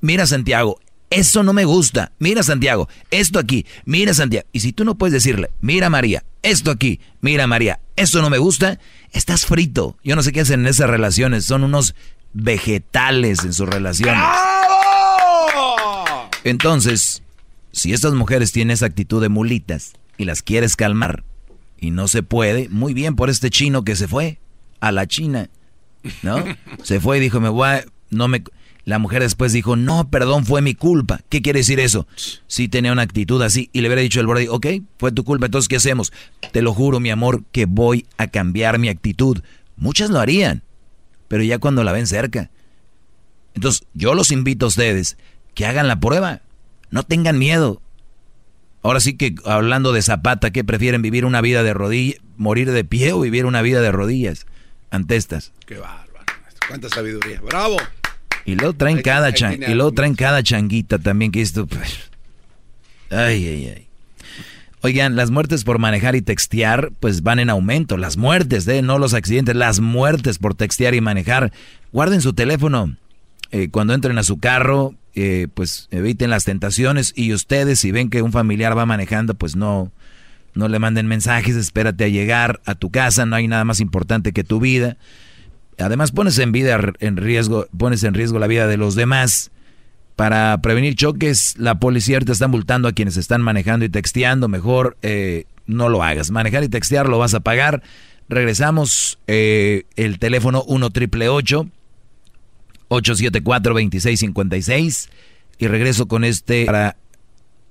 Mira, Santiago, eso no me gusta. Mira, Santiago, esto aquí. Mira, Santiago. Y si tú no puedes decirle, mira, María, esto aquí. Mira, María, eso no me gusta, estás frito. Yo no sé qué hacen en esas relaciones. Son unos vegetales en sus relaciones. Entonces, si estas mujeres tienen esa actitud de mulitas y las quieres calmar y no se puede, muy bien por este chino que se fue a la China ¿no? (laughs) Se fue y dijo, me voy a, no me... La mujer después dijo, no, perdón, fue mi culpa. ¿Qué quiere decir eso? Si tenía una actitud así y le hubiera dicho el Brody, ok, fue tu culpa, entonces ¿qué hacemos? Te lo juro, mi amor, que voy a cambiar mi actitud. Muchas lo harían, pero ya cuando la ven cerca. Entonces, yo los invito a ustedes que hagan la prueba. No tengan miedo. Ahora sí que hablando de Zapata, ¿qué prefieren vivir una vida de rodillas, morir de pie o vivir una vida de rodillas? ante estas.
Qué bárbaro. Cuánta sabiduría. Bravo.
Y luego traen cada y luego traen cada changuita también que esto. Pues, ay, ay, ay. Oigan, las muertes por manejar y textear, pues van en aumento. Las muertes, de no los accidentes, las muertes por textear y manejar. Guarden su teléfono. Eh, cuando entren a su carro, eh, pues eviten las tentaciones. Y ustedes, si ven que un familiar va manejando, pues no, no le manden mensajes, espérate a llegar a tu casa, no hay nada más importante que tu vida. Además pones en vida en riesgo, pones en riesgo la vida de los demás. Para prevenir choques, la policía te está multando a quienes están manejando y texteando. Mejor eh, no lo hagas. Manejar y textear lo vas a pagar. Regresamos eh, el teléfono 1 triple 874 2656 y regreso con este para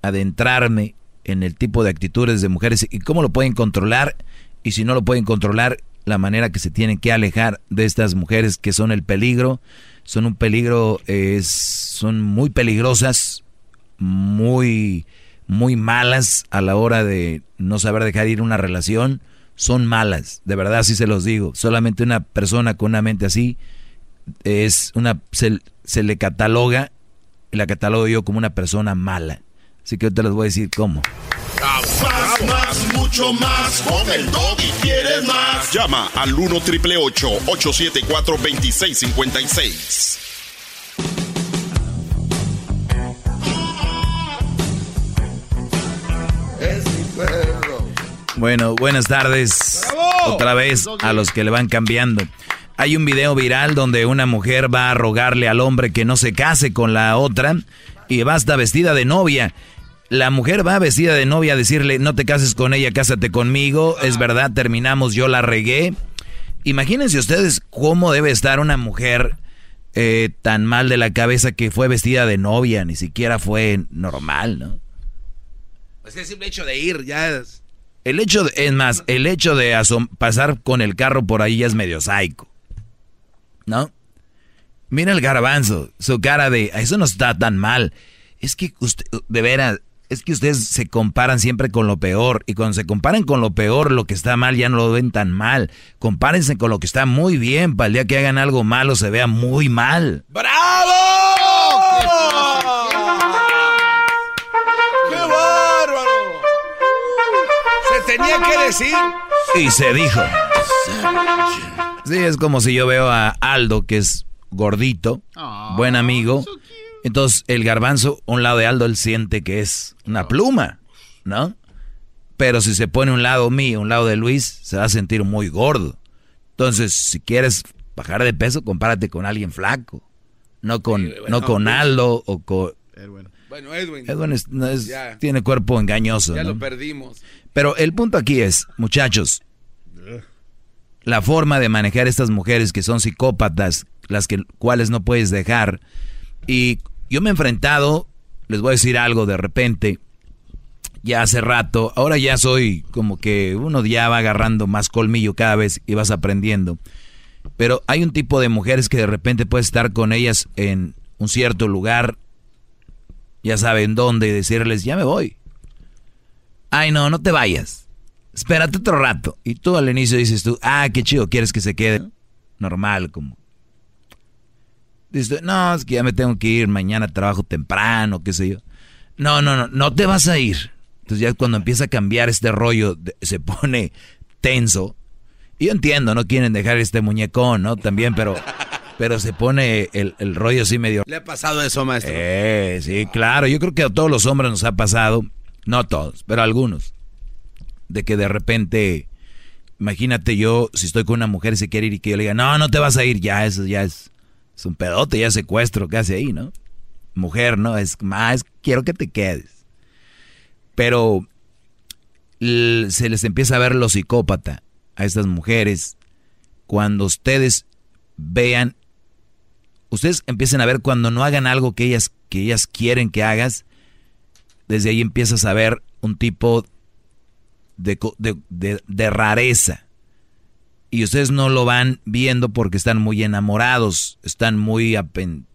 adentrarme en el tipo de actitudes de mujeres y cómo lo pueden controlar. Y si no lo pueden controlar, la manera que se tienen que alejar de estas mujeres que son el peligro, son un peligro, es, son muy peligrosas, muy, muy malas a la hora de no saber dejar ir una relación, son malas, de verdad así se los digo, solamente una persona con una mente así es una, se, se le cataloga, y la catalogo yo como una persona mala. Así que yo te les voy a decir cómo.
Más, más, mucho más. Con el y quieres más. Llama al 1 triple 874 2656.
Bueno, buenas tardes. Otra vez a los que le van cambiando. Hay un video viral donde una mujer va a rogarle al hombre que no se case con la otra y va hasta vestida de novia la mujer va vestida de novia a decirle, no te cases con ella, cásate conmigo, es verdad, terminamos, yo la regué. Imagínense ustedes cómo debe estar una mujer eh, tan mal de la cabeza que fue vestida de novia, ni siquiera fue normal, ¿no?
Pues el simple hecho de ir ya es...
El hecho, de, es más, el hecho de pasar con el carro por ahí ya es medio psycho, ¿no? Mira el garbanzo, su cara de, eso no está tan mal. Es que usted, de veras, es que ustedes se comparan siempre con lo peor y cuando se comparan con lo peor, lo que está mal ya no lo ven tan mal. Compárense con lo que está muy bien para el día que hagan algo malo se vea muy mal.
¡Bravo! ¡Qué bárbaro! Se tenía que decir.
Y se dijo. Sí, es como si yo veo a Aldo, que es gordito, buen amigo. Entonces el garbanzo, un lado de Aldo, él siente que es una pluma, ¿no? Pero si se pone un lado mío, un lado de Luis, se va a sentir muy gordo. Entonces, si quieres bajar de peso, compárate con alguien flaco. No con, no con Aldo o con... Bueno, Edwin. Edwin tiene cuerpo engañoso.
Ya lo perdimos.
Pero el punto aquí es, muchachos, la forma de manejar estas mujeres que son psicópatas, las que, cuales no puedes dejar, y yo me he enfrentado, les voy a decir algo de repente. ya hace rato, ahora ya soy como que uno ya va agarrando más colmillo cada vez y vas aprendiendo. Pero hay un tipo de mujeres que de repente puedes estar con ellas en un cierto lugar, ya saben dónde, y decirles, ya me voy. Ay, no, no te vayas. Espérate otro rato. Y tú al inicio dices tú, ah, qué chido, quieres que se quede. Normal, como. Dices, no, es que ya me tengo que ir, mañana trabajo temprano, qué sé yo. No, no, no, no te vas a ir. Entonces ya cuando empieza a cambiar este rollo, se pone tenso. Y yo entiendo, no quieren dejar este muñecón, ¿no? También, pero, pero se pone el, el rollo así medio...
¿Le ha pasado eso, maestro?
Eh, sí, claro. Yo creo que a todos los hombres nos ha pasado, no todos, pero a algunos. De que de repente, imagínate yo, si estoy con una mujer y se quiere ir y que yo le diga, no, no te vas a ir, ya eso ya es, es un pedote, ya es secuestro casi ahí, ¿no? Mujer, ¿no? Es más, quiero que te quedes. Pero se les empieza a ver lo psicópata a estas mujeres cuando ustedes vean, ustedes empiecen a ver cuando no hagan algo que ellas, que ellas quieren que hagas, desde ahí empiezas a ver un tipo de, de, rareza. Y ustedes no lo van viendo porque están muy enamorados, están muy... Apen,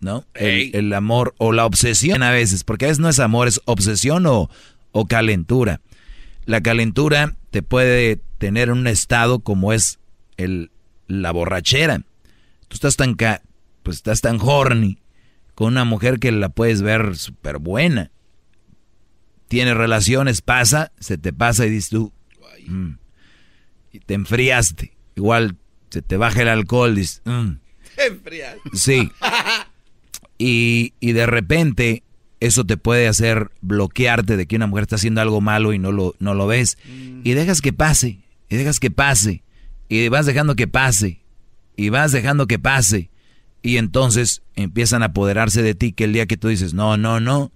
¿No? El, el, amor o la obsesión a veces, porque a veces no es amor, es obsesión o, o calentura. La calentura te puede tener en un estado como es el, la borrachera. Tú estás tan, pues estás tan horny con una mujer que la puedes ver súper buena. Tiene relaciones, pasa, se te pasa y dices tú, mm", y te enfriaste. Igual se te baja el alcohol, dices, mm". (laughs)
Te enfriaste.
Sí. (laughs) Y, y de repente eso te puede hacer bloquearte de que una mujer está haciendo algo malo y no lo, no lo ves. Mm. Y dejas que pase, y dejas que pase, y vas dejando que pase, y vas dejando que pase. Y entonces empiezan a apoderarse de ti que el día que tú dices, no, no, no,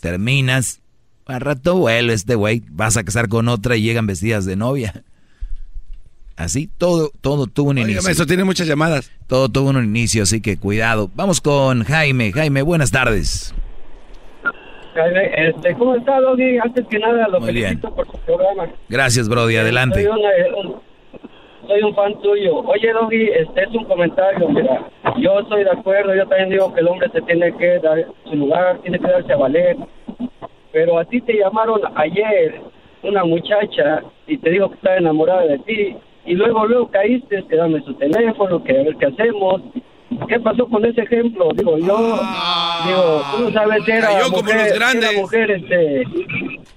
terminas, al rato vuelve este güey, vas a casar con otra y llegan vestidas de novia. Así, todo, todo tuvo un inicio.
Eso tiene muchas llamadas.
Todo tuvo un inicio, así que cuidado. Vamos con Jaime. Jaime, buenas tardes.
Jaime, este, ¿cómo está, Doggy? Antes que nada, lo
Muy
felicito por su programa.
Gracias, Brody, adelante.
Soy, un, soy un fan tuyo. Oye, Doggy, este es un comentario, mira. Yo estoy de acuerdo, yo también digo que el hombre se tiene que dar su lugar, tiene que darse a valer. Pero a ti te llamaron ayer una muchacha y te dijo que estaba enamorada de ti y luego luego caíste, que dame su teléfono, que a ver qué hacemos. ¿Qué pasó con ese ejemplo? Digo, yo, digo, tú no sabes era
cayó
mujer,
como los grandes.
era mujer, este,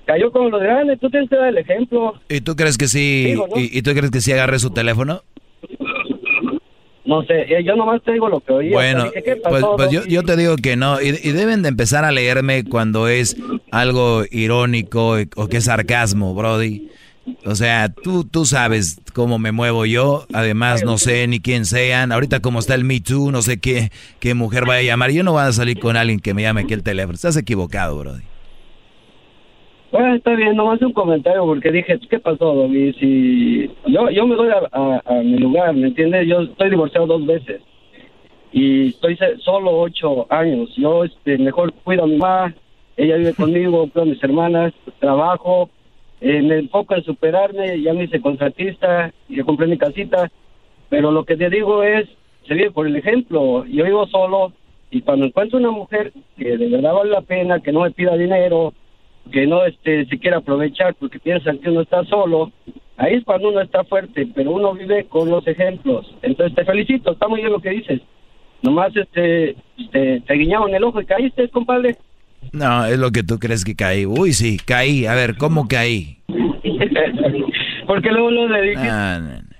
cayó como los grandes, tú tienes que dar el ejemplo.
¿Y tú crees que sí,
Digo, ¿no?
y, y tú crees que sí agarre su teléfono?
No sé, eh, yo nomás te digo lo que oí.
Bueno,
Dije, ¿qué
pues,
pasó,
pues yo te digo que no, y, y deben de empezar a leerme cuando es algo irónico o que es sarcasmo, Brody. O sea, tú, tú sabes cómo me muevo yo, además no sé ni quién sean, ahorita como está el Me Too, no sé qué, qué mujer vaya a llamar, yo no voy a salir con alguien que me llame aquí el teléfono, estás equivocado, Brody.
Bueno, está bien, nomás un comentario porque dije, ¿qué pasó, Doggy? Si yo, yo me doy a, a- a mi lugar, ¿me entiendes? Yo estoy divorciado dos veces y estoy solo ocho años. Yo este, mejor cuido a mi mamá, ella vive conmigo, cuido a mis hermanas, trabajo, eh, me enfoco en superarme, ya me hice contratista, ya compré mi casita, pero lo que te digo es, se vive por el ejemplo, yo vivo solo y cuando encuentro una mujer que de verdad vale la pena, que no me pida dinero, que no este se quiera aprovechar porque piensan que uno está solo, ahí es cuando uno está fuerte, pero uno vive con los ejemplos. Entonces te felicito, está muy bien lo que dices. Nomás este, este te guiñaron el ojo y caíste, compadre.
No, es lo que tú crees que caí. Uy, sí, caí. A ver, ¿cómo caí? (laughs)
porque luego lo dediqué.
Ah, no, no.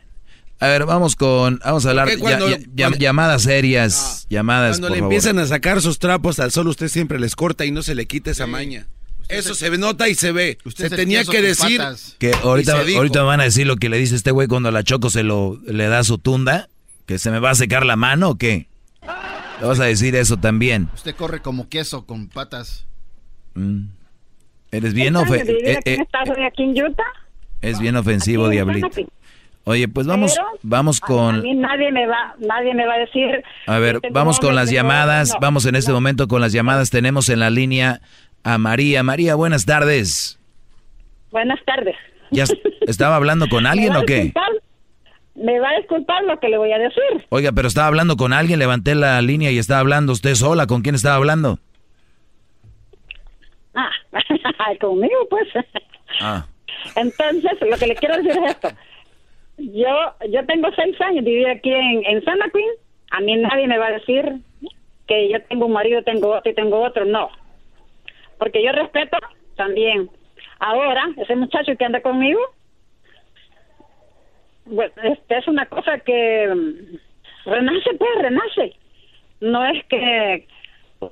A ver, vamos con, vamos a hablar,
Porque cuando-
ya- ya- ya- llamadas serias, llamadas,
Cuando
por
le
favor.
empiezan a sacar sus trapos al sol, usted siempre les corta y no se le quita esa maña. Eso se, nota y se ve. se
se
tenía que decir.
Que ahorita, ahorita van a decir lo que le dice este güey cuando a la Choco se lo le da su tunda, que se me va a secar la mano o qué. Le vas a decir eso también.
Usted corre como queso con patas.
Mm. Eres bien,
¿Estás
ofe-
de vivir
eh,
aquí en
eh,
aquí en Utah?
es bien ofensivo, diablito. Oye, pues vamos,
Pero,
vamos
A
con,
mí nadie me va, nadie me va a decir.
a ver,
tengo
vamos con las llamadas.
No,
vamos en este
no.
momento con las llamadas. Tenemos en la línea a María. María, buenas tardes.
Buenas tardes.
¿Ya estaba hablando con (laughs) alguien o qué?
Me va a disculpar lo que le voy a decir.
Oiga, pero estaba hablando con alguien, levanté la línea y estaba hablando usted sola. ¿Con quién estaba hablando?
Ah, (laughs) conmigo pues.
Ah.
Entonces, lo que le quiero decir es esto. Yo yo tengo seis años, viví aquí en, en Santa Queen. A mí nadie me va a decir que yo tengo un marido, tengo otro y tengo otro. No. Porque yo respeto también. Ahora, ese muchacho que anda conmigo, bueno, este es una cosa que mm, renace, pues, renace. No es que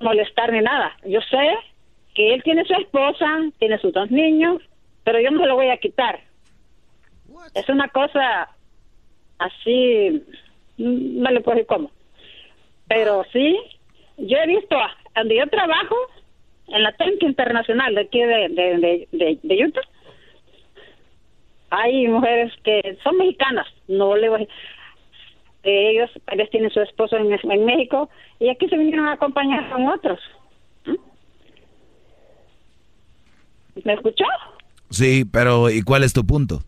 molestar ni nada. Yo sé que él tiene su esposa, tiene sus dos niños, pero yo no lo voy a quitar. Es una cosa así, mm, no le puedo decir cómo. Pero sí, yo he visto, donde yo trabajo, en la Tanque Internacional de aquí de, de, de, de Utah, hay mujeres que son mexicanas, no le voy ellos, ellos tienen su esposo en, en, México y aquí se vinieron a acompañar con otros. ¿Mm? ¿Me escuchó?
Sí, pero ¿y cuál es tu punto?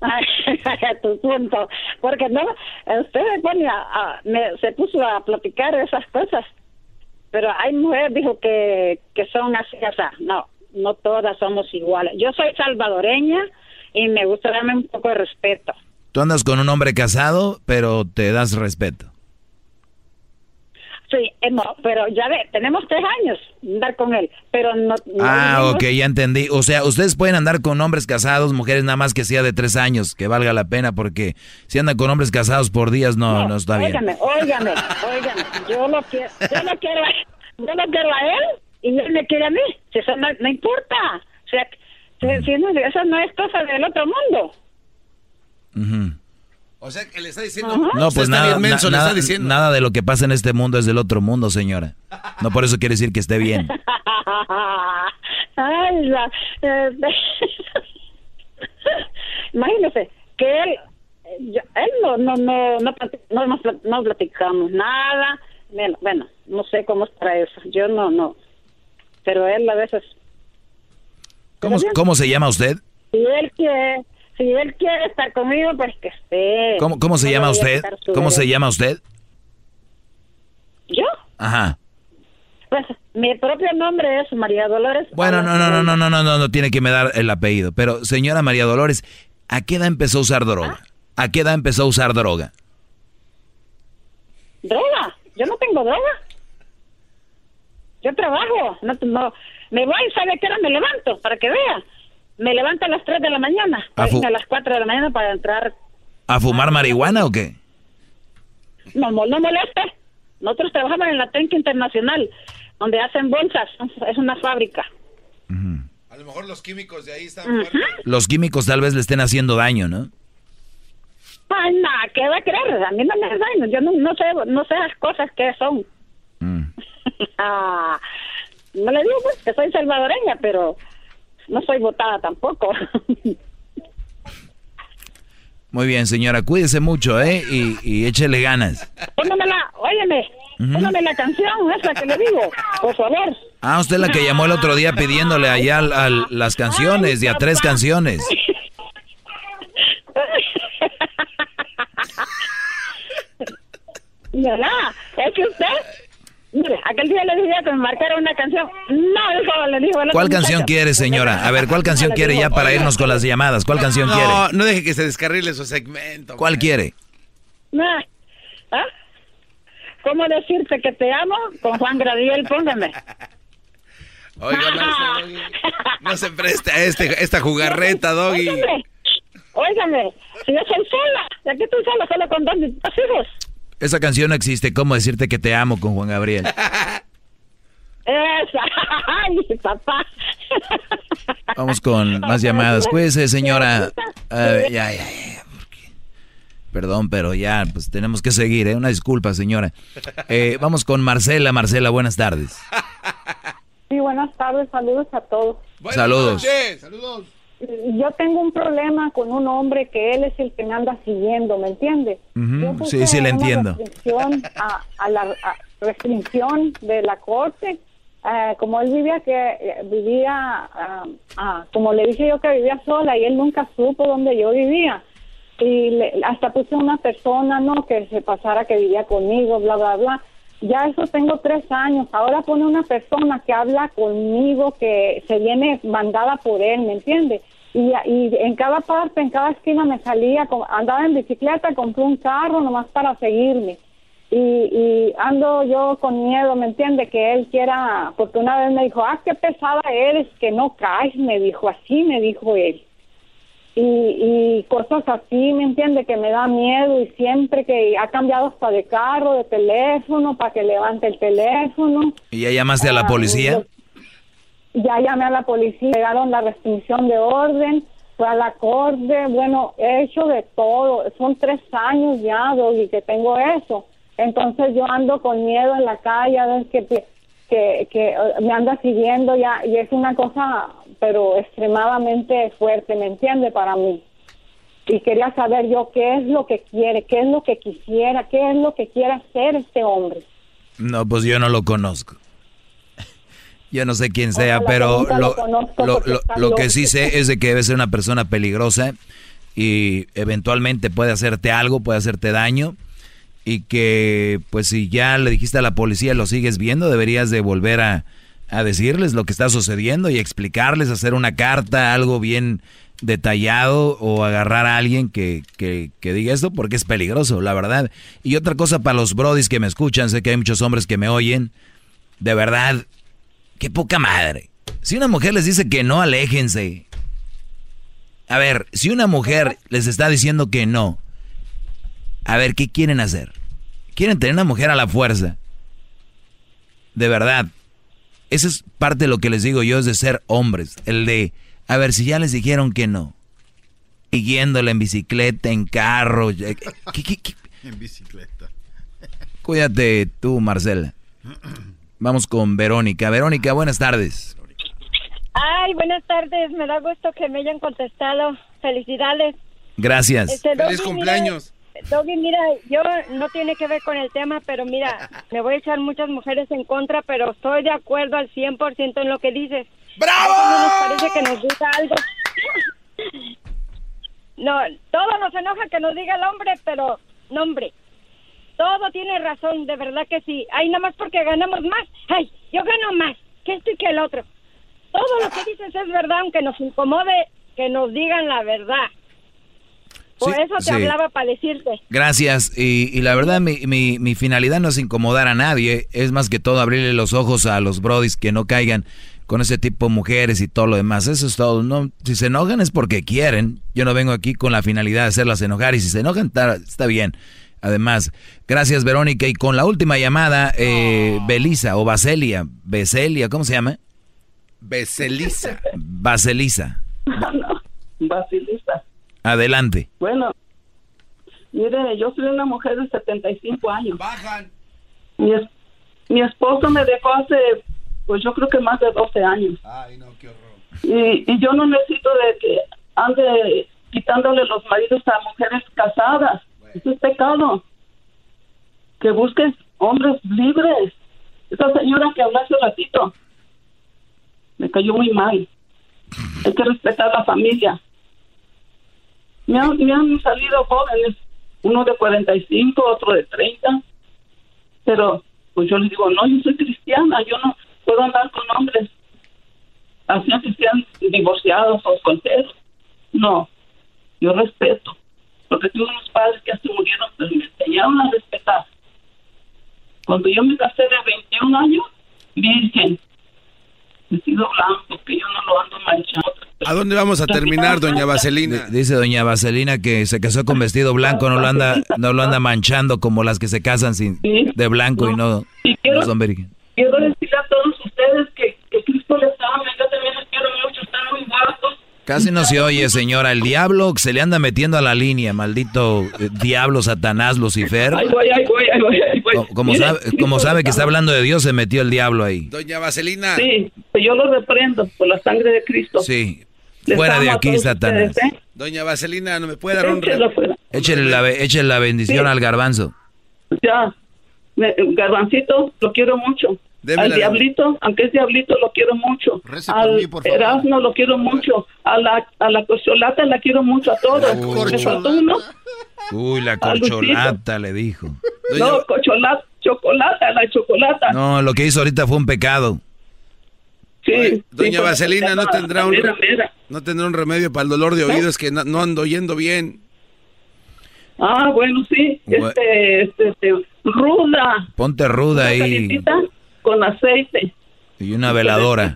(laughs)
tu punto, porque no, usted me pone a, me, se puso a platicar esas cosas, pero hay mujeres, dijo que, que son así, o sea, no, no todas somos iguales. Yo soy salvadoreña y me gusta darme un poco de respeto.
Tú andas con un hombre casado, pero te das respeto.
Sí, eh, no, pero ya ve, tenemos tres años andar con él, pero no...
ah, ok, ya entendí. O sea, ustedes pueden andar con hombres casados, mujeres nada más que sea de tres años, que valga la pena, porque si andan con hombres casados por días no, no, está bien.
Óigame, óigame, óigame, yo lo quiero, yo lo quiero, yo lo quiero a él y él me quiere a mí. Si eso no, no importa. O sea, si, no, eso no es cosa del otro mundo.
O sea, que le está diciendo...
No, pues nada, nada, nada de lo que pasa en este mundo es del otro mundo, señora. No por eso quiere decir que esté bien. (laughs)
Ay, la, eh, (laughs) Imagínese que él, él no, no, no, no, no, no platicamos nada. Bueno, bueno, no sé cómo es para eso. Yo no, no pero él a veces...
¿Cómo, ¿cómo se llama usted?
Si él quiere, si él quiere estar conmigo, pues que esté.
¿Cómo, cómo se llama usted? ¿Cómo se llama usted?
¿Yo?
Ajá.
Pues mi propio nombre es María Dolores.
Bueno, no, no, no, no, no, no, no, no tiene que me dar el apellido. Pero, señora María Dolores, ¿a qué edad empezó a usar droga? ¿A qué edad empezó a usar droga?
¿Droga? Yo no tengo droga. Yo trabajo, no, no, me voy, ¿sabe qué hora me levanto? Para que vea. Me levanto a las 3 de la mañana, a, a las 4 de la mañana para entrar.
¿A fumar marihuana o qué?
No, no moleste. Nosotros trabajamos en la Tanque Internacional, donde hacen bolsas, es una fábrica.
A lo mejor los químicos de ahí están
Los químicos tal vez le estén haciendo daño, ¿no?
Ay, nada, ¿qué va a creer? A mí no me daño, yo no, no sé, no sé las cosas que son. Mm. (laughs) Ah, no le digo pues, que soy salvadoreña, pero no soy votada tampoco. (laughs)
Muy bien, señora, cuídese mucho, ¿eh? Y, y échele ganas.
Póngamela, óyeme, póngame la canción esa que le digo, por favor.
Ah, usted la que llamó el otro día pidiéndole allá a, las canciones, de a tres canciones. (laughs)
¿Verdad? Es que usted Mire, aquel día le dije que me marcara una canción. No, eso le dijo
¿Cuál canción quiere, señora? A ver, ¿cuál canción quiere ya para irnos con las llamadas? ¿Cuál canción quiere?
No, no deje que se descarrile su segmento.
¿Cuál quiere?
¿Ah? ¿Cómo decirte que te amo? Con Juan Gradiel, póngame. (laughs)
Oiga, no, se presta a este, esta jugarreta, (laughs) Doggy.
Óigame, si yo soy sola, ¿de qué estoy sola? Solo con dos hijos.
Esa canción no existe. ¿Cómo decirte que te amo con Juan Gabriel? (laughs)
Esa. Ay, papá. (laughs)
Vamos con más llamadas. Cuídese, señora. (laughs) ya, ya, ya. Perdón, pero ya, pues tenemos que seguir, ¿eh? Una disculpa, señora. Eh, vamos con Marcela. Marcela, buenas tardes.
Sí, buenas tardes. Saludos a todos.
Saludos.
Saludos yo tengo un problema con un hombre que él es el que me anda siguiendo, ¿me entiende?
Sí, sí, le entiendo.
Restricción a, la restricción de la corte
eh, como él vivía que eh, vivía, ah, ah, como le dije yo que vivía sola y él nunca supo dónde yo vivía. Y le- hasta puse una persona, ¿no? Que se pasara que vivía conmigo, bla, bla, bla. Ya eso tengo tres años. Ahora pone una persona que habla conmigo, que se viene mandada por él, ¿me entiende? Y, y en cada parte, en cada esquina me salía, andaba en bicicleta, compré un carro nomás para seguirme y, y ando yo con miedo, ¿me entiende? Que él quiera, porque una vez me dijo, ah, qué pesada eres, que no caes, me dijo, así me dijo él. Y, y cosas así, ¿me entiende? Que me da miedo y siempre que ha cambiado hasta de carro, de teléfono, para que levante el teléfono.
¿Y ya llamaste a la
Ah,
policía?
Ya llamé a la policía, llegaron la restricción de orden, fue a la corte, bueno, he hecho de todo, son tres años ya, Doggy, que tengo eso. Entonces yo ando con miedo en la calle, a ver que, que, que me anda siguiendo ya, y es una cosa, pero extremadamente fuerte, ¿me entiende? Para mí. Y quería saber yo qué es lo que quiere, qué es lo que quisiera, qué es lo que quiere hacer este hombre.
No, pues yo no lo conozco. (laughs) Yo no sé quién sea, pero
lo
lo,
conozco
lo- lo- que sí sé es de que debe ser una persona peligrosa y eventualmente puede hacerte algo, puede hacerte daño y que pues si ya le dijiste a la policía lo sigues viendo, deberías de volver a, a decirles lo que está sucediendo y explicarles, hacer una carta, algo bien detallado o agarrar a alguien que, que, que diga esto porque es peligroso, la verdad. Y otra cosa para los brodis que me escuchan, sé que hay muchos hombres que me oyen, de verdad, qué poca madre. Si una mujer les dice que no, aléjense. A ver, si una mujer les está diciendo que no, a ver, ¿qué quieren hacer? ¿Quieren tener una mujer a la fuerza? De verdad. Eso es parte de lo que les digo yo, es de ser hombres. El de, a ver, si ya les dijeron que no. Siguiéndole en bicicleta, en carro. ya- ¿qué- qué- qué?
En bicicleta. (laughs)
Cuídate tú, Marcela. Vamos con Verónica. Verónica, buenas tardes.
Ay, buenas tardes. Me da gusto que me hayan contestado. Felicidades.
Gracias.
Este, Doggy, mira, Doggy, mira, yo no tiene que ver con el tema, pero mira, (laughs) me voy a echar muchas mujeres en contra, pero estoy de acuerdo al 100% en lo que dices. ¡Bravo! No nos parece que nos diga algo. No, todo nos enoja que nos diga el hombre, pero no, hombre. Todo tiene razón, de verdad que sí. Ay, nada más porque ganamos más. Ay, yo gano más que esto y que el otro. Todo lo que dices es verdad, aunque nos incomode que nos digan la verdad. Por
Sí,
eso te
sí.
hablaba para decirte.
Gracias. Y, y la verdad, mi, mi, mi finalidad no es incomodar a nadie. Es más que todo abrirle los ojos a los brodis que no caigan con ese tipo de mujeres y todo lo demás. Eso es todo. No, si se enojan es porque quieren. Yo no vengo aquí con la finalidad de hacerlas enojar. Y si se enojan, está, está bien. Además, gracias Verónica. Y con la última llamada, eh, Belisa o Baselia. Beselia, ¿cómo se llama?
Beselisa.
Baselisa. (laughs)
no, Basilisa.
Adelante.
Bueno, mire, yo soy una mujer de 75 años. Bajan. Mi, es- mi esposo me dejó hace, pues yo creo que más de 12 años.
Ay, no, qué horror.
Y, y yo no necesito de que ande quitándole los maridos a mujeres casadas. Eso es pecado. Que busques hombres libres. Esa señora que habló hace ratito me cayó muy mal. Hay que respetar la familia. Me han, me han salido jóvenes, uno de 45, otro de 30, pero pues yo les digo, no, yo soy cristiana, yo no puedo andar con hombres, así que sean divorciados o solteros. No, yo respeto, porque tuve unos padres que hasta murieron, pero me enseñaron a respetar. Cuando yo me casé de 21 años, virgen, vestido blanco, que yo no lo ando manchando.
¿A dónde vamos a terminar, doña Vaselina?
Dice doña Vaselina que se casó con vestido blanco, no lo anda, no lo anda manchando como las que se casan sin de blanco y no, no son virgen.
Quiero decirle a todos ustedes que, que Cristo les ama, yo también les quiero mucho, están muy guapos.
Casi no se oye, señora. El diablo se le anda metiendo a la línea, maldito eh, diablo, Satanás, Lucifer.
Voy, ahí voy, ahí voy, ahí voy.
Co- Como,
Mire,
sabe, como sabe que está hablando de Dios, se metió el diablo ahí.
Doña Vaselina.
Sí, yo lo reprendo por la sangre de Cristo.
Sí.
Les
Fuera de aquí, Satanás.
ustedes, ¿eh?
Doña Vaselina, ¿no me puede dar un...
la, la bendición
Sí.
al garbanzo.
Ya, Me- Garbancito, lo quiero mucho. al Diablito, aunque es Diablito, lo quiero mucho. al
mí, por favor.
Erasmo lo quiero mucho. A la, a la Cocholata la quiero mucho. A todos. Me faltó uno.
Uy, la corcholata le dijo.
No, Cocholata, Chocolata, la Chocolata.
No, lo que hizo ahorita fue un pecado.
Sí.
Doña
sí,
Vaselina, ¿no tendrá un no tendrá un remedio para el dolor de oídos? Es que no, no ando oyendo bien.
Ah, bueno, sí. Este, este, este, ruda.
Ponte ruda ahí
Con aceite.
y una veladora.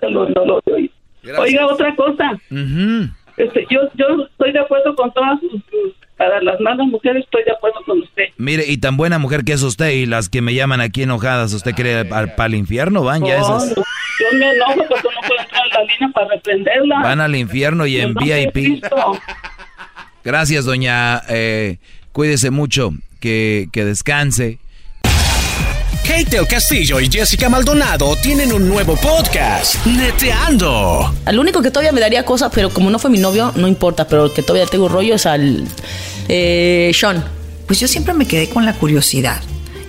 Oiga, otra cosa.
Ujú.
Este, yo, yo estoy de acuerdo con todas sus, sus- para las malas mujeres estoy de acuerdo con usted.
Mire, y tan buena mujer que es usted y las que me llaman aquí enojadas, ¿usted cree para el infierno? Van ya
No,
esas.
no, yo me enojo porque no puedo entrar a la línea para reprenderla.
Van al infierno y en
No,
VIP. Gracias, doña. Eh, cuídese mucho, que, que descanse.
Kate del Castillo y Jessica Maldonado tienen un nuevo podcast, Neteando.
Al único que todavía me daría cosas, pero como no fue mi novio, no importa, pero el que todavía tengo rollo es al eh, Sean.
Pues yo siempre me quedé con la curiosidad.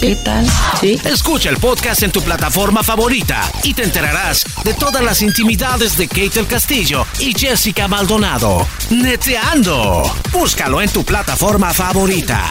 ¿Qué tal?
Escucha el podcast en tu plataforma favorita y te enterarás de todas las intimidades de Kate del Castillo y Jessica Maldonado. Neteando. Búscalo en tu plataforma favorita.